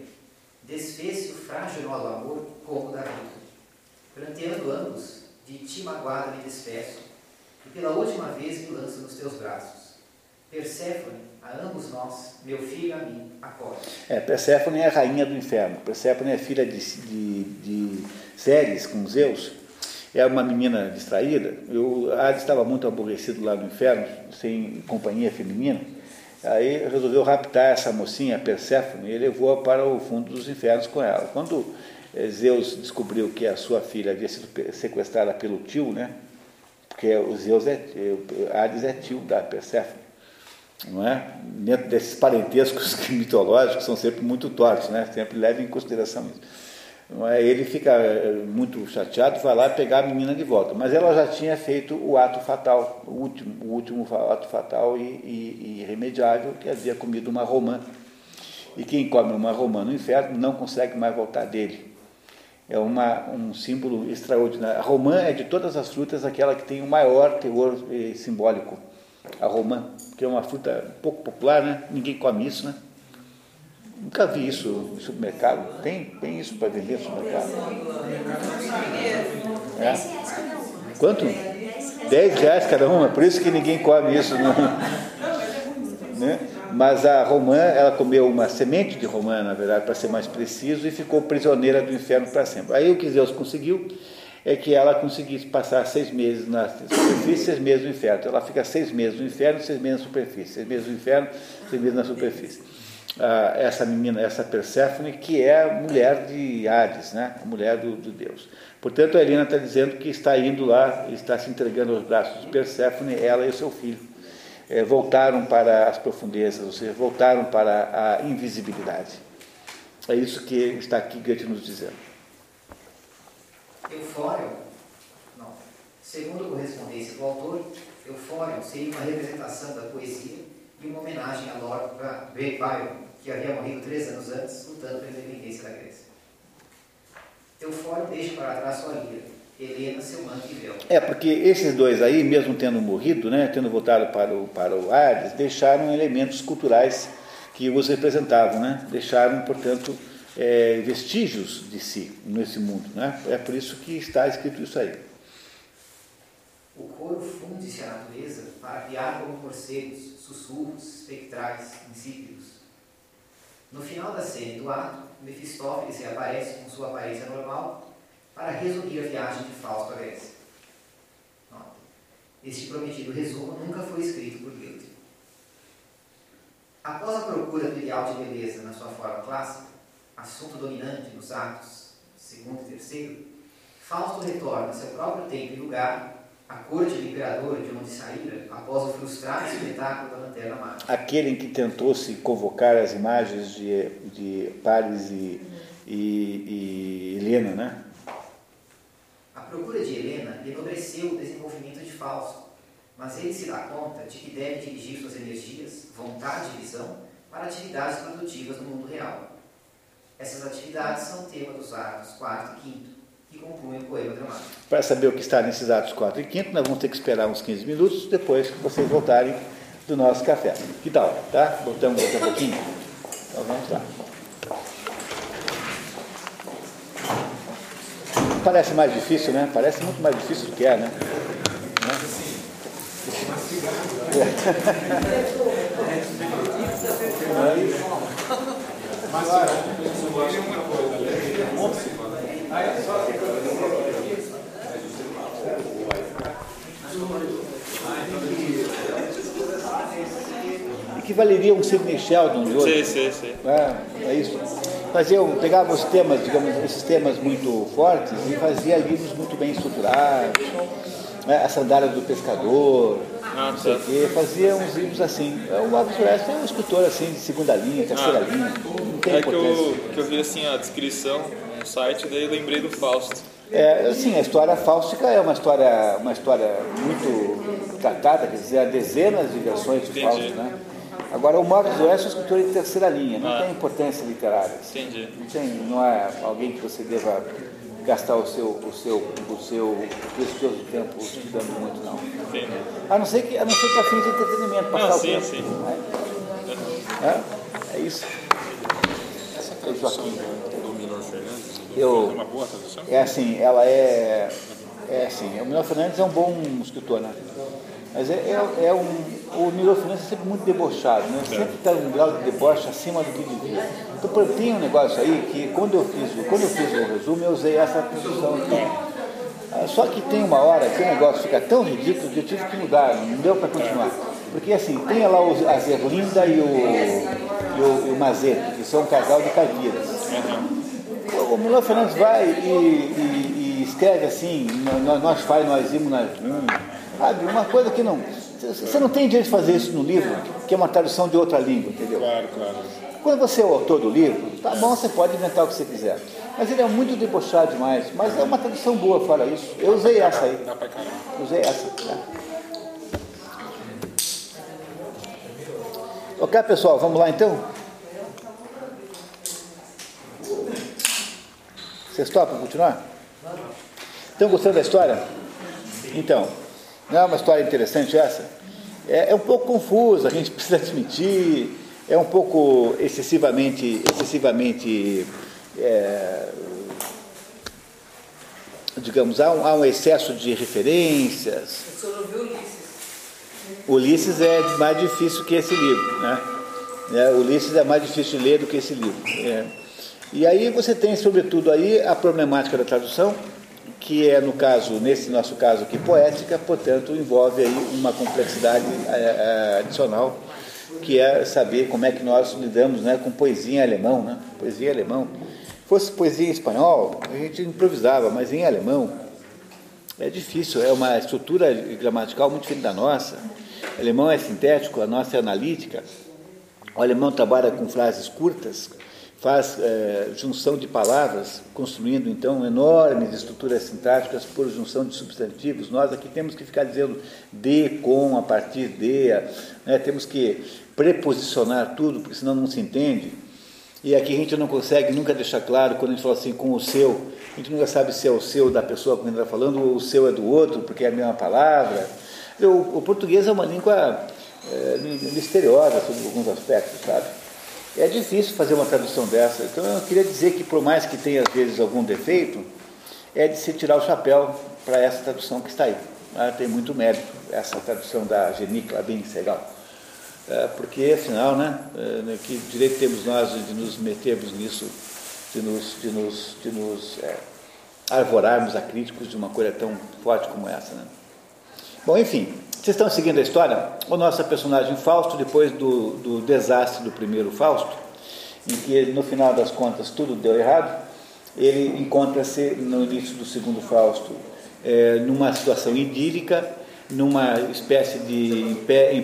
Speaker 8: Desfez-se o frágil nó do amor como da vida. Planteando ambos, de ti magoado me despeço, e pela última vez me lanço nos teus braços. Perséfone, a ambos nós, meu filho a mim,
Speaker 1: É, Perséfone é a rainha do inferno. Perséfone é filha de, de, de Ceres com Zeus. É uma menina distraída. O Hades estava muito aborrecido lá no inferno, sem companhia feminina. Aí resolveu raptar essa mocinha, Perséfone, e levou-a para o fundo dos infernos com ela. Quando eh, Zeus descobriu que a sua filha havia sido sequestrada pelo tio, né? Porque o Zeus é, Hades é tio da Perséfone, não é? Dentro desses parentescos mitológicos são sempre muito tortos, né? Sempre leva em consideração isso. Não é? Ele fica eh, muito chateado, vai lá pegar a menina de volta, mas ela já tinha feito o ato fatal, o último, o último ato fatal e, e, e irremediável, que havia comido uma romã. E quem come uma romã no inferno não consegue mais voltar dele é uma, um símbolo extraordinário. A romã é de todas as frutas aquela que tem o maior teor eh, simbólico. A romã, que é uma fruta pouco popular, né? Ninguém come isso, né? Nunca vi isso no supermercado. Tem, tem isso para vender no supermercado? É. Quanto? 10 reais cada uma, por isso que ninguém come isso. Né? né? Mas a romã, ela comeu uma semente de romã, na verdade, para ser mais preciso, e ficou prisioneira do inferno para sempre. Aí o que Deus conseguiu é que ela conseguisse passar seis meses na superfície, seis meses no inferno. Então, ela fica seis meses no inferno, seis meses na superfície, seis meses no inferno, seis meses na superfície. Ah, essa menina, essa Perséfone, que é a mulher de Hades, né? a mulher do, do Deus. Portanto, a Helena está dizendo que está indo lá, está se entregando aos braços de Perséfone, ela e o seu filho é, voltaram para as profundezas, ou seja, voltaram para a invisibilidade. É isso que está aqui Goethe nos dizendo.
Speaker 8: Eufório, não. Segundo correspondência do autor, Eufório seria uma representação da poesia e uma homenagem a Lord Byron, que havia morrido três anos antes, lutando pela independência da Grécia. Eufório deixa para trás sua lira, Helena, seu manto e véu.
Speaker 1: É, porque esses dois aí, mesmo tendo morrido, né, tendo voltado para o, para o Hades, deixaram elementos culturais que os representavam, né? deixaram, portanto, é, vestígios de si nesse mundo. Né? É por isso que está escrito isso aí.
Speaker 8: O coro funde-se à natureza para criar como morcegos, sussurros espectrais, insípidos. No final da cena do ato, Mefistófeles reaparece com sua aparência normal para resumir a viagem de Fausto à Grécia. Este prometido resumo nunca foi escrito por Goethe. Após a procura do ideal de beleza na sua forma clássica, assunto dominante nos atos segundo e terceiro, Fausto retorna a seu próprio tempo e lugar, à corte do imperador de onde saíra após o frustrado espetáculo da Lanterna Mágica.
Speaker 1: Aquele em que tentou se convocar as imagens de, de Paris e, e, e Helena, né?
Speaker 8: A procura de Helena enobreceu o desenvolvimento de Fausto, mas ele se dá conta de que deve dirigir suas energias, vontade e visão para atividades produtivas no mundo real. Essas atividades são o tema dos atos 4 e 5, que compõem o poema dramático.
Speaker 1: Para saber o que está nesses atos 4 e 5, nós vamos ter que esperar uns 15 minutos depois que vocês voltarem do nosso café. Que tal? Tá? Voltamos daqui a pouquinho? Então vamos lá. Parece mais difícil, né? Parece muito mais difícil do que é, né? E que valeria um Sidney Sheldon de hoje.
Speaker 10: Sim, sim, sim.
Speaker 1: É, é isso. Fazia, pegava os temas, digamos, esses temas muito fortes e fazia livros muito bem estruturados. Né? A sandália do pescador,
Speaker 10: Ah,
Speaker 1: não sei o
Speaker 10: tá.
Speaker 1: quê. Fazia uns livros assim. O Marcos West é um escritor assim, de segunda linha, terceira
Speaker 10: Ah.
Speaker 1: linha. Não tem
Speaker 10: É que eu, que eu vi assim a descrição no site, daí lembrei do Fausto.
Speaker 1: É, assim, a história fáustica é uma história, uma história muito tratada, quer dizer, há dezenas de versões de. Fausto, né? Agora, o Marcos West é um escritor de terceira linha, não
Speaker 10: Ah.
Speaker 1: tem importância literária.
Speaker 10: Entendi.
Speaker 1: Não, tem, não é alguém que você deva gastar o seu, o seu, o seu precioso tempo estudando muito, não. A não ser que, a não ser que a fim de entretenimento, passar
Speaker 10: Não,
Speaker 1: o
Speaker 10: sim,
Speaker 1: tempo.
Speaker 10: sim.
Speaker 1: né? É, é isso. É Joaquim.
Speaker 10: Do Milor Fernandes?
Speaker 1: Eu-
Speaker 10: É uma boa tradução?
Speaker 1: É assim, ela é. É assim, o Milo Fernandes é um bom escritor, né? Mas é, é, é um. O Milo Fernandes é sempre muito debochado, né? Sempre está num grau de deboche acima do que devia. Então tem um negócio aí que quando eu fiz, o- quando eu fiz o resumo, eu usei essa tradução aqui. Ah, Só que tem uma hora que o negócio fica tão ridículo que eu tive que mudar, não deu para continuar. Porque assim, tem lá os, a Zerlinda e o, e o, e o Mazeto, que são um casal de caipiras. O Milão Fernandes vai e, e- e escreve assim, nós, nós faz, nós imos nas. Hum, sabe, uma coisa que não. Você não tem direito de fazer isso no livro, que é uma tradução de outra língua, entendeu?
Speaker 10: Claro, claro.
Speaker 1: Quando você é o autor do livro, tá bom, você pode inventar o que você quiser. Mas ele é muito debochado demais. Mas é uma tradução boa fora isso. Eu usei essa aí.
Speaker 10: Dá pra caramba.
Speaker 1: Usei essa. né? Ok, pessoal, vamos lá então? Vocês topam continuar? Estão gostando da história? Então, não é uma história interessante essa? É, é um pouco confusa, a gente precisa admitir, é um pouco excessivamente, excessivamente é, digamos, há um, há um excesso de referências.
Speaker 2: Ulisses?
Speaker 1: Ulisses é mais difícil que esse livro, né? É, Ulisses é mais difícil de ler do que esse livro. É. E aí você tem, sobretudo, aí a problemática da tradução, que é, no caso, nesse nosso caso aqui, poética, portanto, envolve aí uma complexidade é, é, adicional, que é saber como é que nós lidamos né, com poesia em alemão, né? Poesia em alemão. Se fosse poesia em espanhol, a gente improvisava, mas em alemão é difícil, é uma estrutura gramatical muito diferente da nossa. O alemão é sintético, a nossa é analítica. O alemão trabalha com frases curtas, faz é, junção de palavras, construindo então enormes estruturas sintáticas por junção de substantivos. Nós aqui temos que ficar dizendo de, com, a partir de, né? temos que preposicionar tudo, porque senão não se entende. E aqui a gente não consegue nunca deixar claro, quando a gente fala assim com o seu, a gente nunca sabe se é o seu da pessoa com quem está falando ou o seu é do outro, porque é a mesma palavra. O, o português é uma língua é, misteriosa sobre alguns aspectos, sabe? É difícil fazer uma tradução dessa. Então eu queria dizer que, por mais que tenha às vezes algum defeito, é de se tirar o chapéu para essa tradução que está aí. Ela tem muito mérito, essa tradução da Geni Clabin Segal. É, porque, afinal, né, é, que direito temos nós de nos metermos nisso, de nos, de nos, de nos é, arvorarmos a críticos de uma coisa tão forte como essa. Né? Bom, enfim, vocês estão seguindo a história? O nosso personagem Fausto, depois do, do desastre do primeiro Fausto, em que no final das contas tudo deu errado, ele encontra-se no início do segundo Fausto é, numa situação idílica, numa espécie de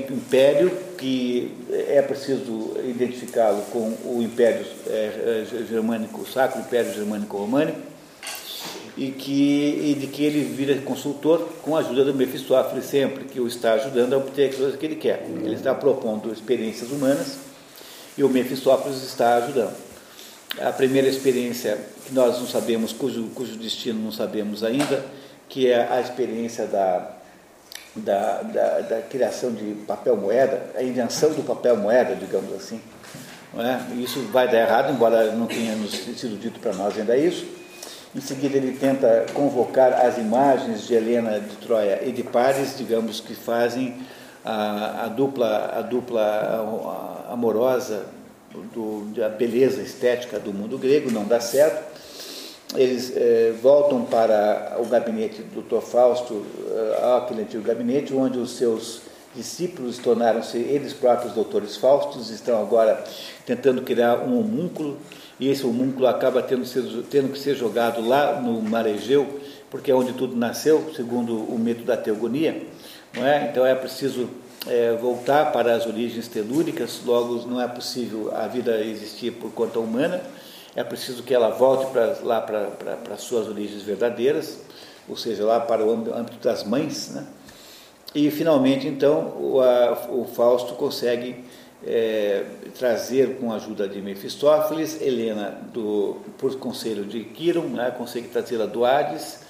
Speaker 1: império que é preciso identificá-lo com o Império é, é, Germânico, o Sacro Império Germânico Românico, e, que, e de que ele vira consultor com a ajuda do Mefistófeles sempre, que o está ajudando a obter coisas que ele quer. Ele está propondo experiências humanas e o Mefistófeles está ajudando. A primeira experiência que nós não sabemos, cujo, cujo destino não sabemos ainda, que é a experiência da, da, da, da criação de papel moeda, a invenção do papel moeda, digamos assim. É? Isso vai dar errado, embora não tenha sido dito para nós ainda isso. Em seguida, ele tenta convocar as imagens de Helena de Troia e de Paris, digamos, que fazem a, a dupla, a dupla amorosa do, da beleza estética do mundo grego, não dá certo. Eles eh, voltam para o gabinete do Dr. Fausto, eh, aquele antigo gabinete, onde os seus discípulos tornaram-se eles próprios doutores Faustos, estão agora tentando criar um homúnculo, e esse homúnculo acaba tendo, tendo que ser jogado lá no mar Egeu, porque é onde tudo nasceu, segundo o mito da teogonia. Não é? Então é preciso é, voltar para as origens telúricas, logo não é possível a vida existir por conta humana, é preciso que ela volte lá para, para suas origens verdadeiras, ou seja, lá para o âmbito das mães. Né? E finalmente, então, o, a, o Fausto consegue é, trazer com a ajuda de Mefistófeles, Helena do, por conselho de Quiron, né, consegue trazê-la do Hades,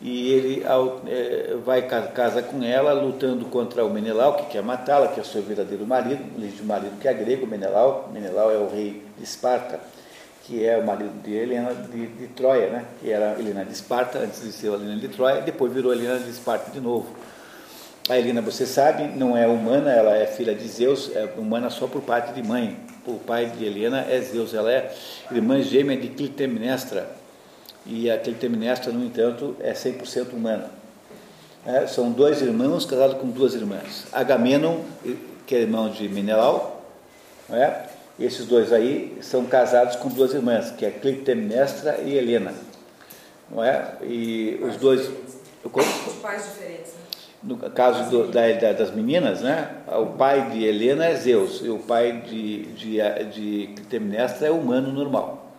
Speaker 1: e ele ao, é, vai casa com ela, lutando contra o Menelau, que quer matá-la, que é o seu verdadeiro marido, o marido que é grego, Menelau. Menelau é o rei de Esparta, que é o marido de Helena de, de Troia, né, que era Helena de Esparta, antes de ser Helena de Troia, depois virou Helena de Esparta de novo. A Helena, você sabe, não é humana, ela é filha de Zeus, é humana só por parte de mãe. O pai de Helena é Zeus, ela é irmã gêmea de Clitemnestra. E a Clitemnestra, no entanto, é 100% humana. É, são dois irmãos casados com duas irmãs. Agamenon, que é irmão de Menelau, é? esses dois aí são casados com duas irmãs, que é Clitemnestra e Helena. Não é? E os dois.
Speaker 2: Pais diferentes.
Speaker 1: No caso do, da, da, das meninas, né, o pai de Helena é Zeus e o pai de, de, de Clitemnestra é humano normal.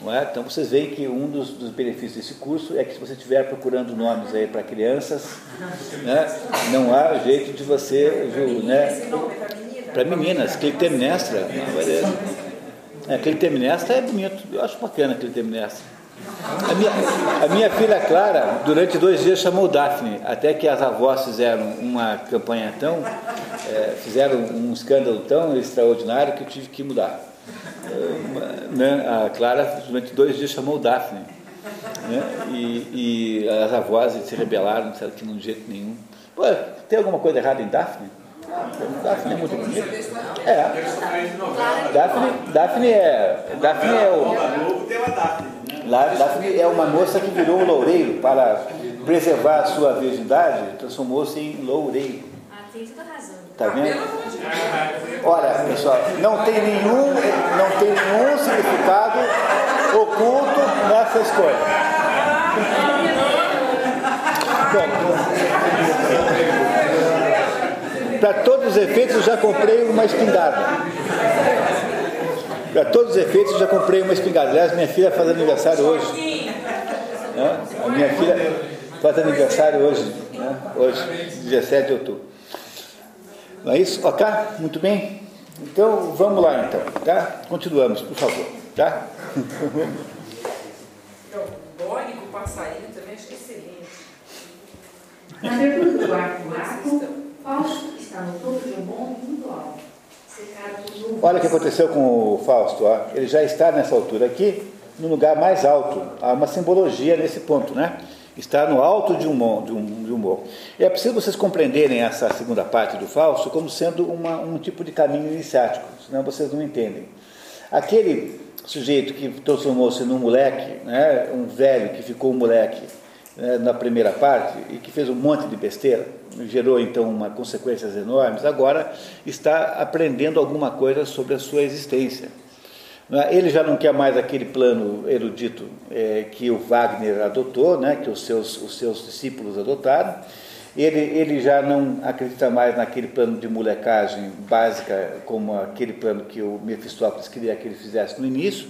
Speaker 1: Não é? Então vocês veem que um dos, dos, benefícios desse curso é que se você estiver procurando nomes aí para crianças, né, não há jeito de você, né, para meninas, Clitemnestra, é, Clitemnestra é bonito, eu acho bacana Clitemnestra. A minha, a minha filha Clara, durante dois dias, chamou Daphne, até que as avós fizeram uma campanha tão. É, fizeram um escândalo tão extraordinário que eu tive que mudar. Né, a Clara, durante dois dias, chamou Daphne. Né, e, e, as avós se rebelaram, disseram que não de jeito nenhum. Pô, tem alguma coisa errada em Daphne? Daphne é muito bonita. É. Daphne, Daphne é. Daphne é o. Daphne é uma moça que virou um loureiro para preservar a sua virgindade, transformou-se em loureiro.
Speaker 5: Ah, tem toda razão.
Speaker 1: Tá vendo? Olha, pessoal, não tem nenhum, não tem nenhum significado oculto nessa escolha. Para todos os efeitos, eu já comprei uma espingarda. Para todos os efeitos, já comprei uma espingarda. Aliás, minha filha faz aniversário hoje. Né? A minha filha faz aniversário hoje, né? hoje, 17 de outubro. Não é isso? Ok? Muito bem? Então, vamos lá então, tá? Continuamos, por favor, tá?
Speaker 2: Então, bólico, passarinho também acho que é excelente.
Speaker 11: Na abertura do quarto ato, Fausto está no topo de um monte muito alto
Speaker 1: Olha o que aconteceu com o Fausto. Ó. Ele já está nessa altura aqui, no lugar mais alto. Há uma simbologia nesse ponto, né? Está no alto de um, de um, de um morro. E é preciso vocês compreenderem essa segunda parte do Fausto como sendo uma, um tipo de caminho iniciático, senão vocês não entendem. Aquele sujeito que transformou-se num moleque, né, um velho que ficou um moleque, né, na primeira parte e que fez um monte de besteira, gerou então uma consequências enormes, agora está aprendendo alguma coisa sobre a sua existência. Né, Ele já não quer mais aquele plano erudito é, que o Wagner adotou, né, que os seus, os seus discípulos adotaram. Ele, ele já não acredita mais naquele plano de molecagem básica, como aquele plano que o Mephistófeles queria que ele fizesse no início,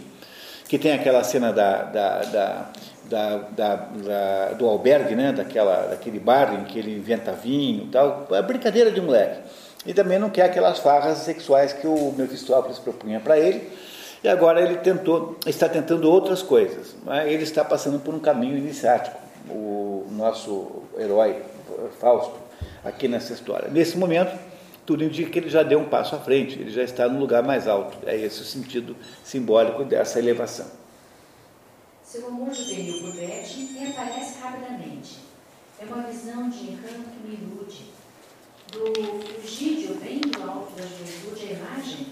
Speaker 1: que tem aquela cena da, da, da, da, da, da do albergue, né, daquela, daquele bar em que ele inventa vinho tal, é brincadeira de moleque. E também não quer aquelas farras sexuais que o Mephistófeles propunha para ele, e agora ele tentou, está tentando outras coisas. Né? Ele está passando por um caminho iniciático, o nosso herói Fausto, aqui nessa história. Nesse momento, tudo indica que ele já deu um passo à frente, ele já está no lugar mais alto. É esse o sentido simbólico dessa elevação.
Speaker 11: Seu amor juvenil por Betty reaparece rapidamente. É uma visão de encanto que me ilude. Do Fugídio bem do alto da juventude a imagem,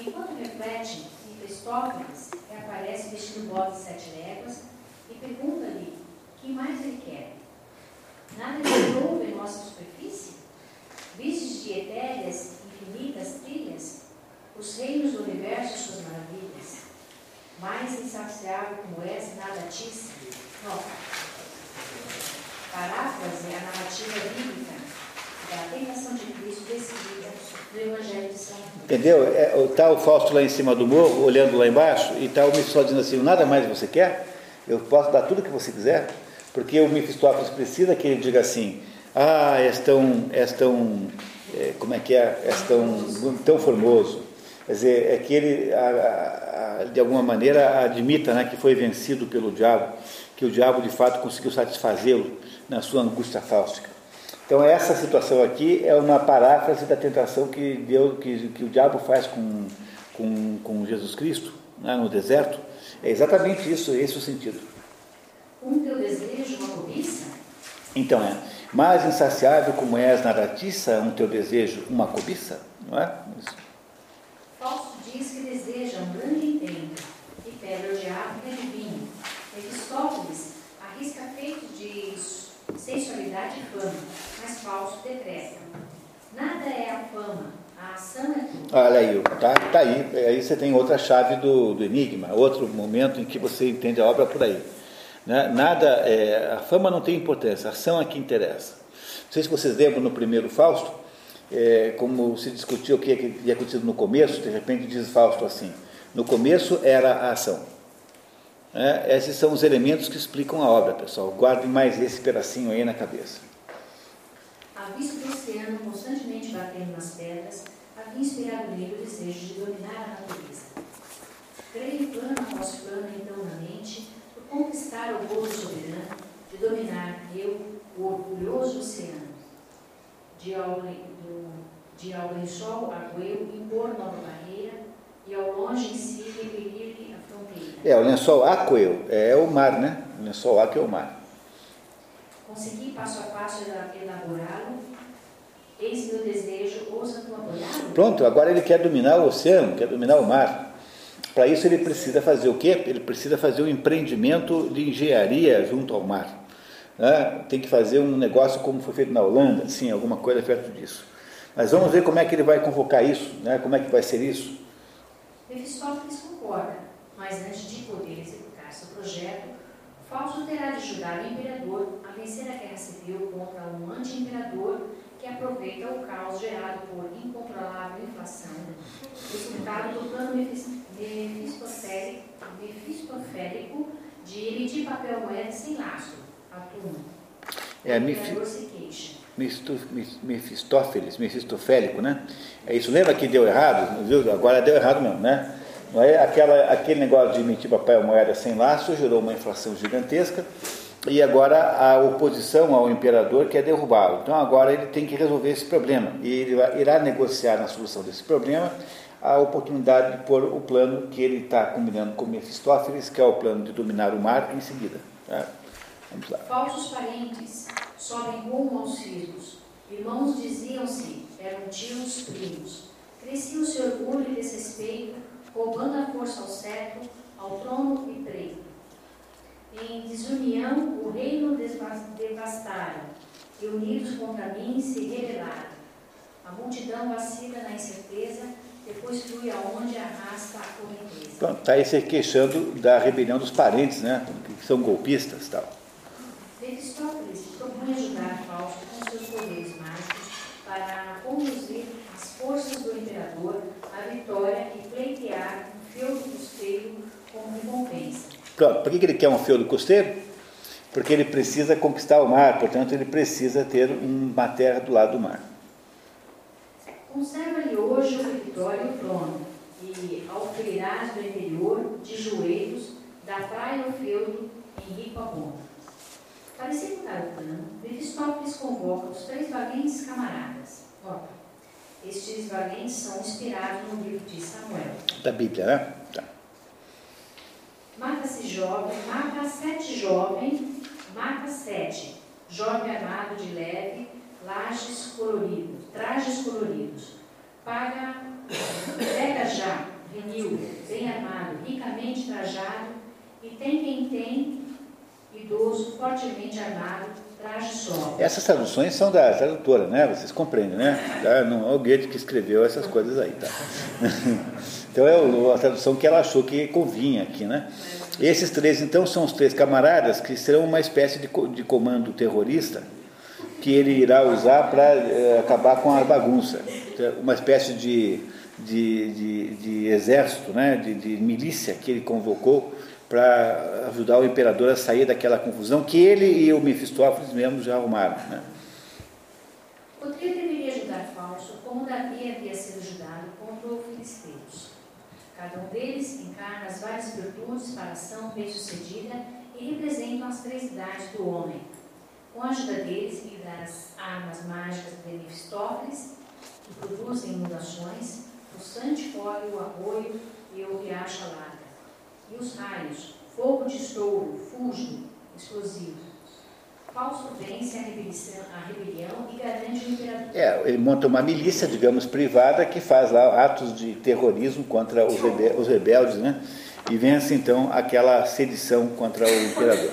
Speaker 11: enquanto reflete Cristófanes reaparece vestindo botas de sete léguas e pergunta-lhe que mais ele quer. Nada lhe ouve em nossa superfície? Vistes de etéreas, infinitas trilhas, os reinos do universo e suas maravilhas. Mais insaciável como és, nada tis. Não. Paráfrase é a narrativa bíblica da tentação de Cristo decidida no Evangelho de São.
Speaker 1: Entendeu? Está o Fausto lá em cima do morro, olhando lá embaixo, e está o Mephistófeles dizendo assim: nada mais você quer? Eu posso dar tudo o que você quiser? Porque o Mephistófeles precisa que ele diga assim: ah, és tão, és tão é, como é que é? És tão, tão formoso. Quer dizer, é que ele, a, a, de alguma maneira, admita né, que foi vencido pelo diabo, que o diabo de fato conseguiu satisfazê-lo na sua angústia fáustica. Então essa situação aqui é uma paráfrase da tentação que, Deus, que, que o diabo faz com, com, com Jesus Cristo né, no deserto. É exatamente isso, esse é o sentido.
Speaker 11: Um teu desejo, uma cobiça?
Speaker 1: Então é, mais insaciável como és na ratiça, um teu desejo, uma cobiça, não é? Isso.
Speaker 11: Fausto diz que deseja um grande intento e pede ao diabo que adivinhe. Mephistófeles arrisca feitos de sensualidade e fama, mas Fausto decreta. Nada é a fama, a ação é tudo.
Speaker 1: Olha aí, tá, tá aí. Aí você tem outra chave do, do enigma, outro momento em que você entende a obra por aí. Né? Nada, é, a fama não tem importância, a ação é que interessa. Não sei se vocês lembram no primeiro Fausto, é, como se discutiu o que havia acontecido no começo, de repente diz Fausto assim: no começo era a ação. É, esses são os elementos que explicam a obra, pessoal. Guardem mais esse pedacinho aí na cabeça.
Speaker 11: A vista do oceano constantemente batendo nas pedras havia inspirado nele o desejo de dominar a natureza. Creio plano após plano, então, na mente, por conquistar o bolo soberano, de dominar eu, o orgulhoso oceano. De ao, do, de ao lençol argueu impor nova barreira, e ao longe em si repelir-lhe a fronteira.
Speaker 1: É, o lençol aqueu é o mar, né? O lençol aqueu é o mar.
Speaker 11: Consegui passo a passo elaborá-lo, eis meu desejo, ousa tu apoiá-lo?
Speaker 1: Pronto, agora ele quer dominar o oceano, quer dominar o mar. Para isso ele precisa fazer o quê? Ele precisa fazer um empreendimento de engenharia junto ao mar. Né? Tem que fazer um negócio como foi feito na Holanda, sim, alguma coisa perto disso. Mas vamos ver como é que ele vai convocar isso, né? como é que vai ser isso.
Speaker 11: Mefistófeles concorda, mas antes de poder executar seu projeto, Fausto terá de ajudar o imperador a vencer a guerra civil contra um anti-imperador que aproveita o caos gerado por incontrolável inflação, resultado do plano mefistofélico, de emitir papel moeda sem atum.
Speaker 1: É, Mef- Mefistófeles, Mefistofélico, né? É isso. Lembra que deu errado? Viu? Agora deu errado mesmo, né? Não é? Aquela, aquele negócio de emitir papel moeda sem laço gerou uma inflação gigantesca e agora a oposição ao imperador quer derrubá-lo. Então agora ele tem que resolver esse problema e ele irá negociar na solução desse problema a oportunidade de pôr o plano que ele está combinando com Mefistófeles, que é o plano de dominar o mar em seguida. tá? Vamos lá.
Speaker 11: Falsos parentes sobem rumo aos filhos. Irmãos diziam-se, eram tios primos. Crescia o seu orgulho e desrespeito, roubando a força ao cetro, ao trono e preto. Em desunião o reino devastaram, e unidos contra mim se rebelaram. A multidão vacila na incerteza, depois flui aonde arrasta a correnteza.
Speaker 1: Está aí se queixando da rebelião dos parentes, né? Que são golpistas tal.
Speaker 11: Mefistófeles propõe ajudar Fausto com seus poderes mágicos para conduzir as forças do imperador à vitória e pleitear um feudo costeiro como recompensa.
Speaker 1: Pronto, por que ele quer um feudo costeiro? Porque ele precisa conquistar o mar, portanto, ele precisa ter uma terra do lado do mar.
Speaker 11: Conserva-lhe hoje o vitória e o trono, e alfeirás do interior, de joelhos, da praia o feudo em rico abono. Para executar o plano, Mefistófeles convoca os três valentes camaradas. Ora, estes valentes são inspirados no livro de Samuel.
Speaker 1: Da Bíblia, né? Tá.
Speaker 11: Mata-se jovem, mata sete jovem, mata sete, jovem armado de leve, lajes coloridos, trajes coloridos. Paga, pega já, vinil, bem armado, ricamente trajado, e tem quem tem, idoso, fortemente armado, traje só.
Speaker 1: Essas traduções são da tradutora, né? Vocês compreendem, né? Não é o Goethe que escreveu essas coisas aí, tá? Então é a tradução que ela achou que convinha aqui, né? Esses três, então, são os três camaradas que serão uma espécie de, de comando terrorista que ele irá usar para acabar com a bagunça. Uma espécie de, de, de, de exército, né? de, de milícia que ele convocou para ajudar o imperador a sair daquela confusão que ele e o Mefistófeles mesmo já arrumaram. Né?
Speaker 11: Poderia deveria ajudar Fausto, como Davi havia sido ajudado contra os filisteus. Cada um deles encarna as várias virtudes para a ação bem-sucedida e representam as três idades do homem. Com a ajuda deles e das armas mágicas de Mefistófeles, que produzem inundações, o sante corre o arroio e o riacho alaga. E os raios, fogo de estouro, fulgem, explosivo. Fausto vence a rebelião, a rebelião e garante o imperador.
Speaker 1: É, ele monta uma milícia, digamos, privada que faz lá atos de terrorismo contra os, rebe- os rebeldes, né? E vence então aquela sedição contra o imperador.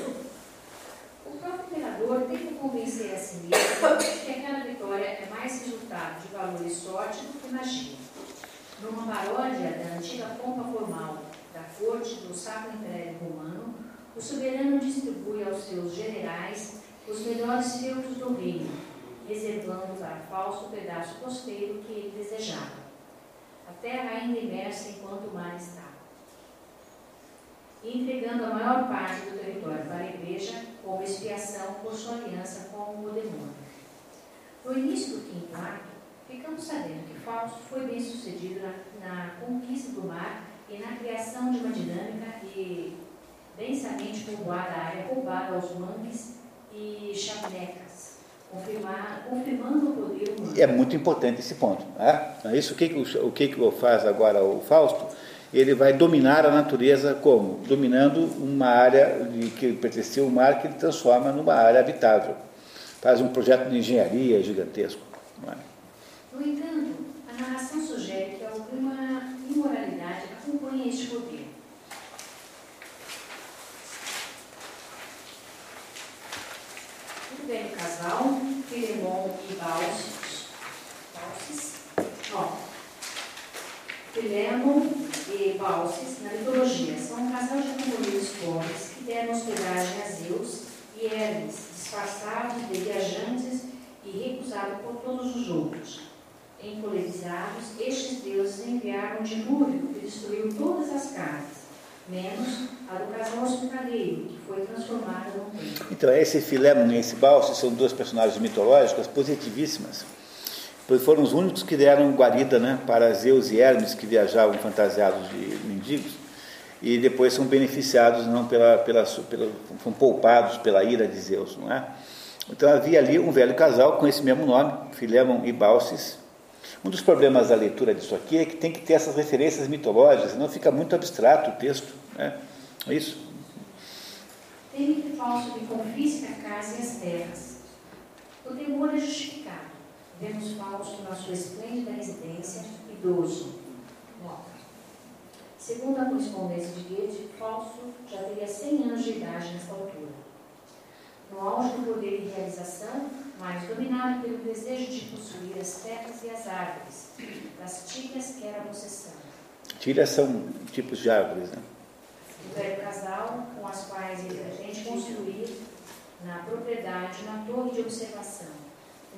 Speaker 11: O próprio imperador tenta convencer a si mesmo que aquela vitória é mais resultado de valor e sorte do que magia. Numa paródia da antiga pompa formal corte do Sacro Império Romano, o soberano distribui aos seus generais os melhores feudos do reino, reservando para Fausto o pedaço costeiro que ele desejava. A terra ainda imersa enquanto o mar está e entregando a maior parte do território para a igreja como expiação por sua aliança com o demônio. No início do quinto ficamos sabendo que Fausto foi bem sucedido na, na conquista do mar e na criação de uma dinâmica e densamente povoada área roubada aos mangues e chaminecas, confirmando o poder humano.
Speaker 1: É muito importante esse ponto. Né? É isso o que, que o, que, que faz agora o Fausto? Ele vai dominar a natureza como? Dominando uma área de, que pertencia ao mar que ele transforma numa área habitável. Faz um projeto de engenharia gigantesco. é?
Speaker 11: No entanto, a narração sugere que alguma imoralidade este poder. O velho casal, Filemon e Baucis, Baucis, ó, Filemon e Baucis, na mitologia, são um casal de camponeses pobres que deram hospedagem a Zeus e Hermes, disfarçados de viajantes e recusados por todos os outros. Encolerizados, estes deuses enviaram um dilúvio que destruiu todas as casas, menos a do casal hospitaleiro, que foi transformada num templo.
Speaker 1: Então, esse Filemon e esse Balso são duas personagens mitológicas positivíssimas, pois foram os únicos que deram guarida né, para Zeus e Hermes, que viajavam fantasiados de mendigos, e depois são beneficiados, não pela, pela, pela, poupados pela ira de Zeus. Não é? Então havia ali um velho casal com esse mesmo nome, Filemon e Balsis. Um dos problemas da leitura disso aqui é que tem que ter essas referências mitológicas, senão fica muito abstrato o texto. Né? É isso?
Speaker 11: Teme que Fausto lhe confisque a casa e as terras. O temor é justificado. Vemos Fausto na sua esplêndida residência, idoso. Nota. Segundo a correspondência de Goethe, Fausto já teria 100 anos de idade nessa altura. No auge do poder e realização, mas dominado pelo desejo de possuir as terras e as árvores, das tíbias que era possessão.
Speaker 1: Tílias são tipos de árvores, né?
Speaker 11: do velho casal com as quais ele pretende construir na propriedade uma torre de observação,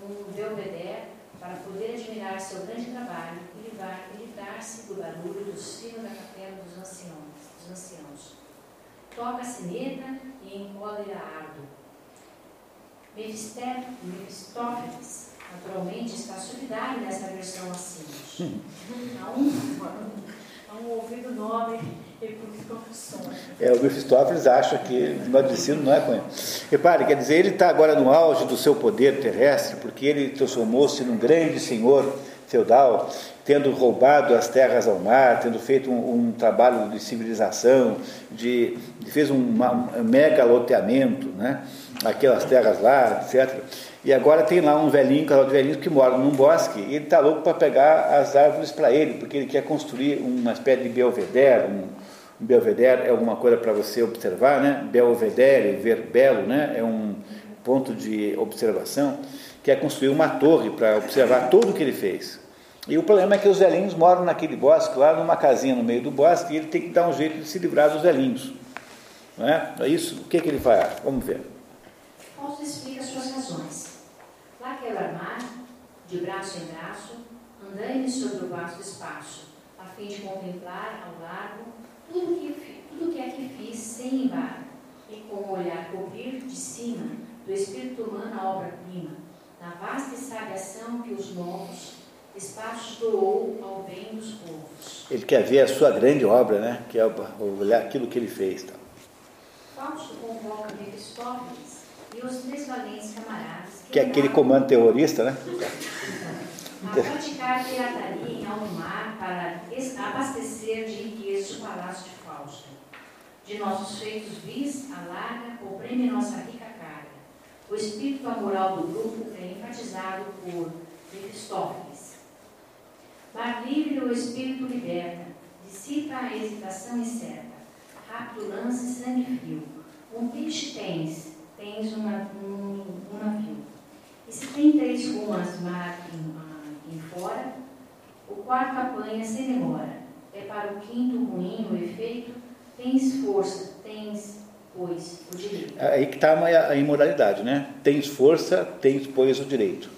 Speaker 11: um belvedere para poder admirar seu grande trabalho e e livrar-se do barulho do sino da capela dos anciãos. Dos anciãos. Toca a sineta e encolhe a árvore. Mefistófeles, naturalmente, está solidário nessa versão assim. Há um, há um ouvido nobre e confissões.
Speaker 1: É, o Mephistófeles acha que o negócio de ensino não é com ele. Repare, quer dizer, ele está agora no auge do seu poder terrestre, porque ele transformou-se num grande senhor feudal, tendo roubado as terras ao mar, tendo feito um, um trabalho de civilização, de, de- fez um, uma- um mega loteamento, né? Aquelas terras lá, etc. E agora tem lá um velhinho, um casal de velhinhos que mora num bosque, e ele está louco para pegar as árvores para ele, porque ele quer construir uma espécie de belvedere, um, um belvedere é alguma coisa para você observar, né? Belvedere, ver belo, né? É um ponto de observação, que é construir uma torre para observar tudo o que ele fez. E o problema é que os velhinhos moram naquele bosque, lá numa casinha no meio do bosque, e ele tem que dar um jeito de se livrar dos velhinhos. Não é? É isso? O que, que ele faz? Vamos ver.
Speaker 11: Fausto explica suas razões. Lá quero armar, de braço em braço, andando sobre o vasto espaço, a fim de contemplar ao largo tudo que, tudo que aqui fiz sem embargo, e com o olhar cobrir de cima do espírito humano a obra-prima, na vasta e sábia ação que os novos espaços doou ao bem dos povos.
Speaker 1: Ele quer ver a sua grande obra, né? Que é olhar aquilo que ele fez. Tá?
Speaker 11: Fausto convoca Mefistófeles e os três valentes camaradas
Speaker 1: Que é aquele comando terrorista, né?
Speaker 11: a praticar pirataria em alto mar para abastecer de riquezas o palácio de Fausto. De nossos feitos vis, alarga, oprime nossa rica carga. O espírito amoral do grupo é enfatizado por Mefistófeles. Mar livre o espírito liberta, dissipa a hesitação incerta. Rápido lance sangue frio. Um peixe tens, tens uma- um, um navio. E se tem três ruas mar em, em fora, o quarto apanha sem demora. É para o quinto ruim o efeito, tens força, tens, pois, o direito.
Speaker 1: Aí que está a imoralidade, né? Tens força, tens, pois, o direito.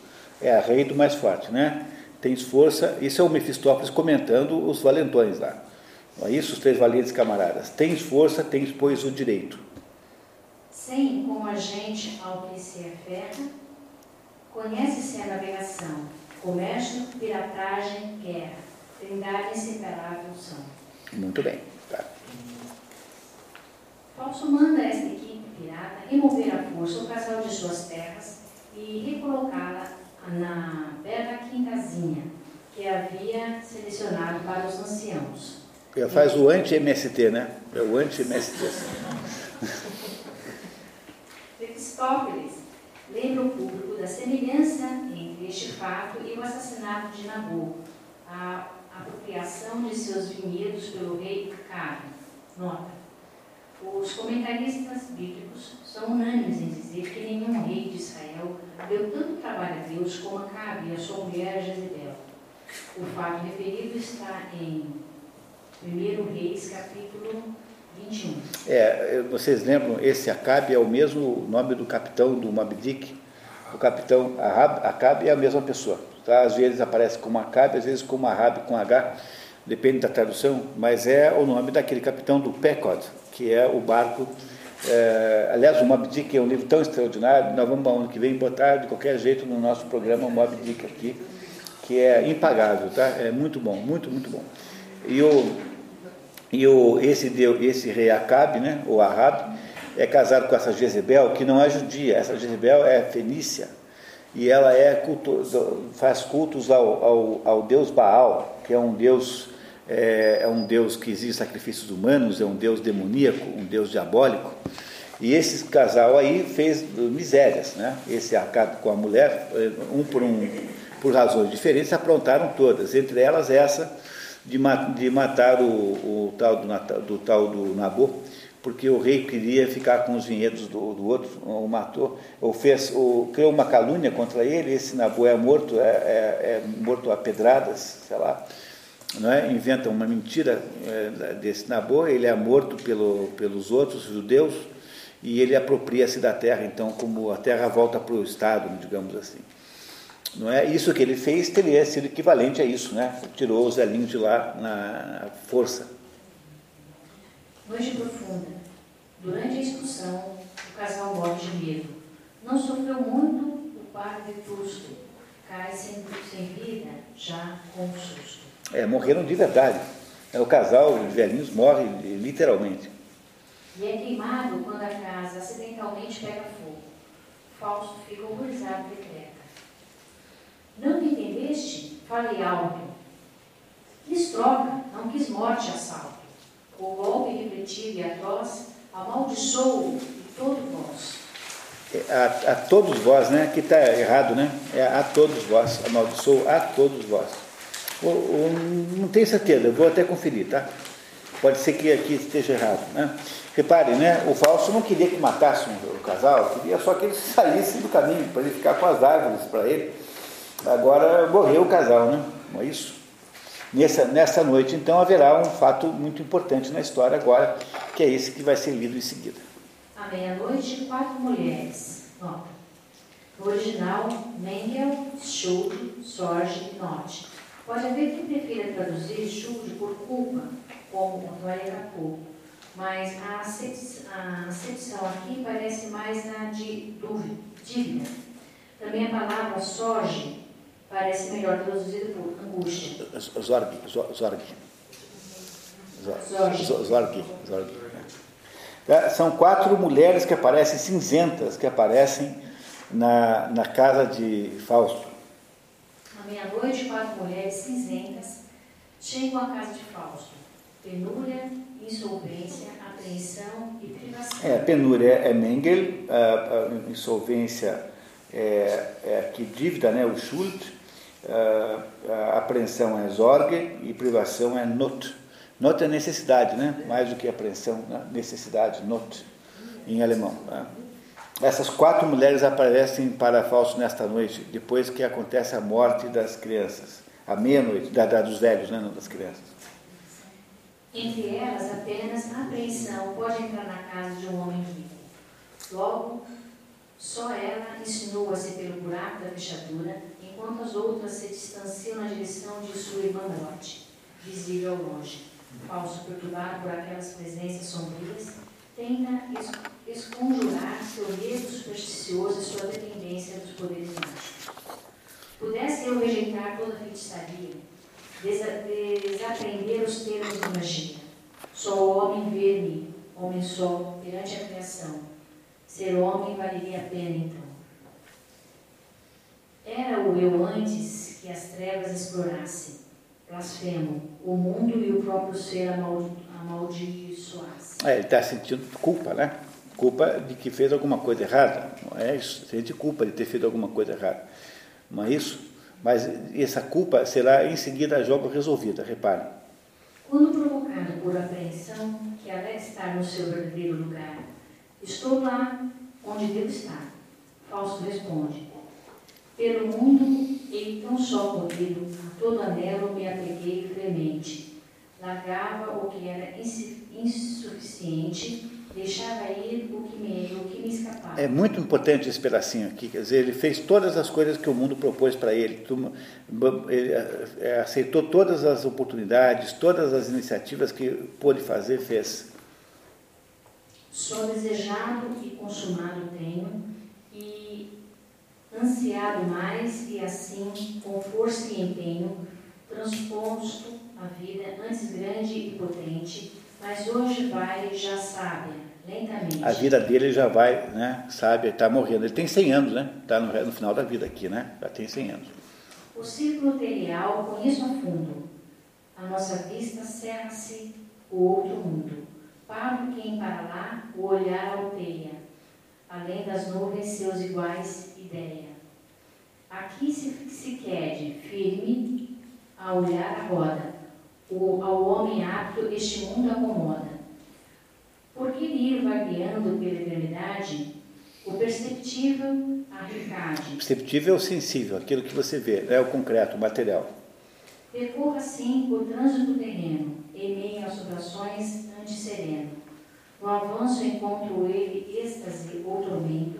Speaker 1: É a rei do mais forte, né? Tens força, isso é o Mefistófeles comentando os valentões lá. Não é isso, os três valentes camaradas. Tens força, tens, pois, o direito.
Speaker 11: Sem como a gente ao que se aferra, conhece-se a navegação, comércio, piratagem, guerra, trindade inseparável são.
Speaker 1: Muito bem. Tá.
Speaker 11: Fausto manda esta equipe pirata remover à força o casal de suas terras e recolocá-la na bela quintazinha que havia selecionado para os anciãos.
Speaker 1: Ele faz o anti-MST, né? É o anti-MST.
Speaker 11: Mefistófeles lembra o público da semelhança entre este fato e o assassinato de Nabucco, a apropriação de seus vinhedos pelo rei Acabe. Nota. Os comentaristas bíblicos são unânimes em dizer que nenhum rei de Israel deu tanto trabalho a Deus como Acabe e a sua mulher Jezebel. O fato referido está em 1 Reis, capítulo 21.
Speaker 1: É, vocês lembram, esse Acabe é o mesmo nome do capitão do Moby. O capitão Ahab, Acabe é a mesma pessoa. Tá? Às vezes aparece como Acabe, às vezes como Ahab com H, depende da tradução, mas é o nome daquele capitão do Pequod, que é o barco. é, aliás, o Moby é um livro tão extraordinário, nós vamos ano que vem botar de qualquer jeito no nosso programa Moby aqui, que é impagável, tá? É muito bom, muito, muito bom. E o, e o, esse, deu, esse rei Acabe, né, o Ahab, é casado com essa Jezebel, que não é judia, essa Jezebel é fenícia, e ela é culto, faz cultos ao, ao, ao deus Baal, que é um deus, é, é um deus que exige sacrifícios humanos, é um deus demoníaco, um deus diabólico, e esse casal aí fez misérias, né? Esse Acabe com a mulher, um por um, por razões diferentes, aprontaram todas, entre elas essa de, de matar o, o tal do, do tal do Nabô, porque o rei queria ficar com os vinhedos do, do outro, o matou, ou fez, ou criou uma calúnia contra ele, esse Nabô é morto, é, é- é morto a pedradas, sei lá, não é? inventa uma mentira é, desse Nabô, ele é morto pelo, pelos outros judeus e ele apropria-se da terra, então como a terra volta para o Estado, digamos assim. Não é? Isso que ele fez teria sido equivalente a isso, né? Tirou os velhinhos de lá na força.
Speaker 11: Noite profunda. Durante a expulsão, o casal morre de medo. Não sofreu muito o par vetusto. Cai sem, sem vida, já com susto.
Speaker 1: É, morreram de verdade. É, o casal de velhinhos morre literalmente.
Speaker 11: E é queimado quando a casa acidentalmente pega fogo. Fausto fica horrorizado e decreta. Não me entendeste? Falei alto. Quis troca, não quis morte assalto. O golpe refletivo e atroz amaldiçoou e todo vós.
Speaker 1: É, A, a todos vós, né? Que está errado, né? É a todos vós. Amaldiçoo a todos vós. O- o- não tenho certeza, eu vou até conferir, tá? Pode ser que aqui esteja errado, né? Repare, né? O Fausto não queria que matassem o casal, queria só que eles saíssem do caminho, para ele ficar com as árvores para ele. Agora morreu o casal, né? Não é isso? Nessa, nessa noite, então, haverá um fato muito importante na história agora, que é esse que vai ser lido em seguida.
Speaker 11: À meia-noite, quatro mulheres. Nota. No original, Mengel, Schuld, Sorge e Note. Pode haver quem prefira traduzir Schuld por culpa, como Antônia Capô, mas a acep- a acepção aqui parece mais na de dúvida. Também a palavra Sorge parece melhor traduzida por angústia.
Speaker 1: Zorg, Zo- Zorg. Zo-
Speaker 11: Zorg.
Speaker 1: Zo- Zorg, Zorg, né? São quatro mulheres que aparecem cinzentas, que aparecem na, na casa de Fausto.
Speaker 11: À meia-noite, quatro mulheres cinzentas chegam à casa de Fausto. Penúria, insolvência, apreensão e privação.
Speaker 1: É, penúria é Mengel, a, a insolvência é, é aqui dívida, né, o Schuld, a, a apreensão é Sorge e privação é Not. Not é necessidade, né? mais do que apreensão, né? necessidade, Not, em alemão. né? Essas quatro mulheres aparecem para Fausto nesta noite, depois que acontece a morte das crianças, à meia-noite, da, da- dos velhos, né? não das crianças.
Speaker 11: Entre elas, apenas a apreensão pode entrar na casa de um homem rico. Logo, só ela insinua-se pelo buraco da fechadura, enquanto as outras se distanciam na direção de sua irmã morte, visível ao longe. Falso, perturbado por aquelas presenças sombrias, tenta es- esconjurar seu medo supersticioso e sua dependência dos poderes mágicos. Pudesse eu rejeitar toda feitiçaria, desa- desaprender os termos de magia. Só o homem ver-me, homem só, perante a criação. Ser homem valeria a pena, então. Era o eu antes que as trevas explorassem, blasfemo, o mundo e o próprio ser amaldi amaldiçoassem.
Speaker 1: É, ele está sentindo culpa, né? Culpa de que fez alguma coisa errada. Não é isso? Sente culpa de ter feito alguma coisa errada. Não é isso? Mas essa culpa será em seguida jogo resolvida, reparem.
Speaker 11: Quando provocado por apreensão, que ela estar no seu verdadeiro lugar, estou lá onde devo estar. Fausto responde: Pelo mundo e tão só corrido, a todo anelo me apeguei fremente. Largava o que era insuficiente, deixava ir o que me, o que me escapava.
Speaker 1: É muito importante esse pedacinho aqui, quer dizer, ele fez todas as coisas que o mundo propôs para ele, ele é, aceitou todas as oportunidades, todas as iniciativas que pôde fazer, fez.
Speaker 11: Só desejado e consumado tenho, ansiado mais, e assim, com força e empenho, transposto a vida antes grande e potente, mas hoje vai já sábia, lentamente.
Speaker 1: A vida dele já vai, né, sabe, está morrendo. Ele tem 100 anos, né? Está no, no final da vida aqui, né? Já tem 100 anos.
Speaker 11: O círculo terial conheço a fundo. A nossa vista cerra-se o outro mundo. Para quem para lá o olhar alteia. Além das nuvens seus iguais ideia. Aqui se, se quede firme a olhar a roda. o, ao homem apto este mundo acomoda. Por que ir vagueando pela eternidade, o perceptível arricade?
Speaker 1: Perceptível é o sensível, aquilo que você vê, é o concreto, o material.
Speaker 11: Percorra assim por trânsito terreno, em meio às sobrações anti-sereno. No avanço encontro ele êxtase ou tormento,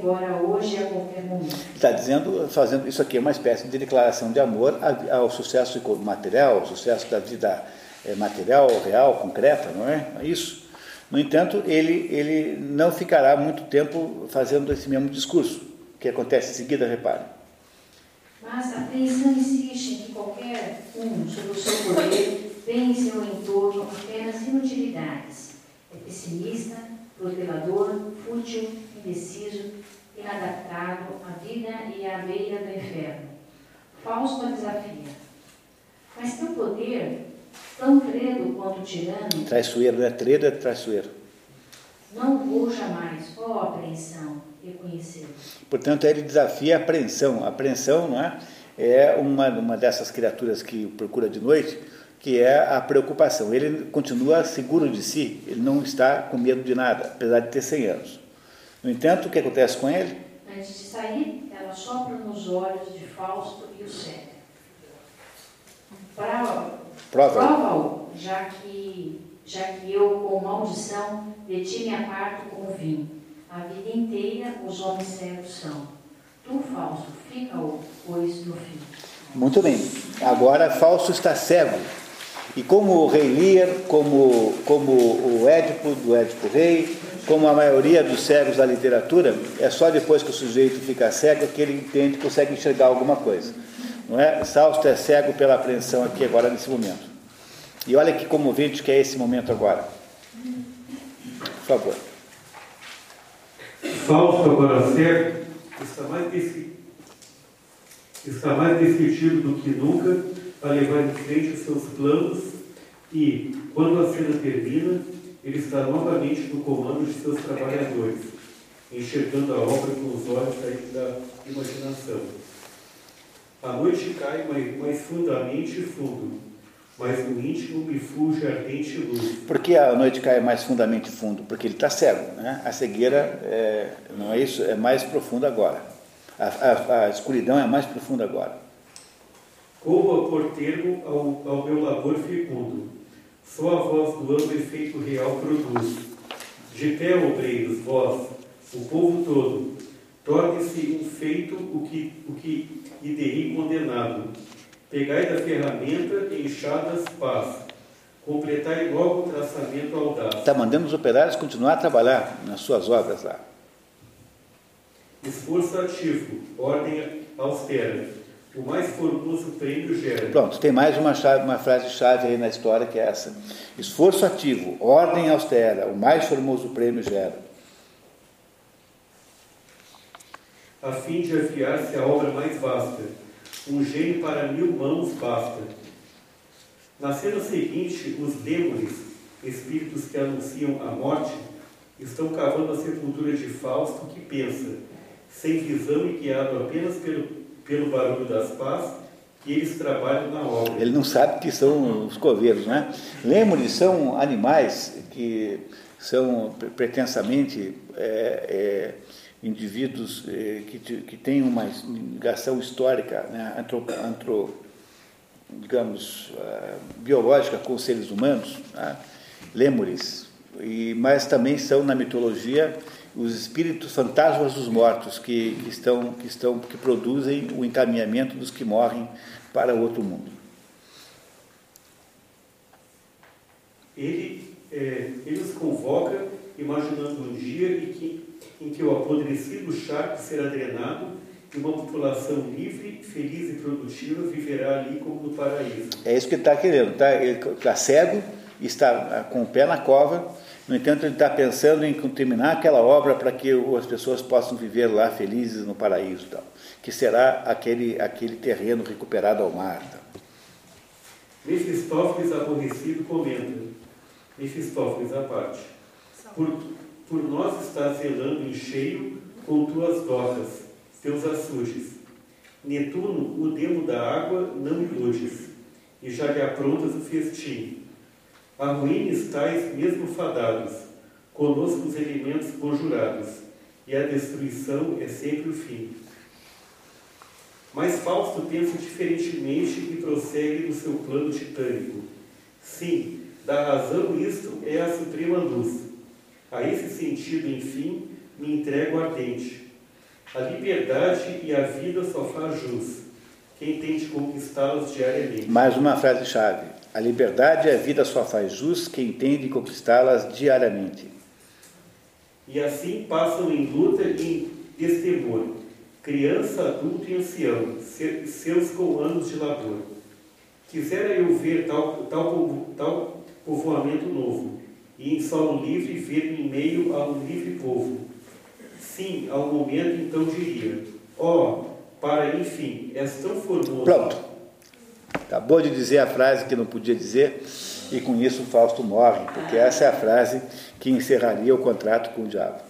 Speaker 11: embora hoje a qualquer momento.
Speaker 1: Está dizendo, fazendo isso aqui é uma espécie de declaração de amor ao sucesso material, ao sucesso da vida eh, material, real, concreta, não é? É Isso. No entanto, ele, ele não ficará muito tempo fazendo esse mesmo discurso, que acontece em seguida, repare.
Speaker 11: Mas a apreensão insiste em que qualquer um, sob o seu poder, vê em seu entorno apenas inutilidades. É pessimista, protelador, fútil, indeciso, inadaptado à vida e à beira do inferno. Fausto a desafia. Mas teu poder, tão credo quanto tirano,
Speaker 1: Traiçoeiro, não é tredo, é traiçoeiro.
Speaker 11: não vou jamais, ó apreensão, reconhecer.
Speaker 1: Portanto, ele desafia a apreensão. A apreensão não é? é uma, uma dessas criaturas que procura de noite, que é a preocupação. Ele continua seguro de si, ele não está com medo de nada, apesar de ter 100 anos. No entanto, o que acontece com ele?
Speaker 11: Antes de sair, ela sopra nos olhos de Fausto e o segue. Prova-
Speaker 1: Prova.
Speaker 11: Prova-o, já que, já que eu, com maldição, de ti me aparto como vinho. A vida inteira os homens cegos são. Tu, Fausto, fica-o, pois, no fim.
Speaker 1: Muito bem. Agora, Fausto está cego. E como o rei Lear, como, como o Édipo, do Édipo Rei, como a maioria dos cegos da literatura, é só depois que o sujeito fica cego que ele entende, consegue enxergar alguma coisa. Não é? Fausto é cego pela apreensão aqui agora nesse momento. E olha que comovente que é esse momento agora. Por favor.
Speaker 12: Fausto, agora cego, está mais, deci- está mais do que nunca a levar em frente os seus planos e, quando a cena termina, ele está novamente no comando de seus trabalhadores, enxergando a obra com os olhos da, imaginação. A noite cai mais, fundamente fundo, mas no íntimo me fulge ardente luz.
Speaker 1: Por que a noite cai mais fundamente fundo? Porque ele está cego. Né? A cegueira é, não é isso, é mais profunda agora. A, a- a escuridão é mais profunda agora.
Speaker 12: Corro a por termo ao, ao meu labor fecundo. Só a voz do amplo efeito real produz. De pé, obreiros, vós, o povo todo, torne-se um feito o que, o que ideri condenado. Pegai da ferramenta, enxadas, paz. Completai logo o traçamento audaz.
Speaker 1: Está mandando os operários continuar a trabalhar nas suas obras lá.
Speaker 12: Esforço ativo, ordem austera. O mais formoso prêmio gera.
Speaker 1: Pronto, tem mais uma, chave, uma frase-chave aí na história que é essa. Esforço ativo, ordem austera, o mais formoso prêmio gera.
Speaker 12: a fim de afiar-se a obra mais vasta. Um gênio para mil mãos basta. Na cena seguinte, os lêmures, espíritos que anunciam a morte, estão cavando a sepultura de Fausto, que pensa, sem visão e guiado apenas pelo, pelo barulho das pás, que eles trabalham na obra.
Speaker 1: Ele não sabe que são os coveiros, né? Lêmures são animais que são pre- pretensamente é, é, indivíduos é, que, que têm uma ligação histórica, né? antro, antro- digamos, ah, biológica com os seres humanos, né? e, mas também são na mitologia os espíritos fantasmas dos mortos que, que estão que estão que produzem o encaminhamento dos que morrem para outro mundo.
Speaker 12: Ele, é, ele os convoca, imaginando um dia em que, em que o apodrecido charco será drenado e uma população livre, feliz e produtiva viverá ali como no paraíso.
Speaker 1: É isso que ele está querendo. Tá? Ele está cego, está com o pé na cova, no entanto, ele está pensando em terminar aquela obra para que as pessoas possam viver lá felizes no paraíso, tal, que será aquele, aquele terreno recuperado ao mar. Tal.
Speaker 12: Mefistófeles aborrecido comenta, Mefistófeles à parte, por, por nós estás zelando em cheio com tuas docas, teus açudes. Netuno, o demo da água, não iludes. e já lhe aprontas o festim. A ruína estáis mesmo fadados, conosco os elementos conjurados, e a destruição é sempre o fim. Mas Fausto pensa diferentemente e prossegue no seu plano titânico. Sim, da razão isto é a suprema luz. A esse sentido, enfim, me entrego ardente. A liberdade e a vida só faz jus. Quem tem de conquistá-los diariamente.
Speaker 1: Mais uma frase-chave. A liberdade e a vida só faz jus quem tem de conquistá-las diariamente.
Speaker 12: E assim passam em luta e em destemor, criança, adulto e ancião, seus com anos de labor. Quisera eu ver tal, tal, tal povoamento novo, e em solo livre ver-me em meio a um livre povo. Sim, ao momento então diria, ó, oh, para enfim, és tão formoso.
Speaker 1: Pronto. Acabou de dizer a frase que não podia dizer, e com isso Fausto morre, porque essa é a frase que encerraria o contrato com o diabo.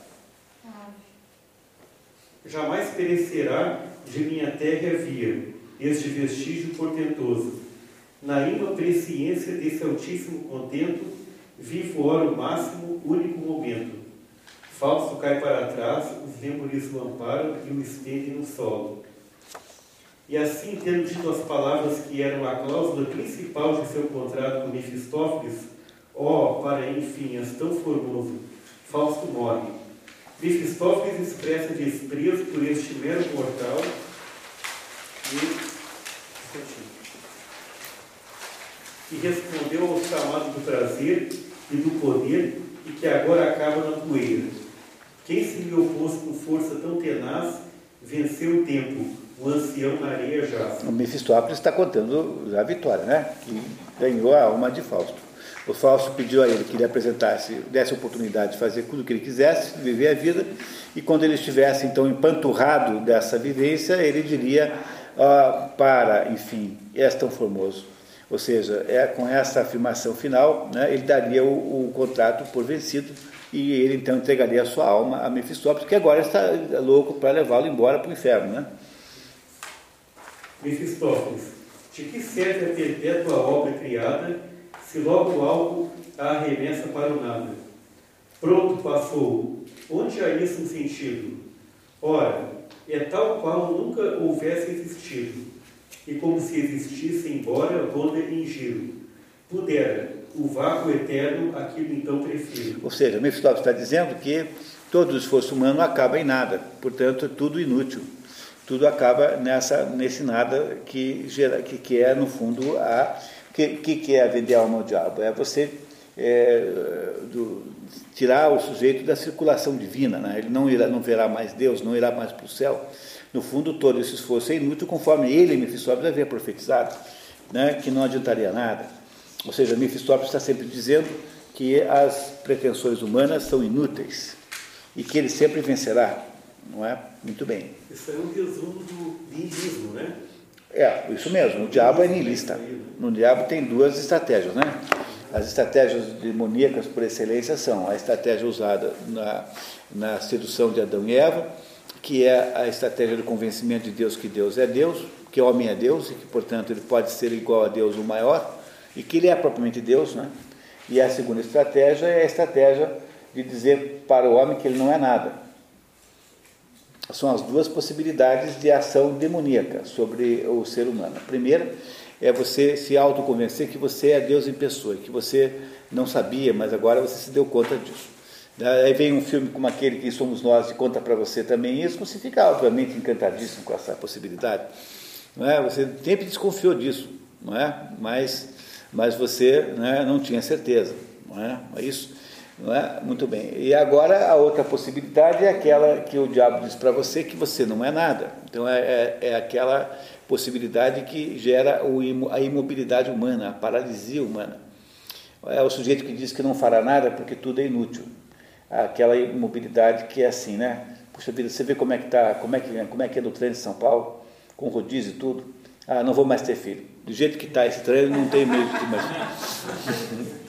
Speaker 12: Jamais perecerá de minha terra via este vestígio portentoso. Na ima presciência desse altíssimo contento, vivo ora o máximo, único momento. Fausto cai para trás, os lemures o amparam e o estendem no solo. E assim, tendo dito as palavras que eram a cláusula principal de seu contrato com Mefistófeles, ó, oh, para enfim, és tão formoso, Fausto morre. Mefistófeles expressa desprezo por este mero mortal e que respondeu ao chamado do prazer e do poder e que agora acaba na poeira. Quem se me opôs com força tão tenaz venceu o tempo, o ancião já.
Speaker 1: O Mefistófeles está contando a vitória, né? Que ganhou a alma de Fausto. O Fausto pediu a ele que ele apresentasse, desse a oportunidade de fazer tudo o que ele quisesse, viver a vida, e quando ele estivesse então empanturrado dessa vivência, ele diria ah, para, enfim, és tão formoso, ou seja, é com essa afirmação final, né, ele daria o, o, contrato por vencido e ele então entregaria a sua alma a Mefistófeles, que agora está louco para levá-lo embora para o inferno, né?
Speaker 12: Mefistófeles, de que serve a perpétua obra criada, se logo algo a arremessa para o nada? Pronto, passou. Onde há isso um sentido? Ora, é tal qual nunca houvesse existido e como se existisse, embora toda em giro. Pudera, o vácuo eterno, aquilo então prefiro.
Speaker 1: Ou seja, Mephistófeles está dizendo que todo esforço humano acaba em nada, portanto, é tudo inútil. Tudo acaba nessa, nesse nada que, gera, que, que é, no fundo, a. que, que é vender alma ao diabo? É você é, do, tirar o sujeito da circulação divina, né? ele não, irá, não verá mais Deus, não irá mais para o céu no fundo, todo esse esforço é inútil, conforme ele, Mefistófeles, havia profetizado, né, que não adiantaria nada. Ou seja, Mefistófeles está sempre dizendo que as pretensões humanas são inúteis e que ele sempre vencerá, não é? Muito bem.
Speaker 12: Isso é um resumo do niilismo, né?
Speaker 1: É, isso mesmo. O diabo é niilista. No diabo tem duas estratégias, né? As estratégias demoníacas por excelência são a estratégia usada na, na sedução de Adão e Eva, que é a estratégia do convencimento de Deus que Deus é Deus, que o homem é Deus e que, portanto, ele pode ser igual a Deus o maior e que ele é propriamente Deus, né? E a segunda estratégia é a estratégia de dizer para o homem que ele não é nada. São as duas possibilidades de ação demoníaca sobre o ser humano. A primeira é você se autoconvencer que você é Deus em pessoa, que você não sabia, mas agora você se deu conta disso. Aí vem um filme como aquele que somos nós e conta para você também isso, você fica obviamente encantadíssimo com essa possibilidade. Não é? Você sempre desconfiou disso, não é? mas, mas você é? não tinha certeza. Não é? é isso? Não é? Muito bem. E agora a outra possibilidade é aquela que o diabo diz para você que você não é nada. Então é, é, é aquela possibilidade que gera a imobilidade humana, a paralisia humana. É o sujeito que diz que não fará nada porque tudo é inútil aquela imobilidade que é assim, né? Puxa vida, você vê como é que tá, como é que, como é que é do trem de São Paulo, com rodízio e tudo. Ah, não vou mais ter filho. Do jeito que está esse não tenho medo de mais.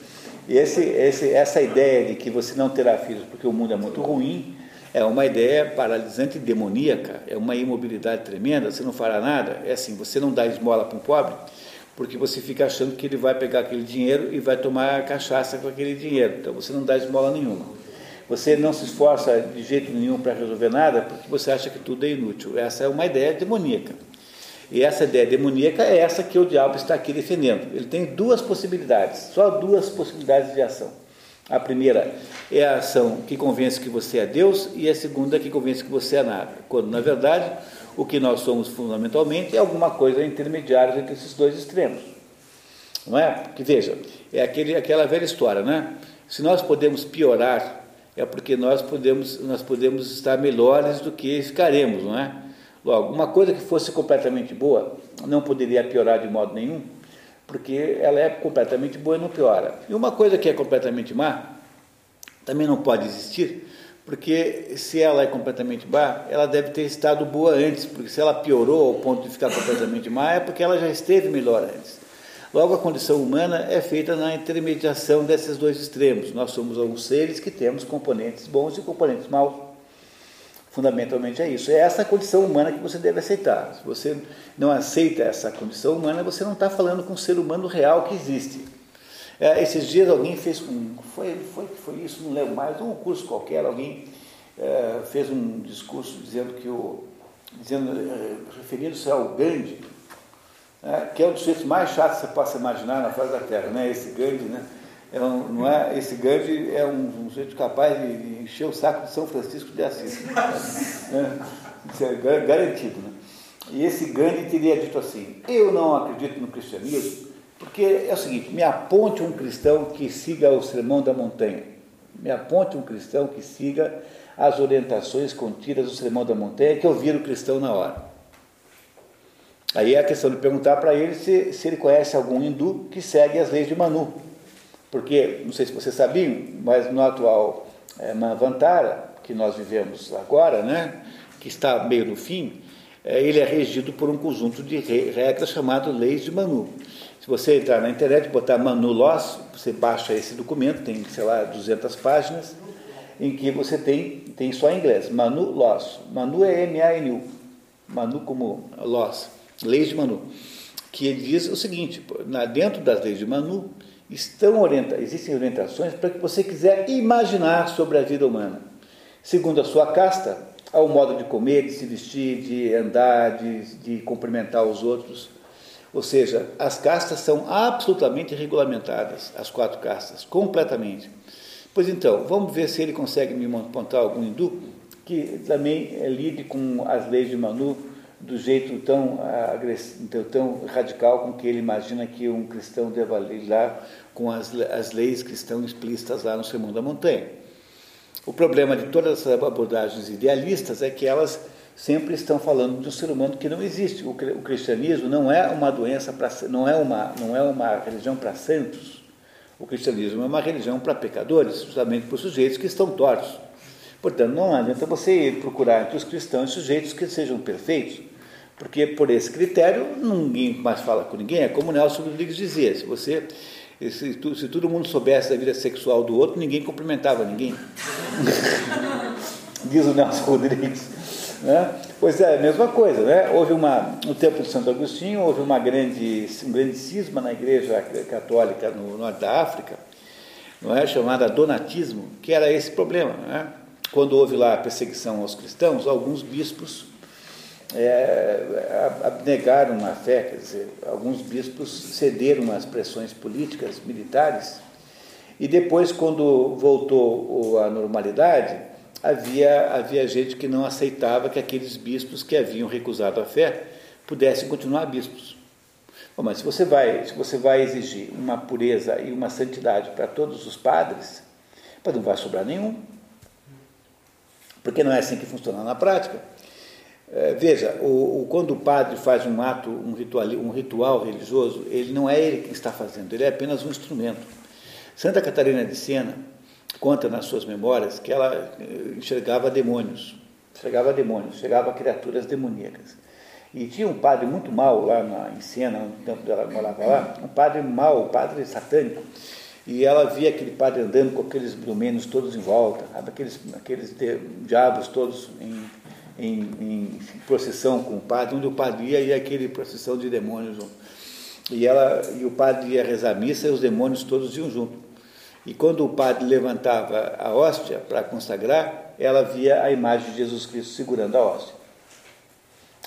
Speaker 1: E esse, esse, essa ideia de que você não terá filhos porque o mundo é muito ruim, é uma ideia paralisante e demoníaca, é uma imobilidade tremenda, você não fará nada. É assim, você não dá esmola para um pobre, porque você fica achando que ele vai pegar aquele dinheiro e vai tomar cachaça com aquele dinheiro. Então você não dá esmola nenhuma. Você não se esforça de jeito nenhum para resolver nada porque você acha que tudo é inútil. Essa é uma ideia demoníaca. E essa ideia demoníaca é essa que o diabo está aqui defendendo. Ele tem duas possibilidades, só duas possibilidades de ação. A primeira é a ação que convence que você é Deus e a segunda que convence que você é nada. Quando, na verdade, o que nós somos fundamentalmente é alguma coisa intermediária entre esses dois extremos. Não é? Porque, veja, é aquele, aquela velha história, né? Se nós podemos piorar, é porque nós podemos, nós podemos estar melhores do que ficaremos, não é? Logo, uma coisa que fosse completamente boa não poderia piorar de modo nenhum, porque ela é completamente boa e não piora. E uma coisa que é completamente má também não pode existir, porque se ela é completamente má, ela deve ter estado boa antes, porque se ela piorou ao ponto de ficar completamente má, é porque ela já esteve melhor antes. Logo, a condição humana é feita na intermediação desses dois extremos. Nós somos alguns seres que temos componentes bons e componentes maus. Fundamentalmente é isso. É essa condição humana que você deve aceitar. Se você não aceita essa condição humana, você não está falando com um ser humano real que existe. É, esses dias alguém fez um. Foi, foi, foi isso, não lembro mais, um curso qualquer, alguém é, fez um discurso dizendo que o. dizendo, é, referindo-se ao Gandhi, é, que é um dos sujeitos mais chatos que você possa imaginar na face da Terra, né? Esse Gandhi, né? É um, não é, esse Gandhi é um, um sujeito capaz de encher o saco de São Francisco de Assis. né? Isso é garantido. Né? E esse Gandhi teria dito assim: Eu não acredito no cristianismo, porque é o seguinte: me aponte um cristão que siga o sermão da montanha. Me aponte um cristão que siga as orientações contidas do sermão da montanha, que eu viro cristão na hora. Aí é a questão de perguntar para ele se, se ele conhece algum hindu que segue as leis de Manu. Porque, não sei se vocês sabiam, mas no atual é, Manvantara, que nós vivemos agora, né, que está meio no fim, é, ele é regido por um conjunto de regras chamado Leis de Manu. Se você entrar na internet e botar Manu Loss, você baixa esse documento, tem, sei lá, 200 páginas, em que você tem, tem só em inglês, Manu Loss. Manu é M-A-N-U. Manu como Loss. Leis de Manu. Que ele diz o seguinte, dentro das leis de Manu, estão orienta existem orientações para que você quiser imaginar sobre a vida humana. Segundo a sua casta, ao modo de comer, de se vestir, de andar, de, de cumprimentar os outros. Ou seja, as castas são absolutamente regulamentadas, as quatro castas, completamente. Pois então, vamos ver se ele consegue me apontar algum hindu que também lide com as leis de Manu do jeito tão, agressivo, tão radical com que ele imagina que um cristão deva lidar com as, as leis que estão explícitas lá no Sermão da Montanha. O problema de todas essas abordagens idealistas é que elas sempre estão falando de um ser humano que não existe. O, cristianismo não é uma doença para não é uma não é uma religião para santos. O cristianismo é uma religião para pecadores, justamente por sujeitos que estão tortos. Portanto, não adianta você procurar entre os cristãos sujeitos que sejam perfeitos, porque por esse critério ninguém mais fala com ninguém. É como Nelson Rodrigues dizia: se você se, se todo mundo soubesse da vida sexual do outro, ninguém cumprimentava ninguém. Diz o Nelson Rodrigues. Né? Pois é, a mesma coisa. Né? Houve uma, no tempo de Santo Agostinho, houve uma grande, um grande cisma na igreja católica no norte da África, não é? chamada donatismo, que era esse problema. Né? Quando houve lá a perseguição aos cristãos, alguns bispos é, abnegaram a fé, quer dizer, alguns bispos cederam às pressões políticas, militares, e depois, quando voltou à normalidade, havia, havia gente que não aceitava que aqueles bispos que haviam recusado a fé pudessem continuar bispos. Bom, mas se você vai, se você vai exigir uma pureza e uma santidade para todos os padres, não vai sobrar nenhum. Porque não é assim que funciona na prática. É, veja, o, o, quando o padre faz um ato, um ritual, um ritual religioso, ele não é ele quem está fazendo, ele é apenas um instrumento. Santa Catarina de Sena conta nas suas memórias que ela eh, enxergava demônios, enxergava demônios, enxergava criaturas demoníacas. E tinha um padre muito mau lá na, em Sena, no tempo dela morava lá, um padre mau, um padre satânico. E ela via aquele padre andando com aqueles brumênios todos em volta, aqueles, aqueles diabos todos em em, em, procissão com o padre, onde o padre ia e aquele procissão de demônios. E, ela, e o padre ia rezar a missa e os demônios todos iam junto. E quando o padre levantava a hóstia para consagrar, ela via a imagem de Jesus Cristo segurando a hóstia.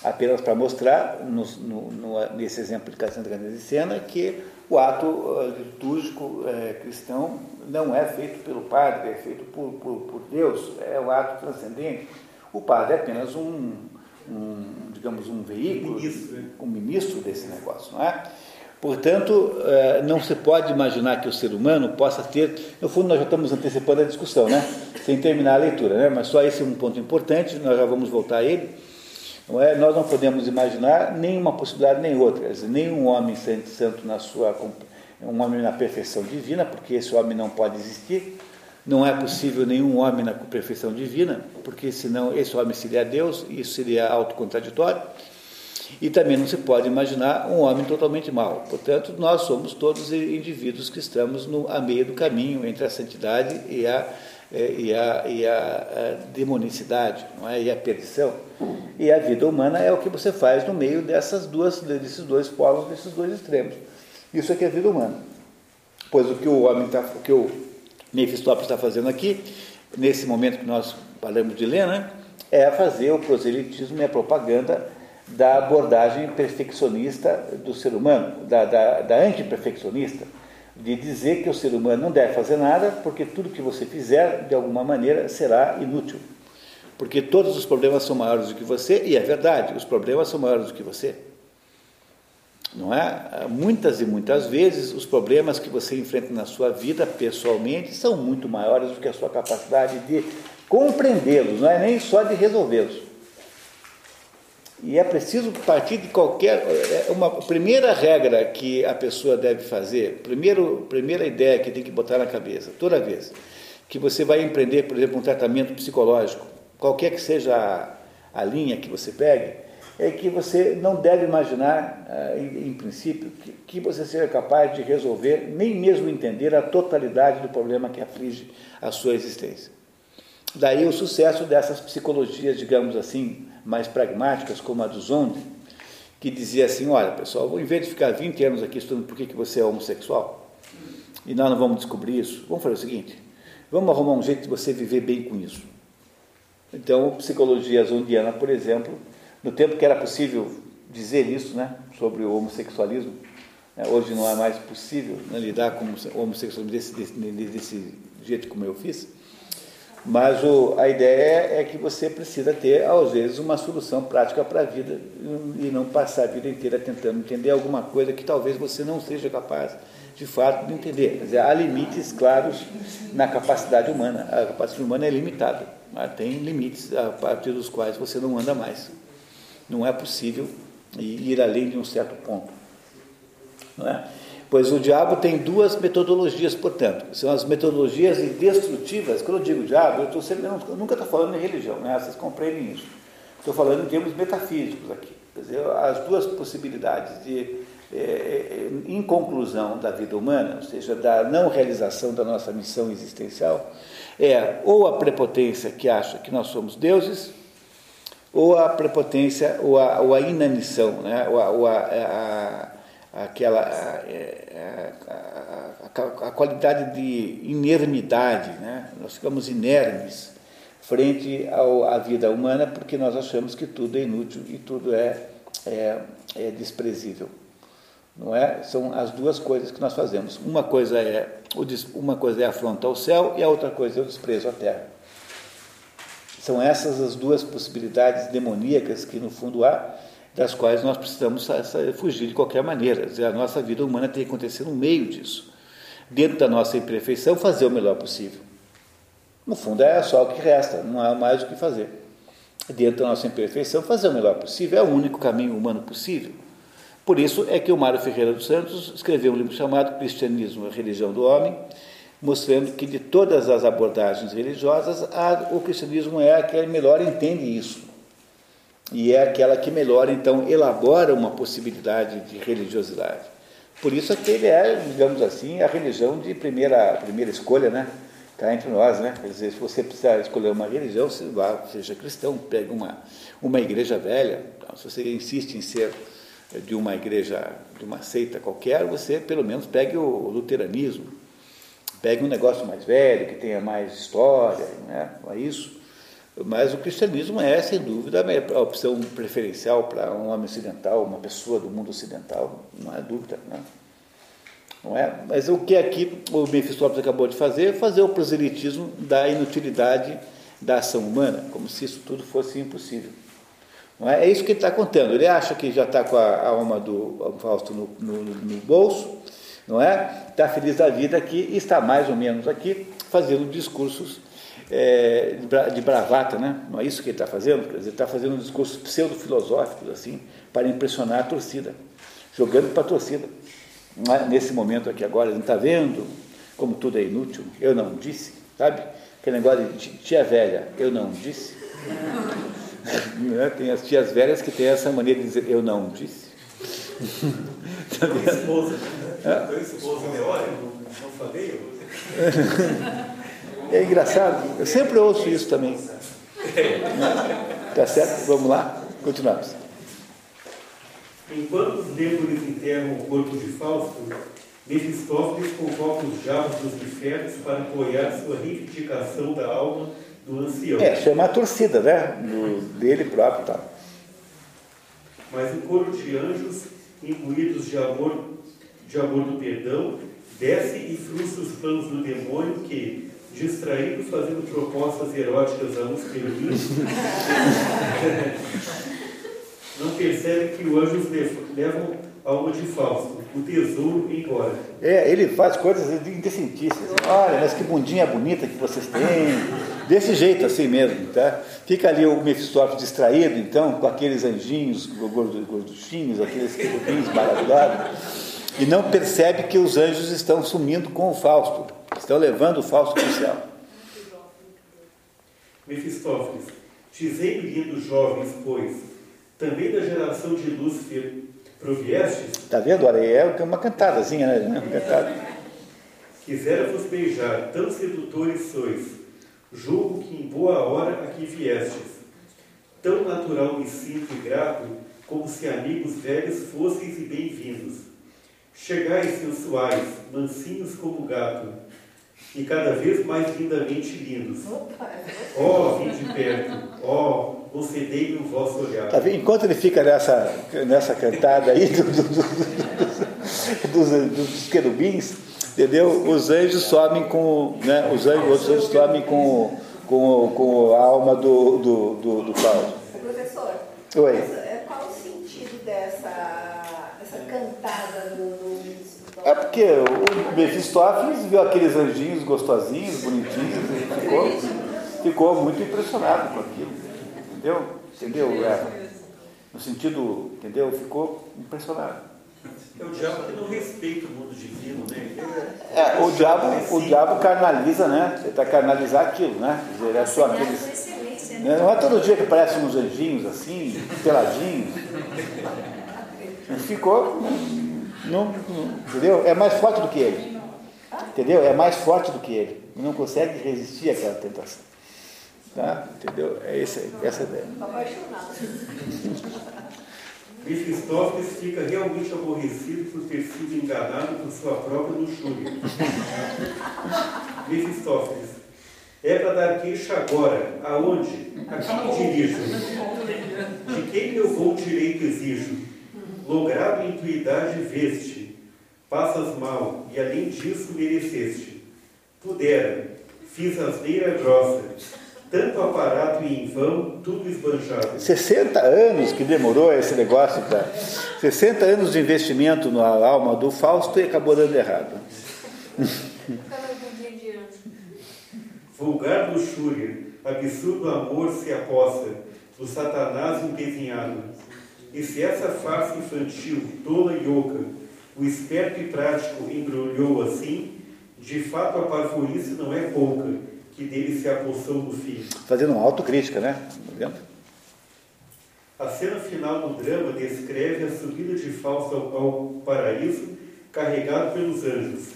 Speaker 1: Apenas para mostrar, no, no, nesse exemplo de Santa Catarina de Sena, que o ato uh, litúrgico uh, cristão não é feito pelo padre, é feito por, por, por Deus, é o ato transcendente. O padre é apenas um, um digamos, um veículo, ministro, um ministro desse negócio, não é? Portanto, uh, não se pode imaginar que o ser humano possa ter. No fundo, nós já estamos antecipando a discussão, né? Sem terminar a leitura, né? Mas só esse é um ponto importante, nós já vamos voltar a ele. Não é? Nós não podemos imaginar nenhuma possibilidade nem outra, nenhum homem santo na sua um homem na perfeição divina, porque esse homem não pode existir. Não é possível nenhum homem na perfeição divina, porque senão esse homem seria Deus isso seria autocontraditório. E também não se pode imaginar um homem totalmente mau. Portanto, nós somos todos indivíduos que estamos no, a meio do caminho entre a santidade e a é, e a, e a, a demonicidade não é? e a perdição. E a vida humana é o que você faz no meio dessas duas, desses dois polos, desses dois extremos. Isso é que é a vida humana. Pois o que o homem está, o que o Mephistófeles está fazendo aqui, nesse momento que nós falamos de Lena, é fazer o proselitismo e a propaganda da abordagem perfeccionista do ser humano, da, da, da antiperfeccionista de dizer que o ser humano não deve fazer nada, porque tudo que você fizer, de alguma maneira, será inútil. Porque todos os problemas são maiores do que você, e é verdade, os problemas são maiores do que você. Não é? Muitas e muitas vezes os problemas que você enfrenta na sua vida pessoalmente são muito maiores do que a sua capacidade de compreendê-los, não é nem só de resolvê-los. E é preciso partir de qualquer. É uma primeira regra que a pessoa deve fazer, primeiro, primeira ideia que tem que botar na cabeça, toda vez que você vai empreender, por exemplo, um tratamento psicológico, qualquer que seja a, a linha que você pegue, é que você não deve imaginar, ah, em, princípio, que, você seja capaz de resolver, nem mesmo entender a totalidade do problema que aflige a sua existência. Daí o sucesso dessas psicologias, digamos assim, mais pragmáticas, como a do Zonde, que dizia assim: olha, pessoal, em vez de ficar 20 anos aqui estudando por que, que você é homossexual, e nós não vamos descobrir isso, vamos fazer o seguinte: vamos arrumar um jeito de você viver bem com isso. Então, psicologia zondiana, por exemplo, no tempo que era possível dizer isso né, sobre o homossexualismo, né, hoje não é mais possível né, lidar com o homossexualismo desse, desse, desse jeito como eu fiz. Mas o, a ideia é que você precisa ter, às vezes, uma solução prática para a vida e não passar a vida inteira tentando entender alguma coisa que talvez você não seja capaz, de fato, de entender. Quer dizer, há limites claros na capacidade humana. A capacidade humana é limitada. Tem limites a partir dos quais você não anda mais. Não é possível ir além de um certo ponto. Não é? Pois o diabo tem duas metodologias, portanto, são as metodologias destrutivas. Quando eu digo diabo, eu, sempre, eu nunca estou falando em religião, né? vocês compreendem isso. Estou falando em termos metafísicos aqui. Quer dizer, as duas possibilidades de é, é, inconclusão da vida humana, ou seja, da não realização da nossa missão existencial, é ou a prepotência que acha que nós somos deuses, ou a prepotência, ou a, ou a inanição, né? ou a, ou a, a aquela a, qualidade de inermidade, né? nós ficamos inermes frente ao, à vida humana porque nós achamos que tudo é inútil e tudo é, é, é desprezível. Não é? São as duas coisas que nós fazemos. Uma coisa é uma coisa é afronta ao céu e a outra coisa é o desprezo à terra. São essas as duas possibilidades demoníacas que no fundo há das quais nós precisamos fugir de qualquer maneira. A nossa vida humana tem que acontecer no meio disso. Dentro da nossa imperfeição, fazer o melhor possível. No fundo, é só o que resta, não há mais o que fazer. Dentro da nossa imperfeição, fazer o melhor possível é o único caminho humano possível. Por isso é que o Mário Ferreira dos Santos escreveu um livro chamado Cristianismo, a Religião do Homem, mostrando que de todas as abordagens religiosas, a, o cristianismo é a que melhor entende isso e é aquela que melhor, então, elabora uma possibilidade de religiosidade. Por isso é que ele é, digamos assim, a religião de primeira, primeira escolha, né? Está entre nós, né? Quer dizer, se você precisar escolher uma religião, você vá, seja cristão, pegue uma, uma igreja velha. Então, se você insiste em ser de uma igreja, de uma seita qualquer, você pelo menos pegue o luteranismo, pegue um negócio mais velho, que tenha mais história, né? é isso. Mas o cristianismo é, sem dúvida, a opção preferencial para um homem ocidental, uma pessoa do mundo ocidental, não há dúvida. Né? Não é? Mas o que aqui o Mephistófeles acabou de fazer é fazer o proselitismo da inutilidade da ação humana, como se isso tudo fosse impossível. Não é? é isso que ele está contando. Ele acha que já está com a alma do Fausto no, no, no bolso, não é? Está feliz da vida aqui e está mais ou menos aqui fazendo discursos é, de bravata, né? Não é isso que ele está fazendo? Quer dizer, está fazendo um discurso pseudo-filosóficos, assim, para impressionar a torcida, jogando para a torcida. Nesse momento aqui agora, ele está vendo como tudo é inútil? Eu não disse, sabe? Aquele negócio de tia velha, eu não disse. Né? Tem as tias velhas que têm essa maneira de dizer eu não disse.
Speaker 12: Dois
Speaker 1: É engraçado, eu sempre ouço isso também. Tá certo? Vamos lá, continuamos.
Speaker 12: Enquanto os deuses enterram o corpo de Fausto, Mefistófeles convoca os diabos dos infernos para apoiar sua reivindicação da alma do ancião.
Speaker 1: É, chama a torcida, né? Do, dele próprio e tal.
Speaker 12: Mas um coro de anjos, imbuídos de amor, de amor do perdão, desce e frustra os planos do demônio que, distraído fazendo propostas eróticas a uns querubins, não percebe que os anjos levam alma de Fausto, o tesouro embora.
Speaker 1: É, ele faz coisas indecentíssimas. Olha, mas que bundinha bonita que vocês têm. Desse jeito assim mesmo, tá? Fica ali o Mephistófeles distraído, então, com aqueles anjinhos gorduchinhos, aqueles querubins maravilhosos, e não percebe que os anjos estão sumindo com o Fausto. Estão levando o Fausto para o céu.
Speaker 12: Mefistófeles, dizei lindo jovens, pois, também da geração de Lúcifer proviestes?
Speaker 1: Está vendo? Olha, é uma cantadazinha, né? Uma cantada.
Speaker 12: Quisera vos beijar, tão sedutores sois, julgo que em boa hora aqui viestes. Tão natural me sinto e grato, como se amigos velhos fosseis e bem-vindos. Chegais sensuais, mansinhos como gato, e cada vez mais lindamente lindos. Ó, oh, vim de perto, ó, oh, concedei-me o vosso olhar.
Speaker 1: Tá Enquanto ele fica nessa, nessa cantada aí do, do, do, dos, dos querubins, entendeu? Os anjos somem com, né? Os anjos, os anjos somem com, com, com a alma do, do, do, do Paulo.
Speaker 13: Professor,
Speaker 1: Oi.
Speaker 13: qual o sentido dessa, dessa cantada do
Speaker 1: é porque o Mephistófeles viu aqueles anjinhos gostosinhos, bonitinhos, e ficou, ficou muito impressionado com aquilo. Entendeu? Entendeu? É, no sentido, entendeu? Ficou impressionado.
Speaker 12: É o diabo que não respeita o mundo divino, né?
Speaker 1: É, o diabo, o diabo carnaliza, né? Ele está carnalizar aquilo, né? Quer dizer, é só aqueles. Né? Não é todo dia que aparecem uns anjinhos assim, peladinhos. Ficou não, não, entendeu? É mais forte do que ele. Entendeu? É mais forte do que ele. Não consegue resistir àquela tentação. Tá? Entendeu? É esse, essa a ideia.
Speaker 12: Mefistófeles fica realmente aborrecido por ter sido enganado por sua própria luxúria. Mefistófeles, é para dar queixa agora. Aonde? A quem me dirijo? De quem meu voo direito exijo? Logrado em tua idade veste, passas mal, e além disso mereceste. Pudera, fiz asneira grossa, tanto aparato e em vão, tudo esbanjado.
Speaker 1: 60 anos que demorou esse negócio, para 60 anos de investimento na alma do Fausto e acabou dando errado.
Speaker 12: Vulgar luxúria, absurdo amor se aposta, do satanás empezinhado e se essa farsa infantil, tola e oca, o esperto e prático embrulhou assim, de fato a parvoíce não é pouca, que dele se apossou no fim.
Speaker 1: Fazendo uma autocrítica, né? Tá
Speaker 12: a cena final do drama descreve a subida de Fausto ao paraíso carregado pelos anjos.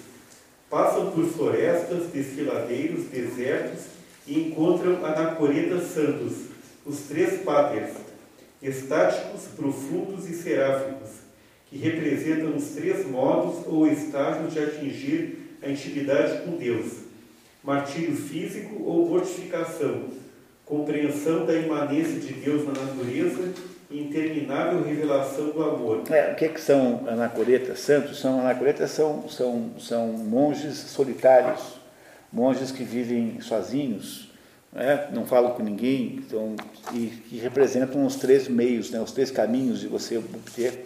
Speaker 12: Passam por florestas, desfiladeiros, desertos e encontram anacoretas santos, os três pátrias, estáticos, profundos e seráficos, que representam os três modos ou estágios de atingir a intimidade com Deus: martírio físico ou mortificação, compreensão da imanência de Deus na natureza e interminável revelação do amor.
Speaker 1: É, o que, que são anacoretas santos? São anacoretas são, são, são monges solitários, monges que vivem sozinhos, né? não falam com ninguém, então, e que representam os três meios, né? os três caminhos de você obter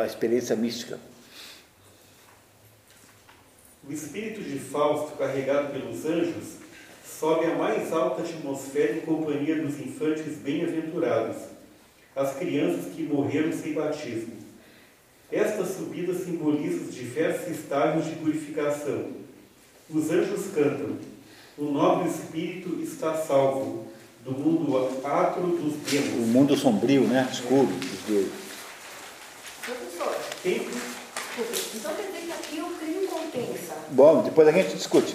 Speaker 1: a experiência mística.
Speaker 12: O espírito de Fausto, carregado pelos anjos, sobe à mais alta atmosfera em companhia dos infantes bem-aventurados, as crianças que morreram sem batismo. Esta subida simboliza os diversos estágios de purificação. Os anjos cantam: O nobre espírito está salvo do mundo atro dos deuses.
Speaker 1: O mundo sombrio, né? Escuro dos deuses.
Speaker 13: Professor, desculpe, então quer dizer que aqui o crime compensa.
Speaker 1: Bom, depois a gente discute.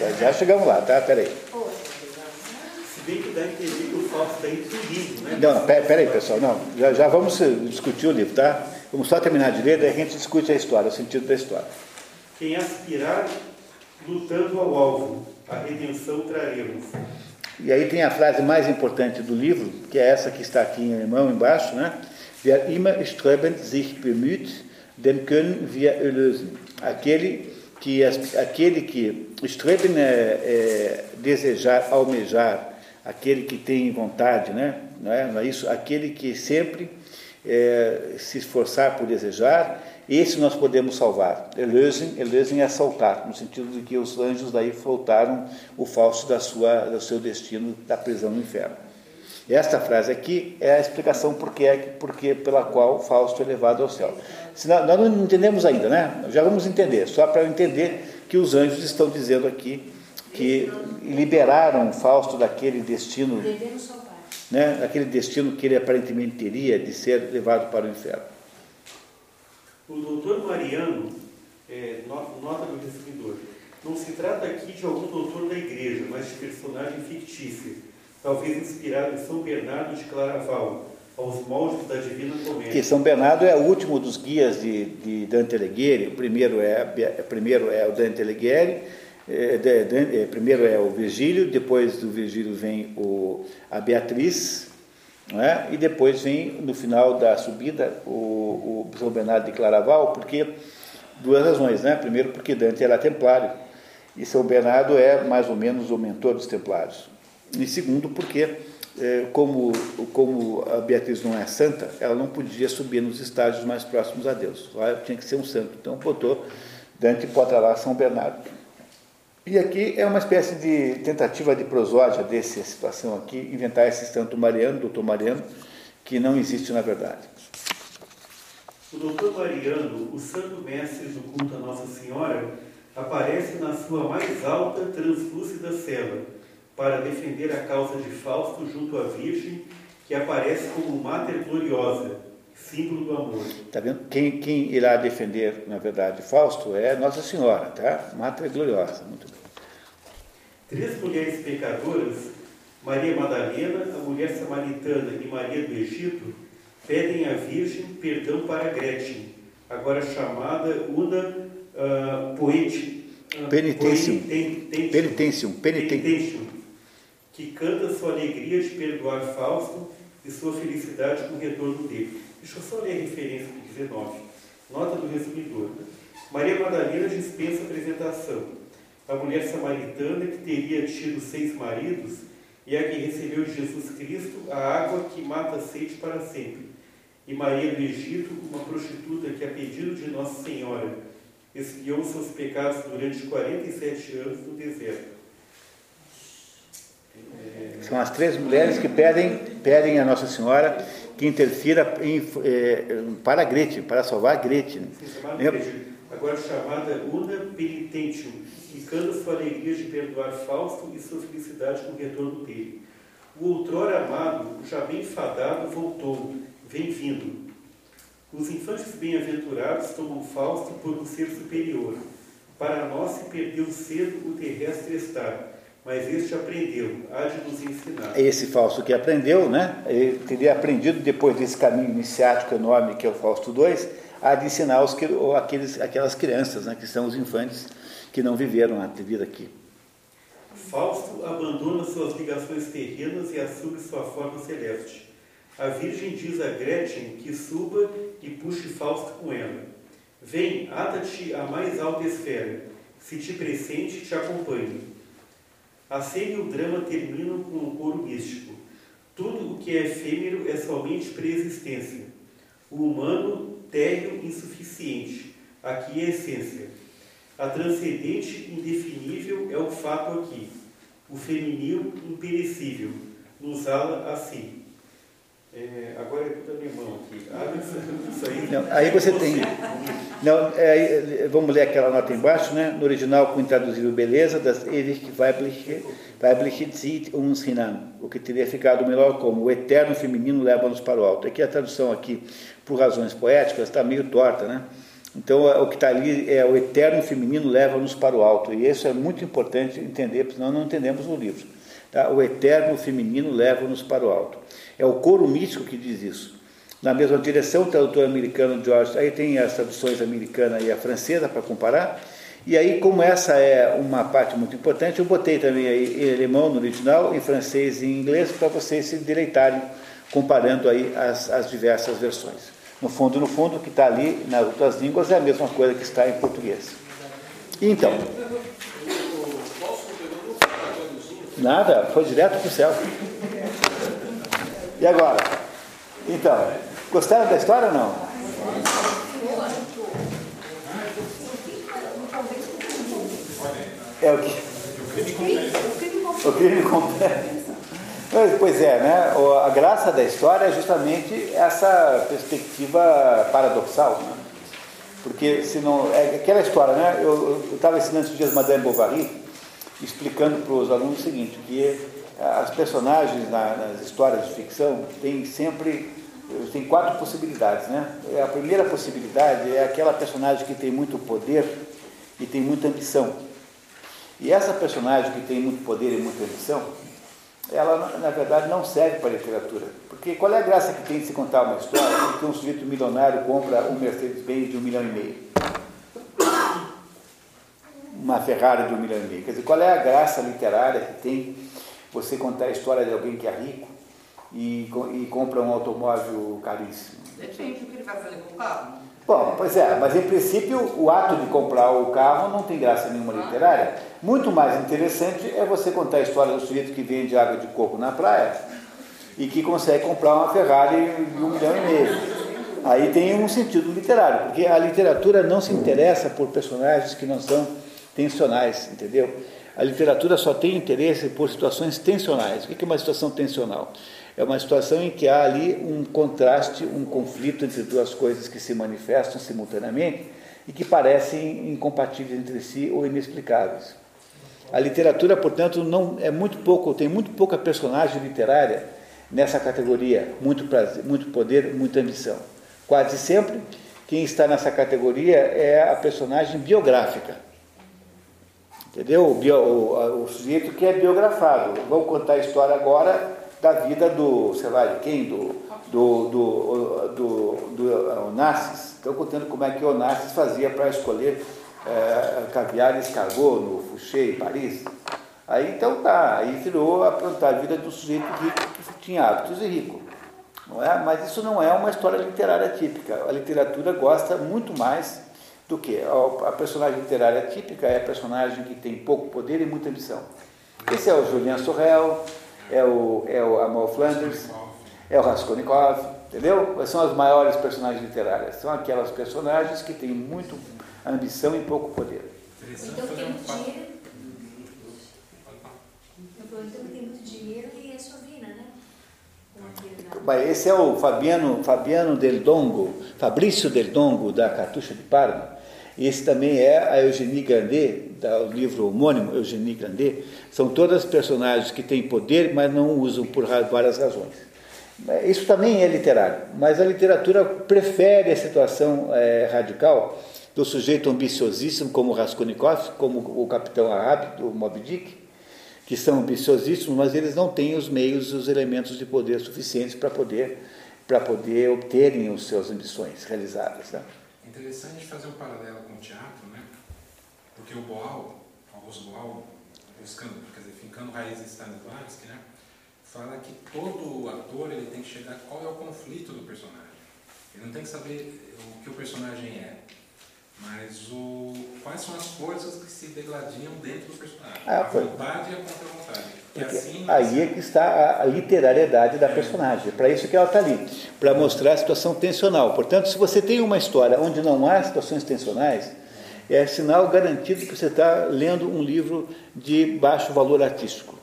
Speaker 1: Já, já chegamos lá, tá? Peraí.
Speaker 13: Poxa,
Speaker 12: Se bem que dá a entender que o Fausto está incluindo, né?
Speaker 1: Não, pera, pera aí, pessoal. Não, já, já vamos eh, discutir o livro, tá? Vamos só terminar de ler, daí a gente discute a história, o sentido da história.
Speaker 12: Quem aspirar, lutando ao alvo, a redenção traremos.
Speaker 1: E aí tem a frase mais importante do livro, que é essa que está aqui em alemão embaixo, né? Wer immer strebend sich bemüht, den können wir erlösen. Aquele que, aquele que streben é, é desejar, almejar, aquele que tem vontade, né? Não é, é isso? Aquele que sempre é, se esforçar por desejar, esse nós podemos salvar. Erlösen, erlösen é saltar, no sentido de que os anjos daí soltaram o falso da sua, do seu destino da prisão no inferno. Esta frase aqui é a explicação porque é, porque, pela qual Fausto é levado ao céu. Senão, nós não entendemos ainda, né? Já vamos entender, só para entender que os anjos estão dizendo aqui que liberaram Fausto daquele destino, né? daquele destino que ele aparentemente teria de ser levado para o inferno.
Speaker 12: O doutor Mariano, é, no- nota do resumidor, não se trata aqui de algum doutor da igreja, mas de personagem fictício, talvez inspirado em São Bernardo de Claraval, aos moldes da Divina Comédia.
Speaker 1: Que São Bernardo é o último dos guias de, de Dante Alighieri. O primeiro é, primeiro é o Dante Alighieri, é, é, primeiro é o Virgílio, depois do Virgílio vem o, a Beatriz, não é? e depois vem, no final da subida, o, o São Bernardo de Claraval, porque duas razões. Né? Primeiro, porque Dante era templário, e São Bernardo é mais ou menos o mentor dos templários. E segundo, porque eh, como, como a Beatriz não é santa, ela não podia subir nos estágios mais próximos a Deus. Lá tinha que ser um santo. Então botou Dante bota lá São Bernardo. E aqui é uma espécie de tentativa de prosódia dessa situação aqui, inventar esse santo Mariano, doutor Mariano, que não existe na verdade.
Speaker 12: O doutor Mariano, o santo mestre do culto a Nossa Senhora, aparece na sua mais alta translúcida cela, para defender a causa de Fausto junto à Virgem, que aparece como Mater Gloriosa, símbolo do amor.
Speaker 1: Tá vendo? Quem, quem irá defender, na verdade, Fausto é Nossa Senhora, tá? Matra Gloriosa. Muito bem.
Speaker 12: Três mulheres pecadoras, Maria Madalena, a mulher samaritana e Maria do Egito, pedem à Virgem perdão para Gretchen, agora chamada Una uh, uh,
Speaker 1: Penitentium.
Speaker 12: Poenitentium.
Speaker 1: Penitentium, penitentium.
Speaker 12: Penitentium, que canta sua alegria de perdoar Fausto e sua felicidade com o retorno dele. Deixa eu só ler a referência do 19. Nota do resumidor. Maria Madalena dispensa apresentação. A mulher samaritana que teria tido seis maridos e a que recebeu de Jesus Cristo a água que mata a sede para sempre. E Maria do Egito, uma prostituta que, a pedido de Nossa Senhora, expiou seus pecados durante 47 anos no deserto.
Speaker 1: São as três mulheres que pedem, pedem a Nossa Senhora que interfira em, eh, para Gretchen, para salvar Gretchen. Lembra?
Speaker 12: Agora chamada Una Penitentium, que canta sua alegria de perdoar Fausto e sua felicidade com o retorno dele. O outrora amado, já bem fadado, voltou, vem vindo. Os infantes bem-aventurados tomam Fausto por um ser superior. Para nós se perdeu cedo o terrestre estar, mas este aprendeu, há de nos ensinar.
Speaker 1: Esse Fausto que aprendeu, né? Ele teria aprendido depois desse caminho iniciático enorme que é o Fausto II, há de ensinar os, aqueles, aquelas crianças, né, que são os infantes que não viveram a vida aqui.
Speaker 12: Fausto abandona suas ligações terrenas e assume sua forma celeste. A Virgem diz a Gretchen que suba e puxe Fausto com ela. Vem, ata-te à mais alta esfera. Se te pressente, te acompanhe. A cena e o drama terminam com um coro místico. Tudo o que é efêmero é somente preexistência. O humano, térreo insuficiente. Aqui é a essência. A transcendente indefinível é o fato aqui. O feminil imperecível. Nos ala assim. É, agora é tudo alemão aqui. Ah, isso aí.
Speaker 1: Não, aí você tem. Não, é, vamos ler aquela nota embaixo, né? No original, com intraduzível beleza, das ewig weibliche, weibliche zieht uns hinan. O que teria ficado melhor como o eterno feminino leva-nos para o alto. Aqui a tradução aqui, por razões poéticas, está meio torta, né? Então, o que está ali é o eterno feminino leva-nos para o alto. E isso é muito importante entender, porque senão não entendemos o livro. Tá? O eterno feminino leva-nos para o alto. É o coro místico que diz isso. Na mesma direção, o tradutor americano George, aí tem as traduções americana e a francesa para comparar. E aí, como essa é uma parte muito importante, eu botei também aí em alemão no original, em francês e em inglês, para vocês se deleitarem comparando aí as, as diversas versões. No fundo, no fundo, o que está ali nas outras línguas é a mesma coisa que está em português. Então. Nada, foi direto para o céu. E agora? Então, gostaram da história ou não? É o que? O crime completo. Pois é, né? A graça da história é justamente essa perspectiva paradoxal, né? Porque se não. É aquela história, né? Eu estava ensinando esses dias Madame Bovary, explicando para os alunos o seguinte, que as personagens na, nas histórias de ficção têm sempre tem quatro possibilidades, né? A primeira possibilidade é aquela personagem que tem muito poder e tem muita ambição. E essa personagem que tem muito poder e muita ambição, ela na verdade não serve para literatura. Porque qual é a graça que tem de se contar uma história que um sujeito milionário compra um Mercedes-Benz de um milhão e meio? Uma Ferrari de um milhão e meio. Quer dizer, qual é a graça literária que tem você contar a história de alguém que é rico e, e compra um automóvel caríssimo.
Speaker 6: Depende do que ele vai fazer com o carro.
Speaker 1: Bom, pois é, mas em princípio o ato de comprar o carro não tem graça nenhuma literária. Muito mais interessante é você contar a história do sujeito que vende água de coco na praia e que consegue comprar uma Ferrari de um milhão e meio. Aí tem um sentido literário, porque a literatura não se interessa por personagens que não são tensionais, entendeu? A literatura só tem interesse por situações tensionais. O que é uma situação tensional? É uma situação em que há ali um contraste, um conflito entre duas coisas que se manifestam simultaneamente e que parecem incompatíveis entre si ou inexplicáveis. A literatura, portanto, não é muito pouco, tem muito pouca personagem literária nessa categoria, muito prazer, muito poder, muita ambição. Quase sempre quem está nessa categoria é a personagem biográfica. Entendeu? O, bio, o, o, sujeito que é biografado. Vamos contar a história agora da vida do, sei lá, de quem? Do, do, do, do, do Onassis. Estão contando como é que Onassis fazia para escolher é, caviar e escargot no Fouché, em Paris. Aí então tá, aí virou a, a vida do sujeito rico que tinha hábitos e rico. Não é? Mas isso não é uma história literária típica. A literatura gosta muito mais do que? A personagem literária típica é a personagem que tem pouco poder e muita ambição. Esse é o Julien Sorrel, é o, é o Amal Flanders, é o Raskolnikov, entendeu? São as maiores personagens literárias. São aquelas personagens que têm muito ambição e pouco poder.
Speaker 5: Então tem muito dinheiro. Então tem muito dinheiro e é sovina, né?
Speaker 1: Esse é o Fabiano, Fabiano Del Dongo, Fabrício Del Dongo, da Cartucha de Parma esse também é a Eugenie Grandet, do livro homônimo Eugenie Grandet. São todas personagens que têm poder, mas não usam por várias razões. Isso também é literário, mas a literatura prefere a situação é, radical do sujeito ambiciosíssimo, como Raskolnikov, como o capitão Ahab, do Moby Dick, que são ambiciosíssimos, mas eles não têm os meios, os elementos de poder suficientes para poder, para poder obterem as suas ambições realizadas. Né?
Speaker 4: Interessante fazer um paralelo com o teatro, né? Porque o Boal, Augusto Boal, buscando, quer dizer, fincando raízes Stanislavski, né? Fala que todo ator ele tem que chegar qual é o conflito do personagem. Ele não tem que saber o que o personagem é, mas o, quais são as forças que se degladiam dentro do personagem.
Speaker 1: Ah,
Speaker 4: a
Speaker 1: foi.
Speaker 4: vontade e a contra-vontade. Assim,
Speaker 1: aí é que está a- a literariedade da personagem. Para isso que ela está ali, para mostrar a situação tensional. Portanto, se você tem uma história onde não há situações tensionais, é sinal garantido que você está lendo um livro de baixo valor artístico.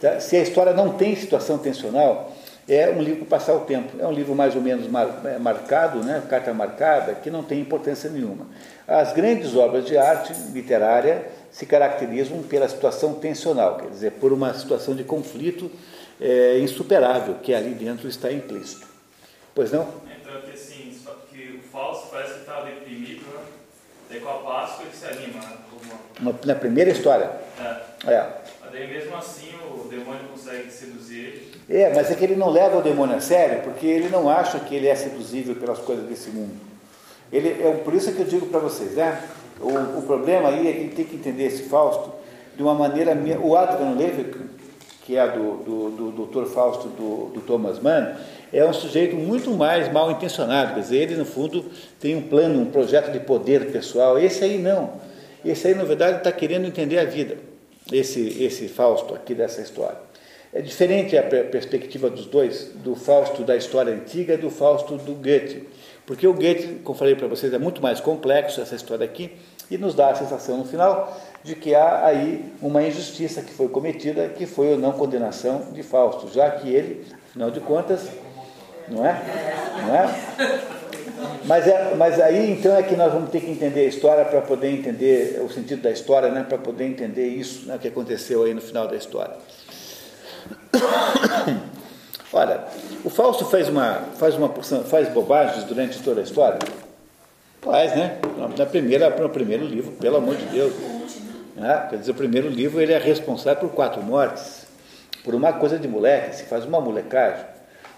Speaker 1: Tá? Se a história não tem situação tensional, é um livro para passar o tempo. É um livro mais ou menos é, marcado, né? carta marcada, que não tem importância nenhuma. As grandes obras de arte literária se caracterizam pela situação tensional, quer dizer, por uma situação de conflito é, insuperável que ali dentro está implícito. Pois não?
Speaker 10: Então, que assim, só que o falso parece que está deprimido, né? Daí com a Páscoa ele se anima, né? Como-
Speaker 1: Na- primeira história.
Speaker 10: É.
Speaker 1: É.
Speaker 10: Mas daí mesmo assim o demônio consegue seduzir ele.
Speaker 1: É, mas é que ele não leva o demônio a sério, porque ele não acha que ele é seduzível pelas coisas desse mundo. Ele, é por isso que eu digo para vocês, né? O, o problema aí é que ele tem que entender esse Fausto de uma maneira. O Adrian Levick, que é do, do, do doutor Fausto do, do Thomas Mann, é um sujeito muito mais mal intencionado. Quer dizer, ele, no fundo, tem um plano, um projeto de poder pessoal. Esse aí não. Esse aí, na verdade, está querendo entender a vida. Esse, esse Fausto aqui dessa história. É diferente a per- perspectiva dos dois, do Fausto da história antiga e do Fausto do Goethe. Porque o Goethe, como falei para vocês, é muito mais complexo essa história aqui e nos dá a sensação no final de que há aí uma injustiça que foi cometida, que foi a não condenação de Fausto, já que ele, afinal de contas, não é? Não é? Mas, é, mas aí então é que nós vamos ter que entender a história para poder entender o sentido da história, né? para poder entender isso né? que aconteceu aí no final da história. Olha, o Fausto faz uma, faz uma faz bobagens durante toda a história? Faz, né? Na primeira, no primeiro livro, pelo amor de Deus. né? Quer dizer, o primeiro livro ele é responsável por quatro mortes, por uma coisa de moleque, se faz uma molecagem,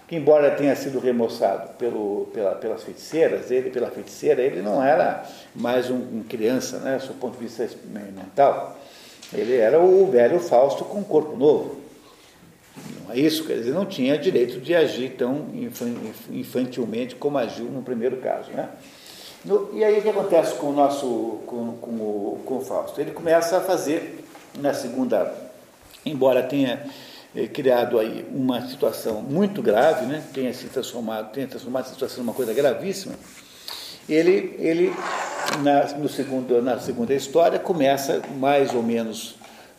Speaker 1: que embora tenha sido remoçado pelo, pela, pelas feiticeiras, ele, pela feiticeira, ele não era mais um, um criança, né, do ponto de vista mental. Ele era o velho Fausto com corpo novo. Não é isso? Quer dizer, não tinha direito de agir tão infan- infantilmente como agiu no primeiro caso. Né? No- e aí o que acontece com o nosso com, com, o, com o Fausto? Ele começa a fazer na segunda, embora tenha eh, criado aí uma situação muito grave, né? tenha se transformado, tenha transformado a situação numa coisa gravíssima, ele, ele na, no segundo, na segunda história começa mais ou menos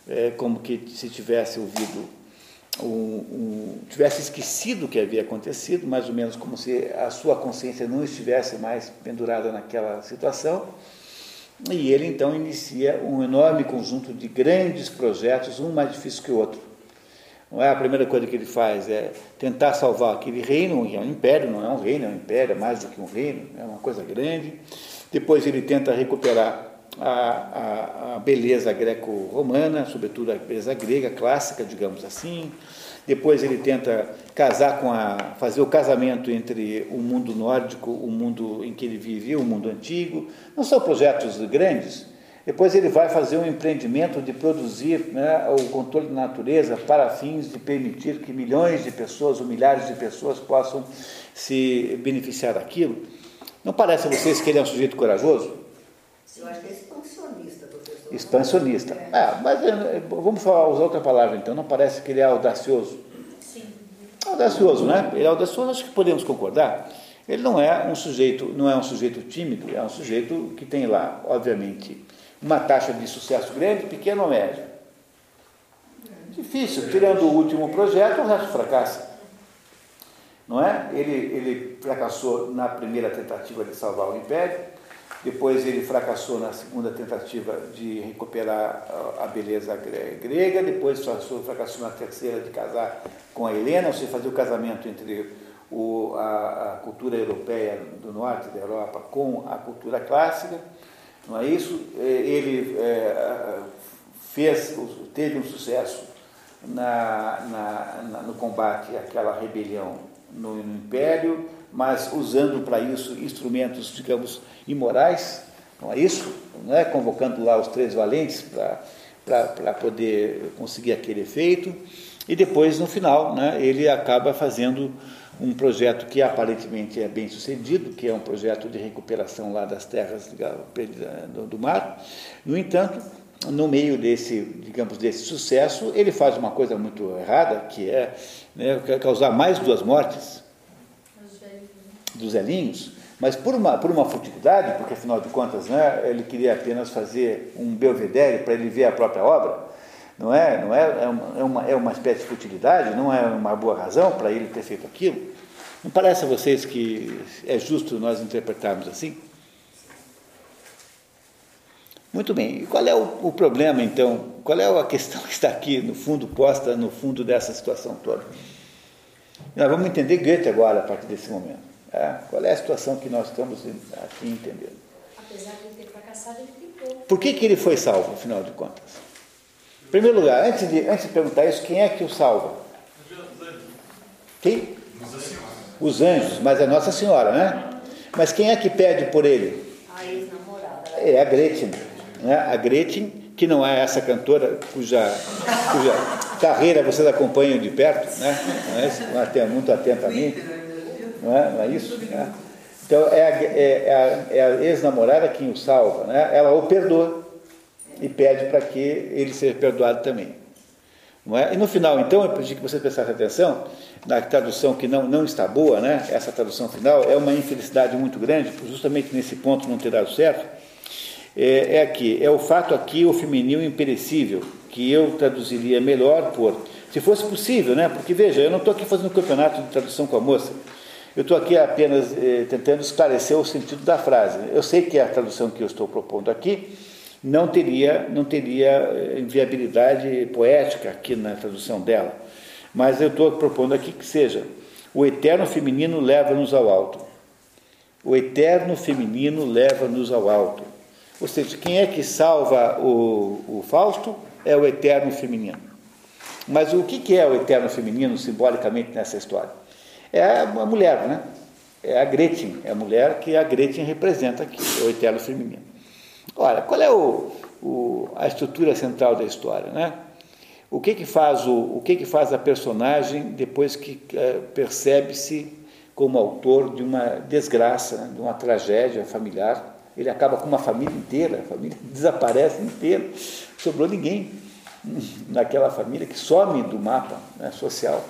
Speaker 1: eh, como que se tivesse ouvido um, um- tivesse esquecido o que havia acontecido, mais ou menos como se a sua consciência não estivesse mais pendurada naquela situação. E ele então inicia um enorme conjunto de grandes projetos, um mais difícil que o outro. Não é a primeira coisa que ele faz é tentar salvar aquele reino, é um império, não é um reino, é um império, é mais do que um reino, é uma coisa grande. Depois ele tenta recuperar a, a, a beleza greco-romana, sobretudo a beleza grega clássica, digamos assim. Depois ele tenta casar com a fazer o casamento entre o mundo nórdico, o mundo em que ele vivia, o mundo antigo. Não são projetos grandes. Depois ele vai fazer um empreendimento de produzir né, o controle da natureza para fins de permitir que milhões de pessoas ou milhares de pessoas possam se beneficiar daquilo. Não parece a vocês que ele é um sujeito corajoso?
Speaker 13: Eu acho que é expansionista, professor.
Speaker 1: Expansionista. Ah, mas eh, vamos falar, usar outra palavra então. Não parece que ele é audacioso?
Speaker 5: Sim.
Speaker 1: Audacioso, né? Ele é audacioso, acho que podemos concordar. Ele não é um sujeito, não é um sujeito tímido, é um sujeito que tem lá, obviamente, uma taxa de sucesso grande, pequena ou média. Difícil, tirando o último projeto, o resto fracassa. Não é? Ele, ele fracassou na primeira tentativa de salvar o império, depois ele fracassou na segunda tentativa de recuperar a- beleza gre- grega, depois fracassou na terceira de casar com a Helena, ou seja, fazer o casamento entre o, a, a cultura europeia do norte da Europa com a cultura clássica, não é isso? Eh, Ele eh, fez, teve um sucesso na, na- na- no combate àquela rebelião no, no Império, mas usando para isso instrumentos, digamos, imorais, não é isso? Não é? Convocando lá os três valentes para poder conseguir aquele efeito. E depois, no final, né, ele acaba fazendo um projeto que aparentemente é bem sucedido, que é um projeto de recuperação lá das terras do mar. No entanto, no meio desse, digamos, desse sucesso, ele faz uma coisa muito errada, que é né, causar mais duas mortes dos velhinhos, mas por uma, por uma futilidade, porque afinal de contas né, ele queria apenas fazer um belvedere para ele ver a própria obra, não é? Não é, é, uma, é, uma, é uma espécie de futilidade, não é uma boa razão para ele ter feito aquilo. Não parece a vocês que é justo nós interpretarmos assim? Muito bem, e qual é o, o, problema então? Qual é a questão que está aqui no fundo, posta no fundo dessa situação toda? Nós vamos entender Goethe agora, a partir desse momento. É? Qual é a situação que nós estamos aqui entendendo?
Speaker 5: Apesar de ele ter fracassado, ele tentou.
Speaker 1: Por que, que ele foi salvo, afinal de contas? Primeiro lugar, antes de, antes de perguntar isso, quem é que o salva? Quem? Os anjos, mas é Nossa Senhora, né? Mas quem é que pede por ele?
Speaker 5: A ex-namorada.
Speaker 1: É a Gretchen. Né? A Gretchen, que não é essa cantora cuja, cuja carreira vocês acompanham de perto, né? Não é? muito atentamente. Não é, não é isso? É. Então é a, é, é a, a ex-namorada quem o salva, né? Ela o perdoa e pede para que ele seja perdoado também. Não é? E no final, então, eu pedi que você prestasse atenção na tradução que não, não está boa, né? essa tradução final, é uma infelicidade muito grande, justamente nesse ponto não ter dado certo, é, é aqui, é o fato aqui, o feminino imperecível, que eu traduziria melhor por, se fosse possível, né? porque veja, eu não estou aqui fazendo um campeonato de tradução com a moça, eu estou aqui apenas eh, tentando esclarecer o sentido da frase. Eu sei que a tradução que eu estou propondo aqui não teria, não teria eh, viabilidade poética aqui na tradução dela. Mas eu estou propondo aqui que seja: o eterno feminino leva-nos ao alto. O eterno feminino leva-nos ao alto. Ou seja, quem é que salva o, o Fausto é o eterno feminino. Mas o que é o eterno feminino simbolicamente nessa história? É a mulher, né? É a Gretchen, é a mulher que a Gretchen representa aqui, o eterno feminino. Ora, qual é o, o, a estrutura central da história, né? O que que faz o, o que que faz a personagem depois que é, percebe-se como autor de uma desgraça, né? de uma tragédia familiar? Ele acaba com uma família inteira, a família desaparece inteira, sobrou ninguém naquela família que some do mapa né, social.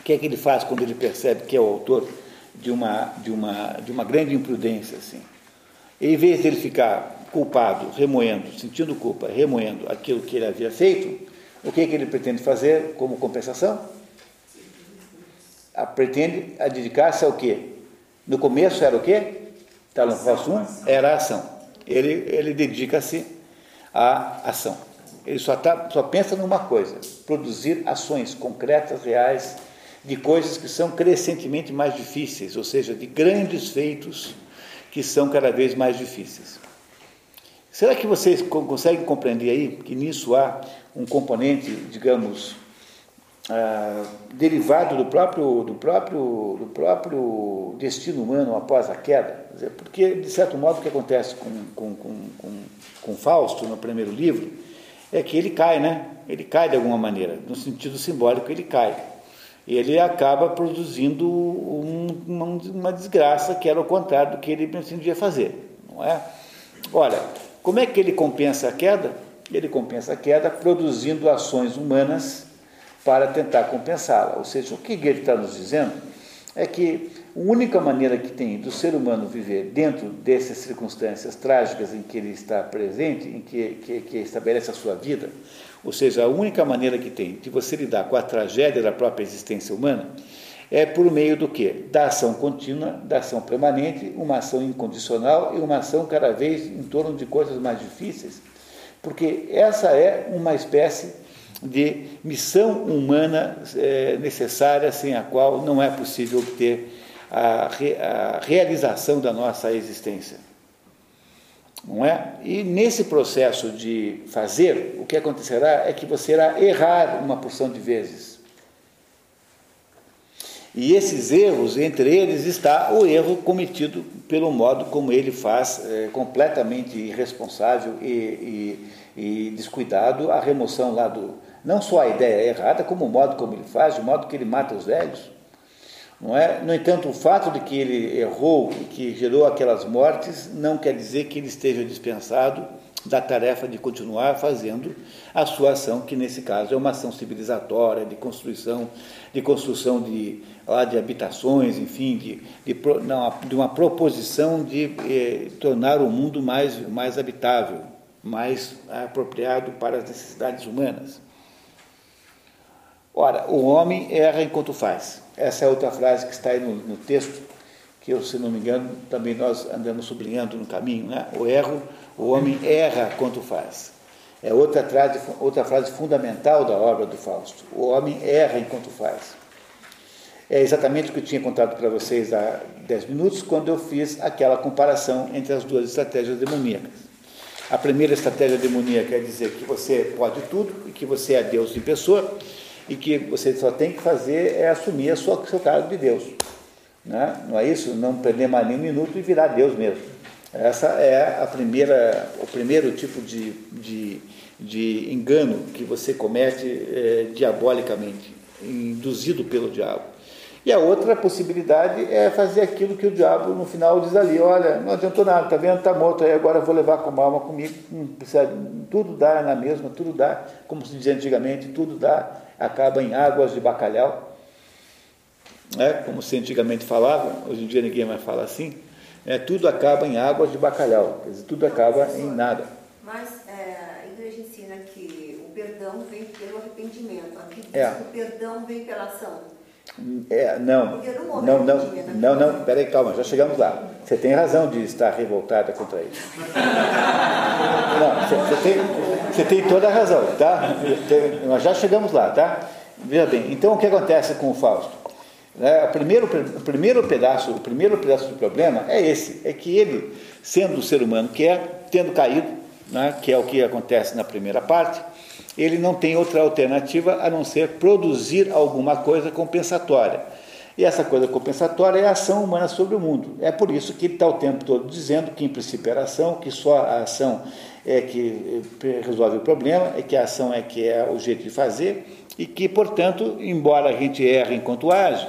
Speaker 1: O que é que ele faz quando ele percebe que é o autor de uma, de uma, de uma grande imprudência assim? Em vez de ele ficar culpado, remoendo, sentindo culpa, remoendo aquilo que ele havia feito, o que, que ele pretende fazer como compensação? A, pretende dedicar-se ao quê? No começo era o quê? Está no passo 1? Era a ação. Ele, ele dedica-se à ação. Ele só, tá, só pensa numa coisa: produzir ações concretas, reais, de coisas que são crescentemente mais difíceis, ou seja, de grandes feitos que são cada vez mais difíceis. Será que vocês conseguem compreender aí que nisso há um componente, digamos, ah, derivado do próprio, do, próprio, do próprio destino humano após a queda? Porque, de certo modo, o que acontece com, com, com, com, com Fausto no primeiro livro é que ele cai, né? Ele cai de alguma maneira, no sentido simbólico, ele cai ele acaba produzindo um, uma, uma, desgraça que era o contrário do que ele pretendia fazer, não é? Olha, como é que ele compensa a queda? Ele compensa a queda produzindo ações humanas para tentar compensá-la. Ou seja, o que ele está nos dizendo é que a única maneira que tem do ser humano viver dentro dessas circunstâncias trágicas em que ele está presente, em que, que, que estabelece a sua vida, ou seja, a única maneira que tem de você lidar com a tragédia da própria existência humana é por meio do que? Da ação contínua, da ação permanente, uma ação incondicional e uma ação cada vez em torno de coisas mais difíceis. Porque essa é uma espécie de missão humana é, necessária, sem a qual não é possível obter a, a realização da nossa existência não é? E nesse processo de fazer, o que acontecerá é que você irá errar uma porção de vezes. E esses erros, entre eles está o erro cometido pelo modo como ele faz, é, completamente irresponsável e, e, e, descuidado, a remoção lá do. Não só a ideia errada, como o modo como ele faz, o modo que ele mata os velhos. Não é? No entanto, o fato de que ele errou e que gerou aquelas mortes não quer dizer que ele esteja dispensado da tarefa de continuar fazendo a sua ação, que nesse caso é uma ação civilizatória, de construção, de construção de, lá, de habitações, enfim, de, de, não, de uma proposição de eh, tornar o mundo mais, mais habitável, mais apropriado para as necessidades humanas. Ora, o homem erra enquanto faz. Essa é outra frase que está aí no, no texto, que eu, se não me engano, também nós andamos sublinhando no caminho, né? O erro o homem erra quanto faz. É outra frase, outra frase fundamental da obra do Fausto. O homem erra enquanto faz. É exatamente o que eu tinha contado para vocês há 10 minutos, quando eu fiz aquela comparação entre as duas estratégias demoníacas. A primeira estratégia demoníaca é dizer que você pode tudo e que você é Deus em pessoa e que você só tem que fazer é assumir a sua, seu cargo de Deus. Né? Não é isso? Não perder mais nem um minuto e virar Deus mesmo. Essa é a primeira, o primeiro tipo de, de, de engano que você comete é, diabolicamente, induzido pelo diabo. E a outra possibilidade é fazer aquilo que o diabo no final diz ali, olha, não adiantou nada, tá vendo, tá morto, aí agora eu vou levar com alma comigo, precisa, tudo dá na mesma, tudo dá, como se dizia antigamente, tudo dá, acaba em águas de bacalhau, é, como se antigamente falava, hoje em dia ninguém mais fala assim, é, tudo acaba em águas de bacalhau, quer dizer, tudo acaba em nada.
Speaker 13: Mas é, a igreja ensina que o perdão vem pelo arrependimento, aqui diz
Speaker 1: É.
Speaker 13: que o perdão vem pela ação.
Speaker 1: É, não,
Speaker 13: não
Speaker 1: não, não,
Speaker 13: arrependimento.
Speaker 1: não, não, peraí, calma, já chegamos lá. Você tem razão de estar revoltada contra isso. Não, você, você tem, você tem toda a razão, tá? Nós já chegamos lá, tá? Veja bem, então o que acontece com o Fausto? Né, o, primeiro, o primeiro pedaço, o primeiro pedaço do problema é esse, é que ele, sendo o ser humano que é, tendo caído, né, que é o que acontece na primeira parte, ele não tem outra alternativa a não ser produzir alguma coisa compensatória. E essa coisa compensatória é a ação humana sobre o mundo. É por isso que ele está o tempo todo dizendo que, em princípio, era ação, que só a ação é que eh, resolve o problema, é que a ação é que é o jeito de fazer, e que, portanto, embora a gente erre enquanto age,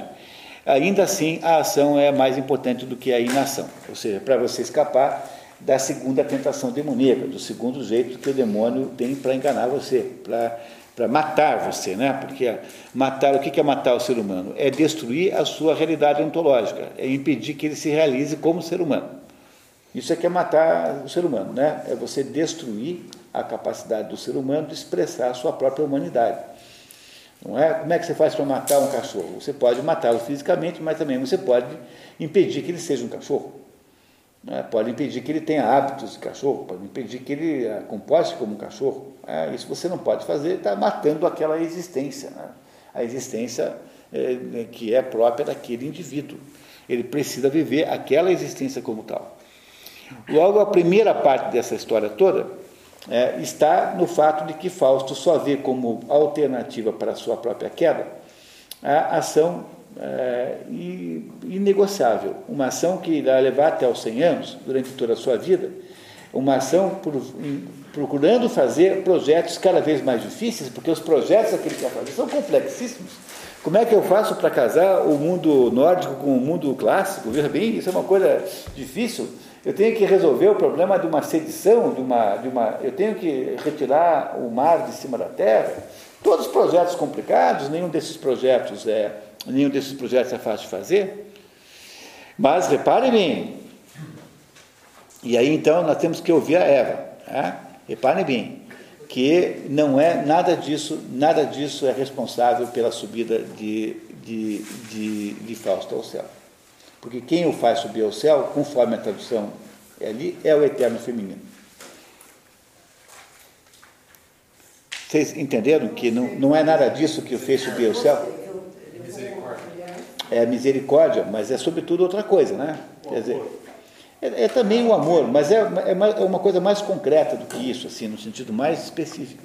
Speaker 1: ainda assim a ação é mais importante do que a inação. Ou seja, para você escapar da segunda tentação demoníaca, do segundo jeito que o demônio tem para enganar você, para para matar você, né? Porque matar, o que é matar o ser humano? É destruir a sua realidade ontológica, é impedir que ele se realize como ser humano. Isso é que é matar o ser humano, né? É você destruir a capacidade do ser humano de expressar a sua própria humanidade. Não é? Como é que você faz para matar um cachorro? Você pode matá-lo fisicamente, mas também você pode impedir que ele seja um cachorro. Não é? Pode impedir que ele tenha hábitos de cachorro, pode impedir que ele ah, comporte como um cachorro. É, isso você não pode fazer, está matando aquela existência, né? a existência é, que é própria daquele indivíduo. Ele precisa viver aquela existência como tal. Logo, a primeira parte dessa história toda é, está no fato de que Fausto só vê como alternativa para a sua própria queda a ação é, inegociável, uma ação que irá levar até os 100 anos, durante toda a sua vida, uma ação por, em, procurando fazer projetos cada vez mais difíceis, porque os projetos que ele quer fazer são complexíssimos. Como é que eu faço para casar o mundo nórdico com o mundo clássico? Veja bem, isso é uma coisa difícil. Eu tenho que resolver o problema de uma sedição, de uma, de uma, eu tenho que retirar o mar de cima da terra. Todos os projetos complicados, nenhum desses projetos é, nenhum desses projetos é fácil de fazer. Mas reparem bem, e aí então nós temos que ouvir a Eva. Né? Reparem bem, que não é nada disso, nada disso é responsável pela subida de, de, de, de Fausto ao céu. Porque quem o faz subir ao céu, conforme a tradução ali, é o eterno feminino. Vocês entenderam que não, não é nada disso que o fez subir ao céu? É misericórdia, mas é sobretudo outra coisa, né? Quer dizer, é, é também o amor, mas é, é, uma coisa mais concreta do que isso, assim, no sentido mais específico.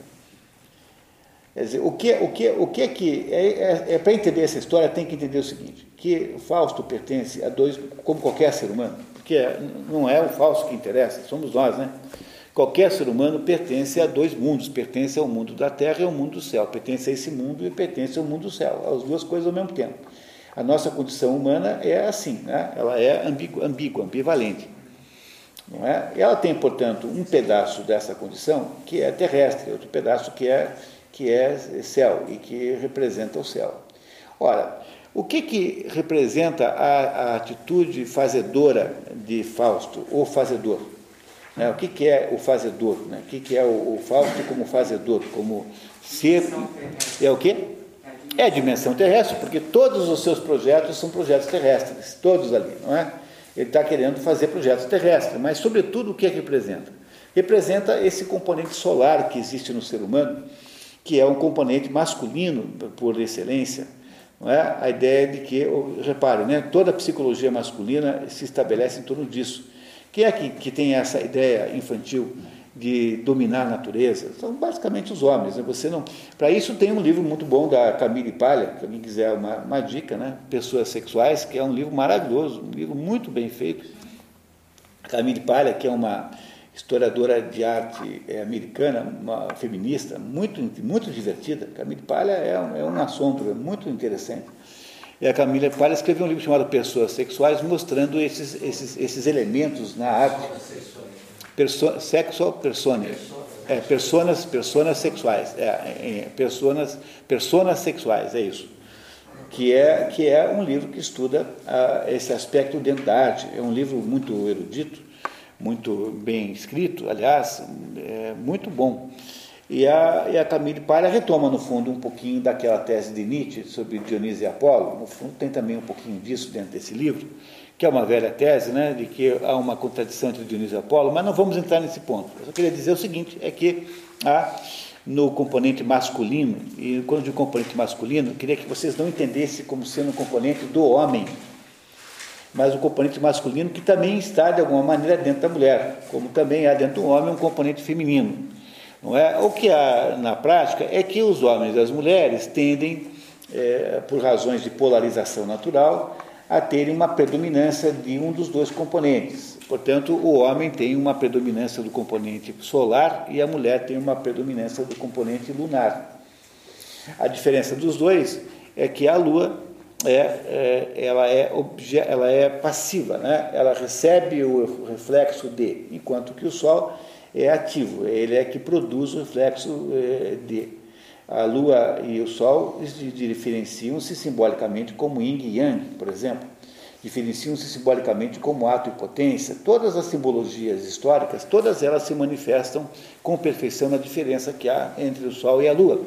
Speaker 1: Quer dizer, o que, o que, o que é que. É, é, é para entender essa história, tem que entender o seguinte: que Fausto pertence a dois, como qualquer ser humano, porque não é o Fausto que interessa, somos nós, né? Qualquer ser humano pertence a dois mundos, pertence ao mundo da terra e ao mundo do céu, pertence a esse mundo e pertence ao mundo do céu, as duas coisas ao mesmo tempo. A nossa condição humana é assim, né? ela é ambígua, ambígua, ambivalente. Não é? Ela tem, portanto, um pedaço dessa condição que é terrestre, outro pedaço que é, que é céu e que representa o céu. Ora, o que, que representa a, a atitude fazedora de Fausto, ou fazedor? Né? O que, que é o fazedor? Né? O que, que é o, o Fausto como fazedor, como ser. É o quê? É dimensão terrestre, porque todos os seus projetos são projetos terrestres, todos ali, não é? Ele está querendo fazer projetos terrestres, mas, sobretudo, o que é que representa? Representa esse componente solar que existe no ser humano, que é um componente masculino por excelência. Não é? A ideia de que, repare, né, toda a psicologia masculina se estabelece em torno disso. Quem é que, que tem essa ideia infantil de dominar a natureza? São basicamente os homens. Né? Você não. Para isso tem um livro muito bom da Camille Palha, se alguém quiser uma, uma dica, né? Pessoas Sexuais, que é um livro maravilhoso, um livro muito bem feito. Camille Palha, que é uma historiadora de arte é, americana, uma feminista, muito, muito divertida. Camille Palha é, é um assombro, é muito interessante. E a Camila Palha escreveu um livro chamado Pessoas Sexuais, mostrando esses, esses, esses elementos na arte. Perso, sexual persona. É, personas, personas sexuais. É, é, personas, personas sexuais, é isso. Que é, que é um livro que estuda ah, esse aspecto dentro da arte. É um livro muito erudito, muito bem escrito, aliás, é muito bom. E a, e a Camille Palha retoma, no fundo, um pouquinho daquela tese de Nietzsche sobre Dionísio e Apolo. No fundo, tem também um pouquinho disso dentro desse livro, que é uma velha tese, né, de que há uma contradição entre Dionísio e Apolo, mas não vamos entrar nesse ponto. Eu só queria dizer o seguinte, é que há no componente masculino, e quando digo componente masculino, eu queria que vocês não entendessem como sendo um componente do homem, mas o componente masculino que também está, de alguma maneira, dentro da mulher, como também há dentro do homem um componente feminino. Não é? O que há na prática é que os homens e as mulheres tendem, é, por razões de polarização natural, a terem uma predominância de um dos dois componentes. Portanto, o homem tem uma predominância do componente solar e a mulher tem uma predominância do componente lunar. A diferença dos dois é que a Lua é, é, ela, é ela é passiva, né? ela recebe o reflexo de, enquanto que o Sol é ativo, ele é que produz o reflexo é, de. A Lua e o Sol diferenciam-se simbolicamente como Yin e Yang, por exemplo. Diferenciam-se simbolicamente como ato e potência. Todas as simbologias históricas, todas elas se manifestam com perfeição na diferença que há entre o Sol e a Lua.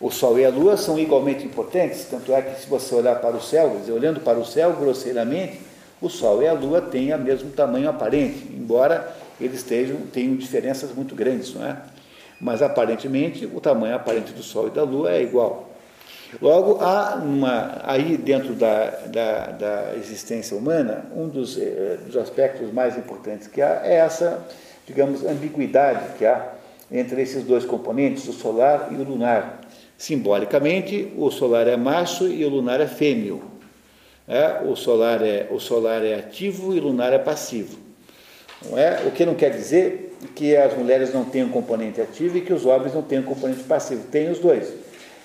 Speaker 1: O Sol e a Lua são igualmente importantes, tanto é que se você olhar para o céu, dizer, olhando para o céu grosseiramente, o Sol e a Lua têm o mesmo tamanho aparente, embora eles tenham diferenças muito grandes, não é? Mas aparentemente o tamanho aparente do Sol e da Lua é igual. Logo, há uma, aí dentro da, da, da existência humana, um dos, eh, dos aspectos mais importantes que há é essa, digamos, ambiguidade que há entre esses dois componentes, o solar e o lunar. Simbolicamente, o solar é macho e o lunar é fêmeo. É? O, solar é, o solar é ativo e o lunar é passivo. Não é? O que não quer dizer que as mulheres não um componente ativo e que os homens não um componente passivo. Tem os dois.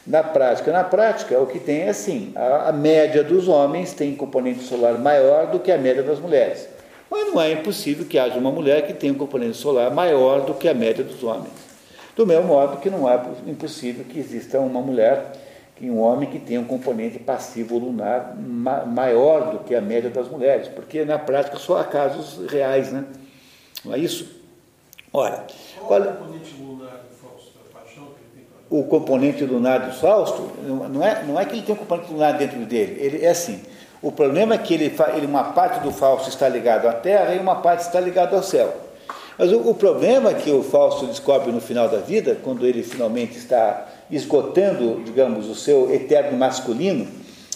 Speaker 1: Na prática, na prática, o que tem é assim: a, a média dos homens tem componente solar maior do que a média das mulheres. Mas não é impossível que haja uma mulher que tenha um componente solar maior do que a média dos homens. Do mesmo modo que não é impossível que exista uma mulher, que um homem que tenha um componente passivo lunar ma maior do que a média das mulheres, porque na prática só há casos reais, né? Não é isso? Ora,
Speaker 9: qual, o componente lunar do Fausto? A paixão que ele tem para...
Speaker 1: O componente lunar do Fausto, não é, não é que ele tem um componente lunar dentro dele, ele é assim. O problema é que ele, ele, uma parte do Fausto está ligado à Terra e uma parte está ligado ao céu. Mas o, o problema que o Fausto descobre no final da vida, quando ele finalmente está esgotando, digamos, o seu eterno masculino,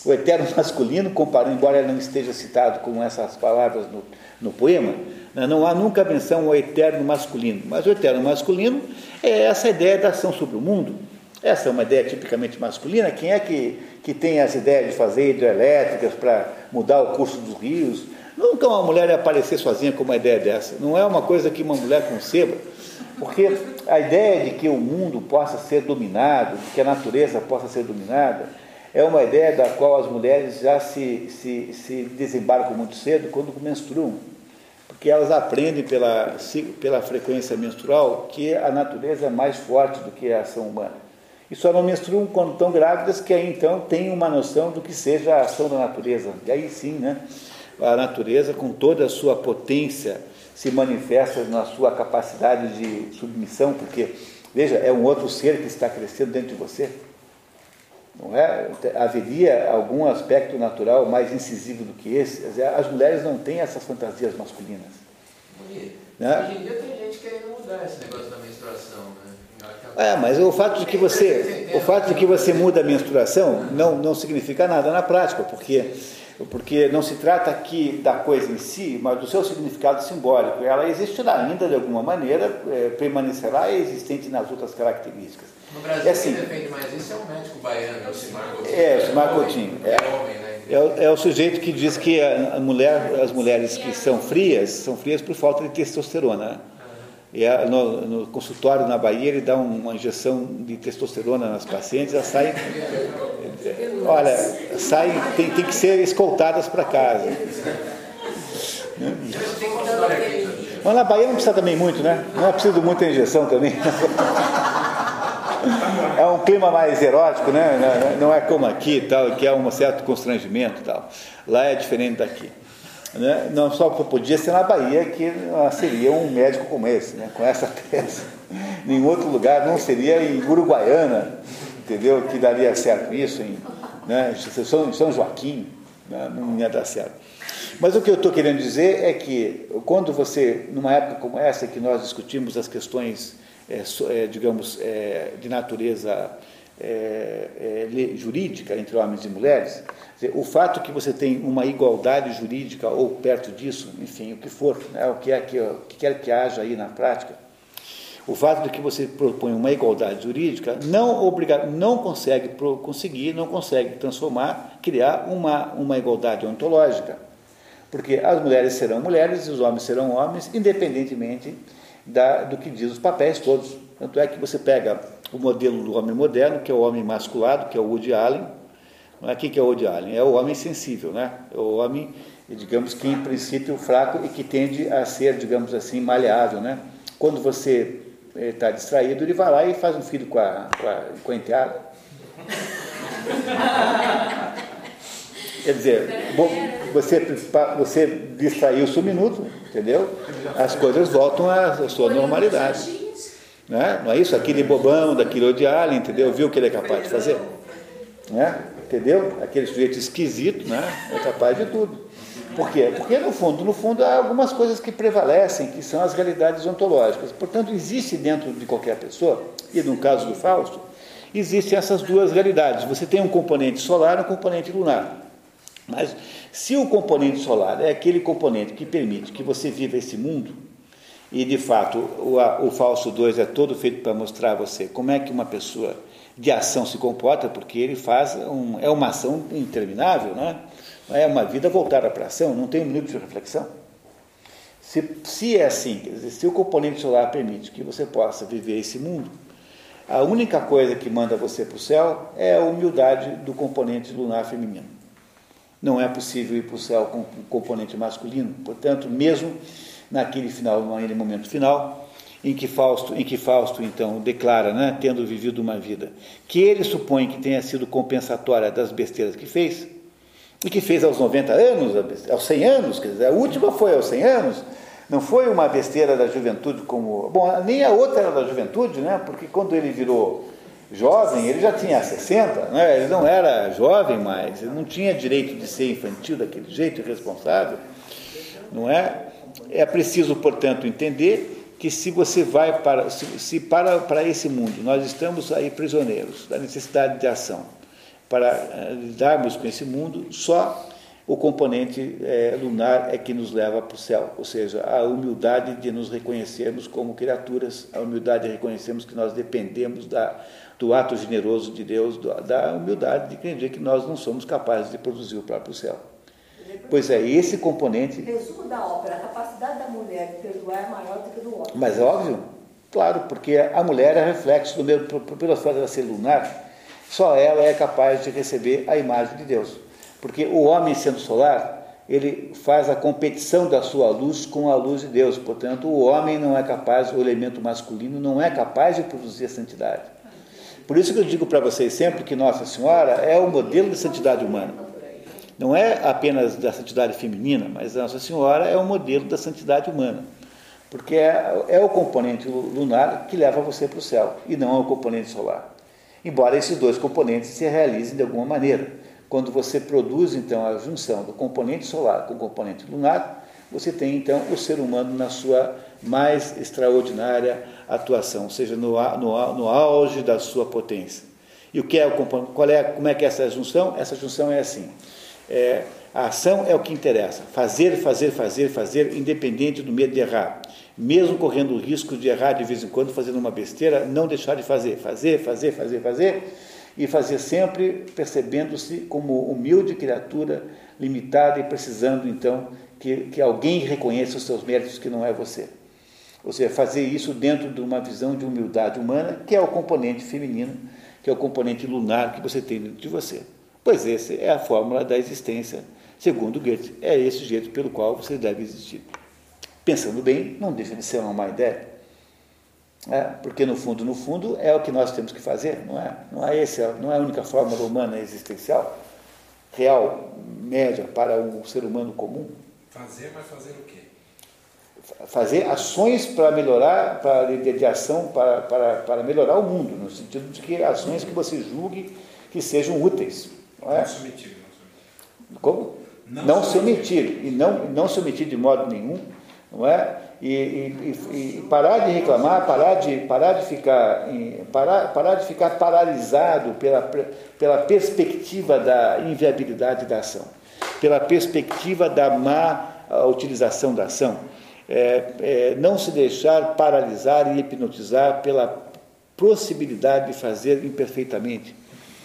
Speaker 1: o eterno masculino, comparando, embora ele não esteja citado com essas palavras no, no poema? Não há nunca menção ao eterno masculino, mas o eterno masculino é essa ideia da ação sobre o mundo, Essa é uma ideia tipicamente masculina. Quem é que, que tem as ideias de fazer hidrelétricas para mudar o curso dos rios? Nunca uma mulher ia aparecer sozinha com uma ideia dessa. Não é uma coisa que uma mulher conceba, porque a ideia de que o mundo possa ser dominado, de que a natureza possa ser dominada, é uma ideia da qual as mulheres já se, se, se desembarcam muito cedo quando menstruam. Porque elas aprendem pela, pela frequência menstrual que a natureza é mais forte do que a ação humana. E só não menstruam quando estão grávidas, que aí então têm uma noção do que seja a ação da natureza. E aí sim, né? a natureza, com toda a sua potência, se manifesta na sua capacidade de submissão, porque, veja, é um outro ser que está crescendo dentro de você. Não é? Haveria algum aspecto natural mais incisivo do que esse? As mulheres não têm essas fantasias masculinas.
Speaker 3: Né? Hoje em dia tem gente querendo mudar esse negócio da menstruação, né?
Speaker 1: É, mas o fato de que você, o fato de que você muda a menstruação não, não significa nada na prática, porque porque não se trata aqui da coisa em si, mas do seu significado simbólico. Ela existirá ainda de alguma maneira, é, permanecerá existente nas outras características.
Speaker 3: No Brasil, é assim, quem defende mais isso é o médico baiano, é o Simar Coutinho.
Speaker 1: É, o Simar Coutinho. É, é, é, é, o sujeito que diz que a mulher, as mulheres que são frias, são frias por falta de testosterona. A, no, no, consultório na Bahia ele dá uma injeção de testosterona nas pacientes, elas saem, olha, saem, tem, tem que ser escoltadas para casa. Mas na Bahia não precisa também muito, né? Não é preciso muita injeção também. É um clima mais erótico, né? Não é como aqui, tal, que é um certo constrangimento, tal. Lá é diferente daqui. Né? Não só podia ser na Bahia que seria um médico como esse, né? com essa tese. em outro lugar não seria em Uruguaiana, entendeu? Que daria certo isso, em né? São, São Joaquim, né? não ia dar certo. Mas o que eu estou querendo dizer é que quando você, numa época como essa, que nós discutimos as questões, é, é, digamos, é, de natureza é, é, jurídica entre homens e mulheres, o fato que você tem uma igualdade jurídica ou perto disso, enfim, o que for, né, o que, é que, o que quer que haja aí na prática, o fato de que você propõe uma igualdade jurídica não obriga, não consegue conseguir, não consegue transformar, criar uma, uma igualdade ontológica. Porque as mulheres serão mulheres e os homens serão homens, independentemente da, do que diz os papéis todos. Tanto é que você pega o modelo do homem moderno, que é o homem masculado, que é o Woody Allen. Não é? Quem que é o Woody Allen? É o homem sensível, né? É o homem, digamos que em princípio fraco e que tende a ser, digamos assim, maleável, né? Quando você está distraído, ele vai lá e faz um filho com a, com a, com a enteada. Quer dizer, você, você distraiu-se um minuto, entendeu? As coisas voltam à sua normalidade. Né? Não é isso? Aquele bobão daquele odialho, entendeu? Viu o que ele é capaz de fazer? Né? Entendeu? Aquele sujeito esquisito né? é capaz de tudo. Por quê? Porque no fundo, no fundo há algumas coisas que prevalecem, que são as realidades ontológicas. Portanto, existe dentro de qualquer pessoa, e no caso do Fausto, existem essas duas realidades. Você tem um componente solar e um componente lunar. Mas se o componente solar é aquele componente que permite que você viva esse mundo, e de fato o, o falso 2 é todo feito para mostrar a você como é que uma pessoa de ação se comporta, porque ele faz um, é uma ação interminável, né? é uma vida voltada para a ação, não tem um minuto de reflexão. Se, se é assim, dizer, se o componente solar permite que você possa viver esse mundo, a única coisa que manda você para o céu é a humildade do componente lunar feminino. Não é possível ir para o céu com o componente masculino, portanto, mesmo naquele final, naquele momento final, em que Fausto, em que Fausto então declara, né, tendo vivido uma vida que ele supõe que tenha sido compensatória das besteiras que fez, e que fez aos 90 anos, aos 100 anos, quer dizer, a última foi aos 100 anos, não foi uma besteira da juventude como. Bom, nem a outra era da juventude, né? Porque quando ele virou jovem, ele já tinha 60, né? ele não era jovem mais, ele não tinha direito de ser infantil daquele jeito, irresponsável, não é? É preciso, portanto, entender que se você vai para, se, se para, para esse mundo, nós estamos aí prisioneiros da necessidade de ação, para eh, lidarmos com esse mundo, só o componente é, lunar é que nos leva para o céu, ou seja, a humildade de nos reconhecermos como criaturas, a humildade de reconhecermos que nós dependemos da, do ato generoso de Deus, da humildade de entender que nós não somos capazes de produzir o próprio céu. Pois é, esse componente.
Speaker 13: Resumo da ópera: a capacidade da mulher de perdoar é maior do que do homem.
Speaker 1: Mas é óbvio, claro, porque a mulher é reflexo do meu, pela fato dela ser lunar, só ela é capaz de receber a imagem de Deus. Porque o homem, sendo solar, ele faz a competição da sua luz com a luz de Deus. Portanto, o homem não é capaz, o elemento masculino não é capaz de produzir a santidade. Por isso que eu digo para vocês sempre que Nossa Senhora é o modelo de santidade humana. Não é apenas da santidade feminina, mas Nossa Senhora é o modelo da santidade humana. Porque é, é o componente lunar que leva você para o céu, e não é o componente solar. Embora esses dois componentes se realizem de alguma maneira. Quando você produz, então, a junção do componente solar com o componente lunar, você tem, então, o ser humano na sua mais extraordinária atuação, ou seja, no, no, no auge da sua potência. E o que é qual é, como é que é essa junção? Essa junção é assim. É, a ação é o que interessa. Fazer, fazer, fazer, fazer, independente do medo de errar. Mesmo correndo o risco de errar de vez em quando, fazendo uma besteira, não deixar de fazer. Fazer, fazer, fazer, fazer e fazer sempre percebendo-se como humilde criatura, limitada e precisando então que, que alguém reconheça os seus méritos que não é você. Ou seja, fazer isso dentro de uma visão de humildade humana, que é o componente feminino, que é o componente lunar que você tem dentro de você. Pois essa é a fórmula da existência, segundo Goethe. É esse jeito pelo qual você deve existir. Pensando bem, não deixa de ser uma má ideia. É, porque no fundo, no fundo, é o que nós temos que fazer, não é? Não é esse, não é a única fórmula humana existencial, real, média para um ser humano comum.
Speaker 4: Fazer, mas fazer o quê?
Speaker 1: Fazer ações para melhorar, para de, de ação para, para, para melhorar o mundo, no sentido de que ações que você julgue que sejam úteis. Não, é?
Speaker 4: não se omitir.
Speaker 1: Como? Não, não se omitir. E não, não se omitir de modo nenhum, não é? e, e, e, parar de reclamar, parar de, parar de, ficar, parar, parar de ficar paralisado pela, pela perspectiva da inviabilidade da ação, pela perspectiva da má utilização da ação. É, é, não se deixar paralisar e hipnotizar pela possibilidade de fazer imperfeitamente.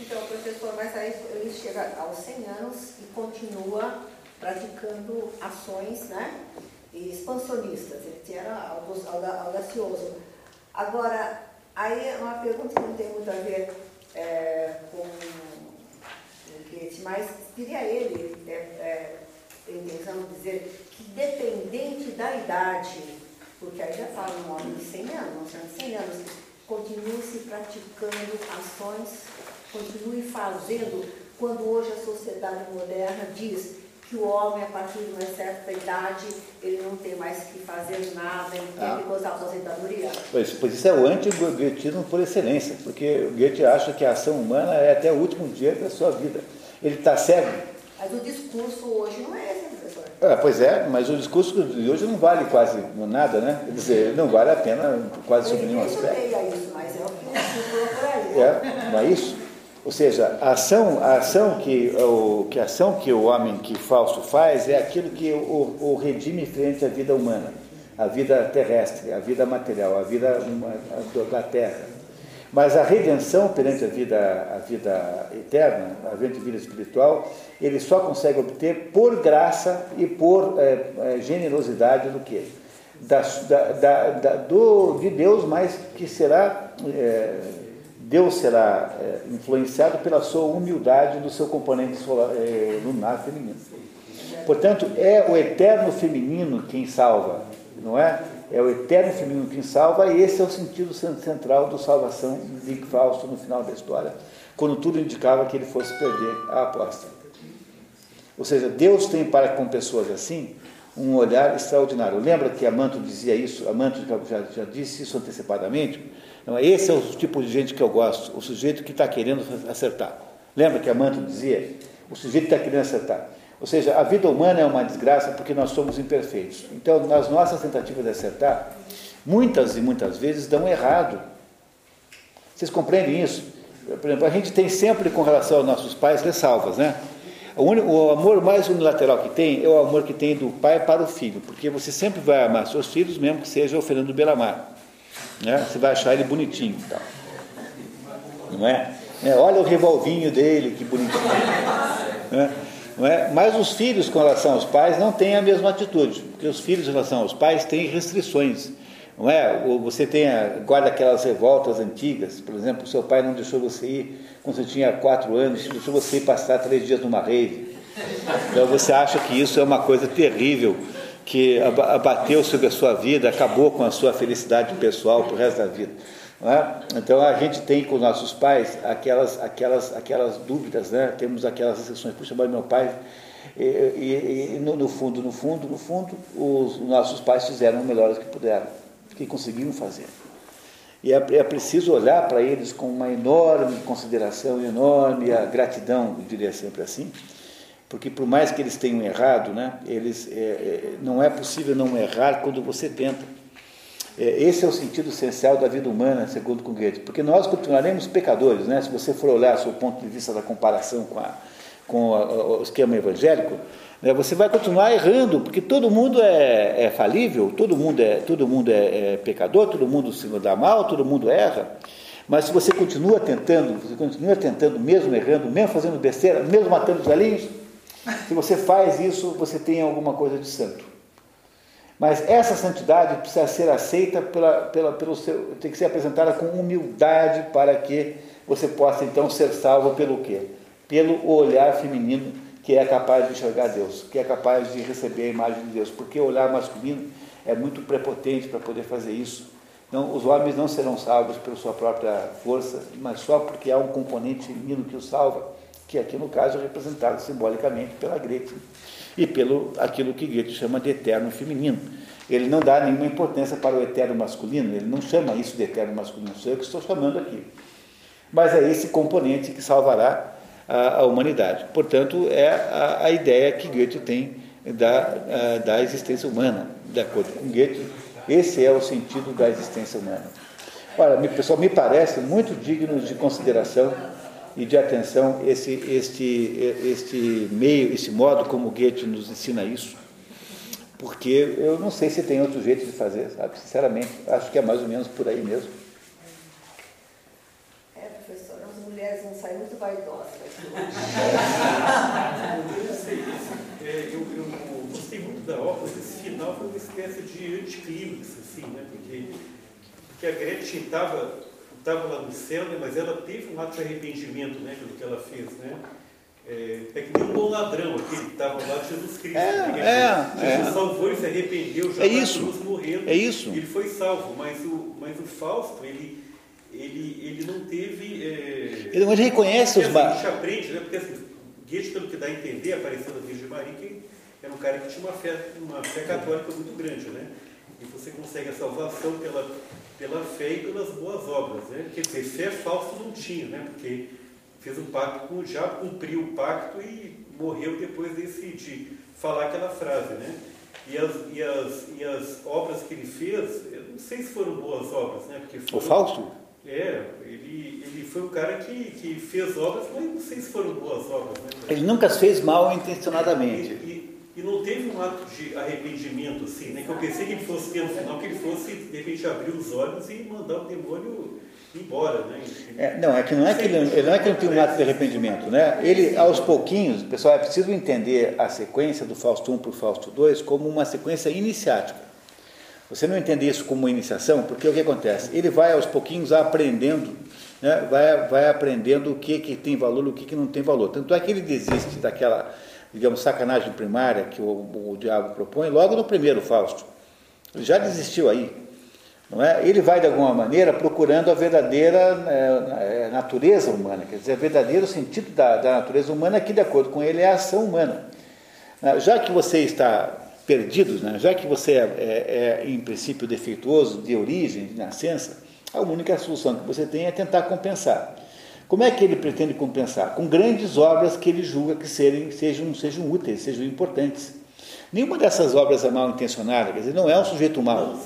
Speaker 13: Então, professor, mas aí ele chega aos 100 anos e continua praticando ações, né? expansionistas, ele era audacioso. Agora, aí é uma pergunta que não tem muito a ver é, com o Goethe, mas queria ele, é, é, dizer que dependente da idade, porque aí já fala um homem de 100 anos, de 100 anos, continue se praticando ações, continue fazendo, quando hoje a sociedade moderna diz que o homem, a partir de uma certa idade, ele não tem mais que fazer nada, ele tem ah. que gozar aposentadoria.
Speaker 1: Pois, pois isso é o anti-goetismo por excelência, porque o Goethe acha que a ação humana é até o último dia da sua vida. Ele está cego.
Speaker 13: Mas o discurso hoje não é esse, professor.
Speaker 1: É, pois é, mas o discurso de hoje não vale quase nada, né? Quer dizer, não vale a pena quase sobre nenhum aspecto.
Speaker 13: Eu isso, mas é o que o discurso por aí.
Speaker 1: É, não é isso? Ou seja, a ação, a ação que o que a ação que o homem que falso faz é aquilo que o, o redime frente à vida humana, a vida terrestre, a vida material, a vida da terra. Mas a redenção perante a vida, a vida eterna, a vida espiritual, ele só consegue obter por graça e por é, generosidade do que? Da, da, da, do, de Deus, mas que será é, Deus será é, influenciado pela sua humildade do seu componente solar, é, lunar feminino. Portanto, é o eterno feminino quem salva, não é? É o eterno feminino quem salva, e esse é o sentido central do salvação de Fausto no final da história, quando tudo indicava que ele fosse perder a aposta. Ou seja, Deus tem para com pessoas assim um olhar extraordinário. Lembra que Amanto dizia isso? Amanto já, já disse isso antecipadamente então, esse é o tipo de gente que eu gosto, o sujeito que está querendo acertar. Lembra que a Manto dizia? O sujeito está querendo acertar. Ou seja, a vida humana é uma desgraça porque nós somos imperfeitos. Então, nas nossas tentativas de acertar, muitas e muitas vezes dão errado. Vocês compreendem isso? Por exemplo, a gente tem sempre, com relação aos nossos pais, ressalvas, né? O, único, o amor mais unilateral que tem é o amor que tem do pai para o filho, porque você sempre vai amar seus filhos, mesmo que seja o Fernando Belamar. Né? Você vai achar ele bonitinho e tal. não é? é olha o revolvinho dele, que bonitinho. Né? Não é? Mas os filhos com relação aos pais não têm a mesma atitude, porque os filhos em relação aos pais têm restrições. Não é? Você tem a, guarda aquelas revoltas antigas, por exemplo, seu pai não deixou você ir quando você tinha quatro anos, deixou você ir passar três dias numa rede. Então você acha que isso é uma coisa terrível, que abateu sobre a sua vida, acabou com a sua felicidade pessoal para o resto da vida. É? Então a gente tem com nossos pais aquelas, aquelas, aquelas dúvidas, né? temos aquelas exceções. Puxa, mas meu pai. E, e, e no, no, fundo, no fundo, no fundo, os nossos pais fizeram o melhor que puderam, que conseguiram fazer. E é, é preciso olhar para eles com uma enorme consideração, enorme gratidão, eu diria sempre assim, porque por mais que eles tenham errado, né, eles, é, é, não é possível não errar quando você tenta. É, esse é o sentido essencial da vida humana, segundo com Goethe, porque nós continuaremos pecadores, né? se você for olhar do ponto de vista da comparação com, a, com a, o esquema evangélico, né? você vai continuar errando, porque todo mundo é, é falível, todo mundo, é, todo mundo é, é, pecador, todo mundo se dá mal, todo mundo erra. Mas se você continua tentando, você continua tentando, mesmo errando, mesmo fazendo besteira, mesmo matando os galinhos, se você faz isso, você tem alguma coisa de santo. Mas essa santidade precisa ser aceita pela, pela, pelo seu, tem que ser apresentada com humildade para que você possa então ser salvo pelo quê? Pelo olhar feminino que é capaz de enxergar Deus, que é capaz de receber a imagem de Deus, porque o olhar masculino é muito prepotente para poder fazer isso. Então, os homens não serão salvos pela sua própria força, mas só porque há um componente feminino que os salva, que aqui no caso é representado simbolicamente pela Grete e pelo aquilo que Goethe chama de eterno feminino. Ele não dá nenhuma importância para o eterno masculino, ele não chama isso de eterno masculino, sou eu que estou chamando aqui. Mas é esse componente que salvará a, a humanidade. Portanto, é a, a, ideia que Goethe tem da, a, da existência humana. De acordo com Goethe, esse é o sentido da existência humana. Ora, pessoal, me parece muito digno de consideração e de atenção esse, este, este meio, esse modo como Goethe nos ensina isso, porque eu não sei se tem outro jeito de fazer, sabe? Sinceramente, acho que é mais ou menos por aí mesmo.
Speaker 13: É, professor, as mulheres vão sair muito vaidosas.
Speaker 12: é, eu, eu gostei muito da obra, esse final foi uma espécie de anticlímax, assim, né? Porque, porque a Gretchen estava estava lá no céu, né, mas ela teve um ato de arrependimento né, pelo que ela fez. Né? É, é que nem um bom ladrão aqui, que estava lá de Jesus Cristo.
Speaker 1: É,
Speaker 12: né?
Speaker 1: é,
Speaker 12: Jesus
Speaker 1: é.
Speaker 12: salvou e se arrependeu, já
Speaker 1: é isso,
Speaker 12: morrendo.
Speaker 1: É isso.
Speaker 12: Ele foi salvo, mas o, mas o Fausto, ele, ele, ele não teve. É,
Speaker 1: ele não reconhece os
Speaker 12: assim, A gente aprende, né? Porque assim, Goethe, pelo que dá a entender, apareceu da Virgem Maria, que era um cara que tinha uma fé, uma fé católica muito grande, né? E você consegue a salvação pela pela fé e pelas boas obras. Né? Quer dizer, fé falsa não tinha, né? porque fez um pacto com o diabo, cumpriu o pacto e morreu depois desse, de falar aquela frase. Né? E, as, e, as, e as obras que ele fez, eu não sei se foram boas obras. Né? Porque foram,
Speaker 1: o Fausto?
Speaker 12: É, ele, ele foi um cara que, que fez obras, mas não sei se foram boas obras. Né?
Speaker 1: Ele nunca fez mal intencionadamente.
Speaker 12: E, e, não teve um ato de arrependimento assim, né? Que eu pensei que ele fosse ter no final, que ele fosse, de repente, abrir os olhos e mandar o demônio embora, né?
Speaker 1: É, não, é que não é que ele, não é que tem um ato de arrependimento, né? Ele, aos pouquinhos, pessoal, é preciso entender a sequência do Fausto 1 para o Fausto 2 como uma sequência iniciática. Você não entende isso como iniciação, porque o que acontece? Ele vai aos pouquinhos aprendendo, né? vai, vai aprendendo o que, que tem valor e o que, que não tem valor. Tanto é que ele desiste daquela digamos, sacanagem primária que o, o, diabo propõe, logo no primeiro Fausto. Ele já desistiu aí. Não é? Ele vai, de alguma maneira, procurando a verdadeira é, é natureza humana, quer dizer, o verdadeiro sentido da, da, natureza humana, que, de acordo com ele, é a ação humana. Ah, já que você está perdido, né? já que você é, é, é, em princípio, defeituoso de origem, de nascença, a única solução que você tem é tentar compensar. Como é que ele pretende compensar? Com grandes obras que ele julga que serem, sejam, sejam úteis, sejam importantes. Nenhuma dessas obras é mal intencionada, quer dizer, não é um sujeito mau.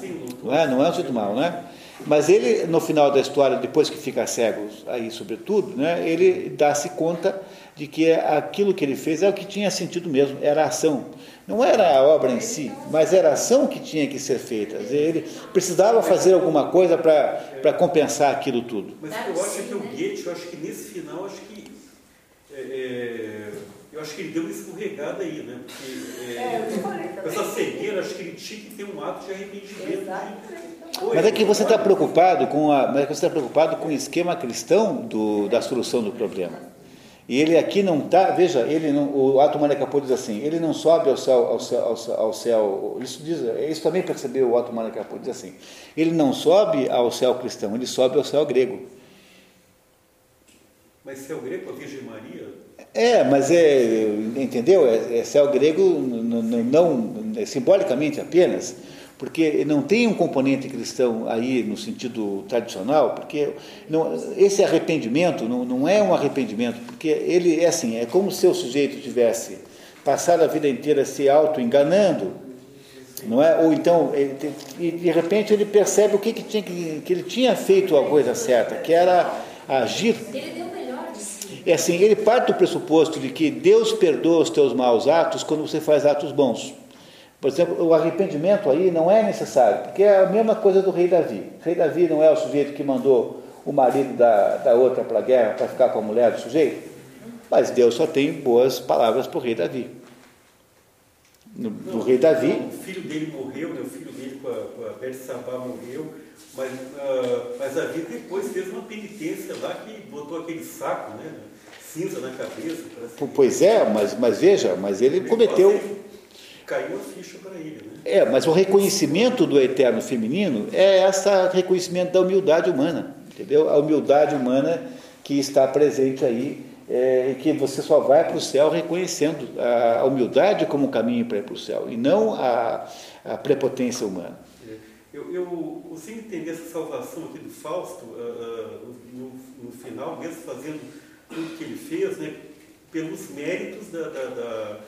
Speaker 1: Não é, não é um sujeito mau, né? Mas ele, no final da história, depois que fica cego, aí sobretudo, né, ele dá-se conta de que aquilo que ele fez é o que tinha sentido mesmo, era a ação. Não era a obra em si, mas era a ação que tinha que ser feita. Ele precisava fazer alguma coisa para compensar aquilo tudo.
Speaker 12: Mas eu acho que o Goethe, eu acho que nesse final, acho que é, é, eu acho que ele deu uma escorregada aí, né? Porque é, com essa cegueira, acho que ele tinha que ter um ato de arrependimento. De,
Speaker 1: mas é que você está preocupado com a, mas é que você está preocupado com o esquema cristão do, da solução do problema. E ele aqui não está, veja, ele não, o ato Manecapô diz assim, ele não sobe ao céu, ao céu, ao céu, ao céu isso, diz, isso também percebeu o ato Manecapô, diz assim, ele não sobe ao céu cristão, ele sobe ao céu grego.
Speaker 12: Mas céu grego a Virgem Maria?
Speaker 1: É, mas é, entendeu? É, é céu grego não, não, não é simbolicamente apenas, porque não tem um componente cristão aí no sentido tradicional, porque não, esse arrependimento não, não é um arrependimento, porque ele é assim, é como se o sujeito tivesse passado a vida inteira se auto-enganando, não é? Ou então, ele, e de repente ele percebe o que, que, tinha, que, que ele tinha feito a coisa certa, que era agir.
Speaker 5: Ele deu o melhor de si.
Speaker 1: É assim, ele parte do pressuposto de que Deus perdoa os teus maus atos quando você faz atos bons. Por exemplo, o arrependimento aí não é necessário, porque é a mesma coisa do rei Davi. O rei Davi não é o sujeito que mandou o marido da, da outra para a guerra para ficar com a mulher do sujeito, mas Deus só tem boas palavras para o rei Davi. No,
Speaker 12: não,
Speaker 1: rei Davi.
Speaker 12: Não, o filho dele morreu, né? o filho dele com a, com a Betsabá morreu, mas, uh, mas Davi depois fez uma penitência lá que botou aquele saco, né? cinza na cabeça.
Speaker 1: Pois é, mas, mas veja, mas ele cometeu
Speaker 12: caiu a ficha para ele. Né?
Speaker 1: É, mas o reconhecimento do eterno feminino é esse reconhecimento da humildade humana, entendeu? A humildade humana que está presente aí é, e que você só vai para o céu reconhecendo a, humildade como caminho para ir para o céu e não a, a prepotência humana.
Speaker 12: É, eu, eu consigo entender essa salvação aqui do Fausto uh, uh, no, no, final, mesmo fazendo tudo que ele fez, né, pelos méritos da, da, da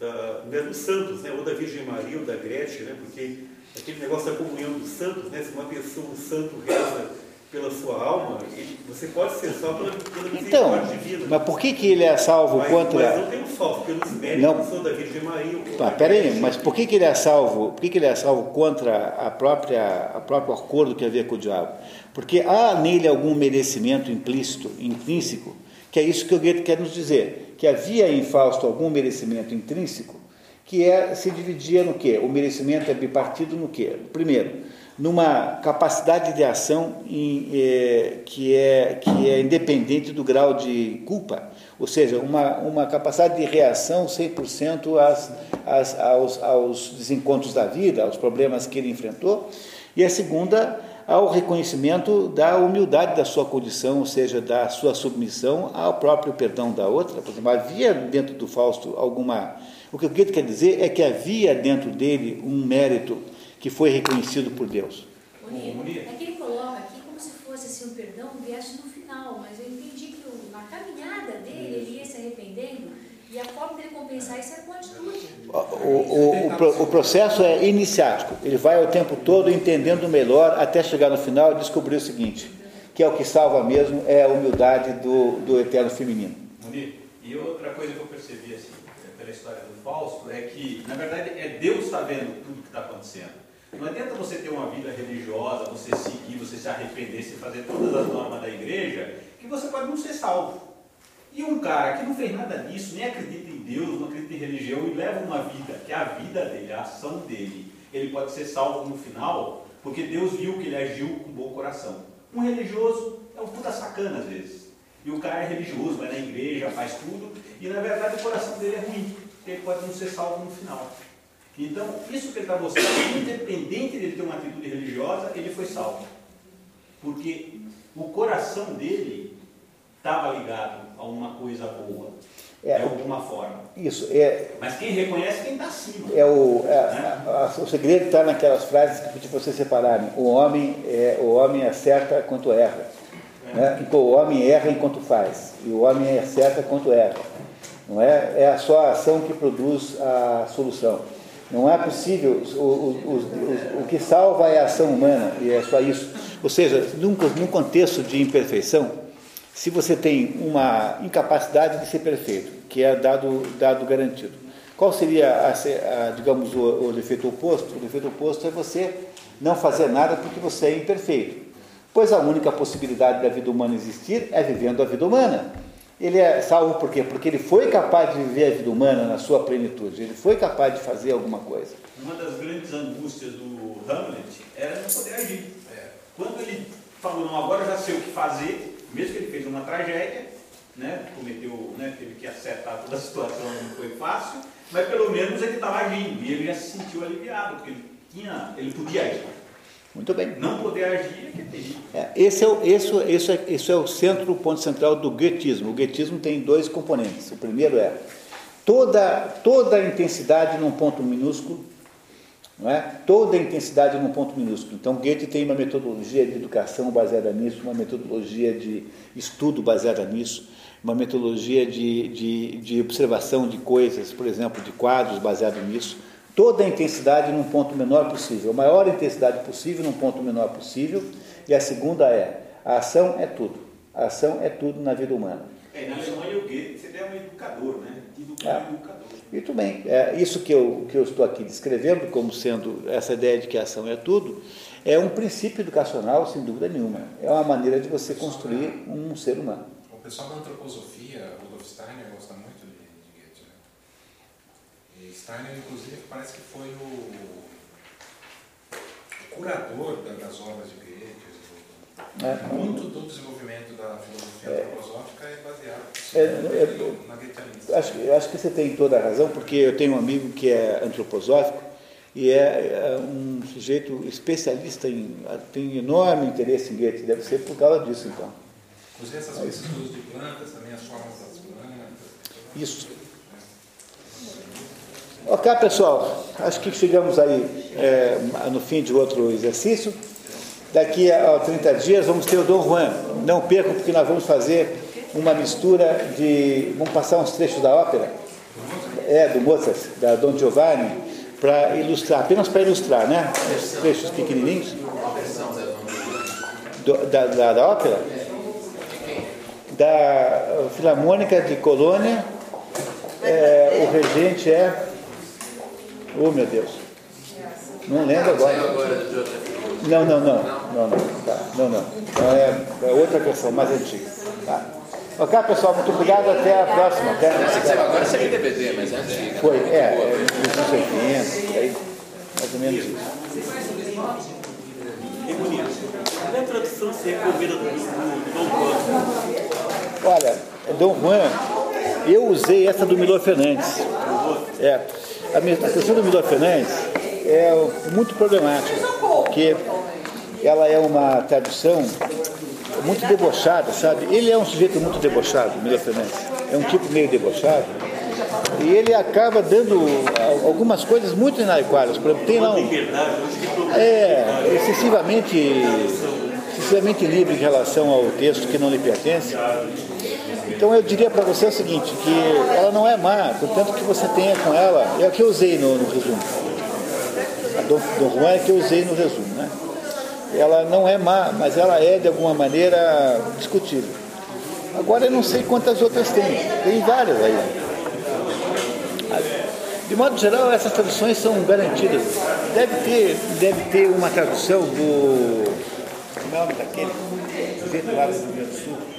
Speaker 12: da, né, dos santos, né, ou da Virgem Maria ou da Gretchen, né, porque aquele negócio da comunhão dos santos, né, se uma pessoa, um santo reza pela sua alma, ele, você pode ser salvo pela, pela
Speaker 1: então, divina. Mas por que, que ele é salvo
Speaker 12: mas,
Speaker 1: contra.
Speaker 12: Mas não tem um salvo pelos méritos não. da Virgem Maria.
Speaker 1: Tá, peraí, mas por que, que ele é salvo? Por que, que ele é salvo contra a própria, a próprio acordo que havia com o diabo? Porque há nele algum merecimento implícito, intrínseco, que é isso que o Goethe quer nos dizer que havia em Fausto algum merecimento intrínseco, que é, se dividia no quê? O merecimento é bipartido no quê? Primeiro, numa capacidade de ação em, é, que, é, que é independente do grau de culpa, ou seja, uma, uma capacidade de reação 100% às, às, aos, aos desencontros da vida, aos problemas que ele enfrentou, e a segunda, ao reconhecimento da humildade da sua condição, ou seja, da sua submissão ao próprio perdão da outra. Por exemplo, havia dentro do Fausto alguma. O que o Goethe quer dizer é que havia dentro dele um mérito que foi reconhecido por Deus.
Speaker 5: É que ele coloca aqui como se fosse assim, o perdão viesse no final, mas eu entendi que na caminhada dele ele ia se arrependendo e a forma dele compensar isso é com atitude. O,
Speaker 1: o, o, o, processo é iniciático. Ele vai o tempo todo entendendo melhor até chegar no final e descobrir o seguinte, que é o que salva mesmo, é a humildade do, do eterno feminino.
Speaker 14: E outra coisa que eu percebi assim, pela história do Fausto é que, na verdade, é Deus que está vendo tudo que está acontecendo. Não adianta você ter uma vida religiosa, você seguir, você se arrepender, se fazer todas as normas da igreja, que você pode não ser salvo. E um cara que não fez nada disso, nem acredita em Deus, não acredita em religião e leva uma vida, que é a vida dele, a ação dele, ele pode ser salvo no final, porque Deus viu que ele agiu com bom coração. Um religioso é um puta sacana às vezes. E o cara é religioso, vai na igreja, faz tudo, e na verdade o coração dele é ruim, ele pode não ser salvo no final. Então, isso que ele está mostrando, independente de ele ter uma atitude religiosa, ele foi salvo. Porque o coração dele estava ligado a uma coisa boa. É, de alguma forma.
Speaker 1: Isso. É,
Speaker 14: Mas quem reconhece quem está acima.
Speaker 1: É o, é, né? a, a, o segredo está naquelas frases que pedi vocês separarem. O homem, é, o homem acerta quanto erra. É. Né? O homem erra enquanto faz. E o homem acerta quanto erra. Não é? é só a ação que produz a solução. Não é possível, o, o, o, o que salva é a ação humana, e é só isso. Ou seja, num, num contexto de imperfeição, se você tem uma incapacidade de ser perfeito, que é dado, dado garantido, qual seria, a, a, digamos, o, o defeito oposto? O defeito oposto é você não fazer nada porque você é imperfeito. Pois a única possibilidade da vida humana existir é vivendo a vida humana. Ele é salvo por quê? Porque ele foi capaz de viver a vida humana na sua plenitude, ele foi capaz de fazer alguma coisa.
Speaker 14: Uma das grandes angústias do Hamlet era não poder agir. É. Quando ele falou, não, agora já sei o que fazer, mesmo que ele fez uma tragédia, né, cometeu, né, teve que acertar toda a situação, não foi fácil, mas pelo menos ele estava agindo e ele já se sentiu aliviado, porque ele, tinha, ele podia agir.
Speaker 1: Muito bem.
Speaker 14: Não poder agir é que é terrível.
Speaker 1: É, esse, é o, esse, esse, é, esse é o centro, o ponto central do goetismo. O goetismo tem dois componentes. O primeiro é toda, toda a intensidade num ponto minúsculo, não é? toda a intensidade num ponto minúsculo. Então, Goethe tem uma metodologia de educação baseada nisso, uma metodologia de estudo baseada nisso, uma metodologia de, de, de observação de coisas, por exemplo, de quadros baseado nisso toda a intensidade num ponto menor possível, a maior intensidade possível num ponto menor possível, e a segunda é, a ação é tudo, a ação é tudo na vida humana.
Speaker 14: É, na Alemanha o Goethe, você é um educador, né? Educador,
Speaker 1: é. educador. Muito bem, é, isso que eu, que eu estou aqui descrevendo como sendo essa ideia de que a ação é tudo, é um princípio educacional, sem dúvida nenhuma. É uma maneira de você construir um ser humano.
Speaker 4: O pessoal da antroposofia, Rudolf Steiner, gosta muito Steiner, inclusive, parece que foi o, o curador das obras de Goethe. É. Muito do desenvolvimento da filosofia é. antroposófica é baseado é, é, na Goetheanista.
Speaker 1: Acho, acho que você tem toda a razão, porque eu tenho um amigo que é antroposófico e é, é um sujeito especialista em. tem enorme interesse em Goethe, deve ser por causa disso, então.
Speaker 4: Inclusive essas coisas de plantas, também as formas das plantas.
Speaker 1: Isso. Ok, pessoal, acho que chegamos aí é, no fim de outro exercício. Daqui a 30 dias vamos ter o Dom Juan. Não percam, porque nós vamos fazer uma mistura de. Vamos passar uns trechos da ópera, é, do Mozart, da Dom Giovanni, para ilustrar, apenas para ilustrar, né? Os trechos pequenininhos. Do, da, da, da ópera? Da Filarmônica de Colônia. É, o regente é Oh, meu Deus. Não lembro agora. Não, não, não. Não, não. Tá. Não, não. É, é outra versão, mais antiga. Tá. Ok, pessoal, muito obrigado. Até a próxima. Até,
Speaker 3: agora você tem DVD, mas é antiga.
Speaker 1: Foi, é, é nos anos 80, aí, mais ou menos isso.
Speaker 7: É bonito. Qual é a tradução você recomenda do, do Dom
Speaker 1: Juan? Olha, Dom Juan, eu usei essa do Milor Fernandes. É. A, minha, a questão do Milor Fernandes é muito problemática, porque ela é uma tradução muito debochada, sabe? Ele é um sujeito muito debochado, Milor Fernandes. É um tipo meio debochado. E ele acaba dando algumas coisas muito inadequadas. Por exemplo, tem lá um. É, excessivamente, excessivamente livre em relação ao texto que não lhe pertence. Então eu diria para você o seguinte, que ela não é má, portanto que você tenha com ela, é o que eu usei no, no resumo. A Dom Juan é que eu usei no resumo, né? Ela não é má, mas ela é de alguma maneira discutível. Agora eu não sei quantas outras tem, tem várias aí. De modo geral, essas traduções são garantidas. Deve ter, deve ter uma tradução do. É o nome daquele? Do lá do Rio do Sul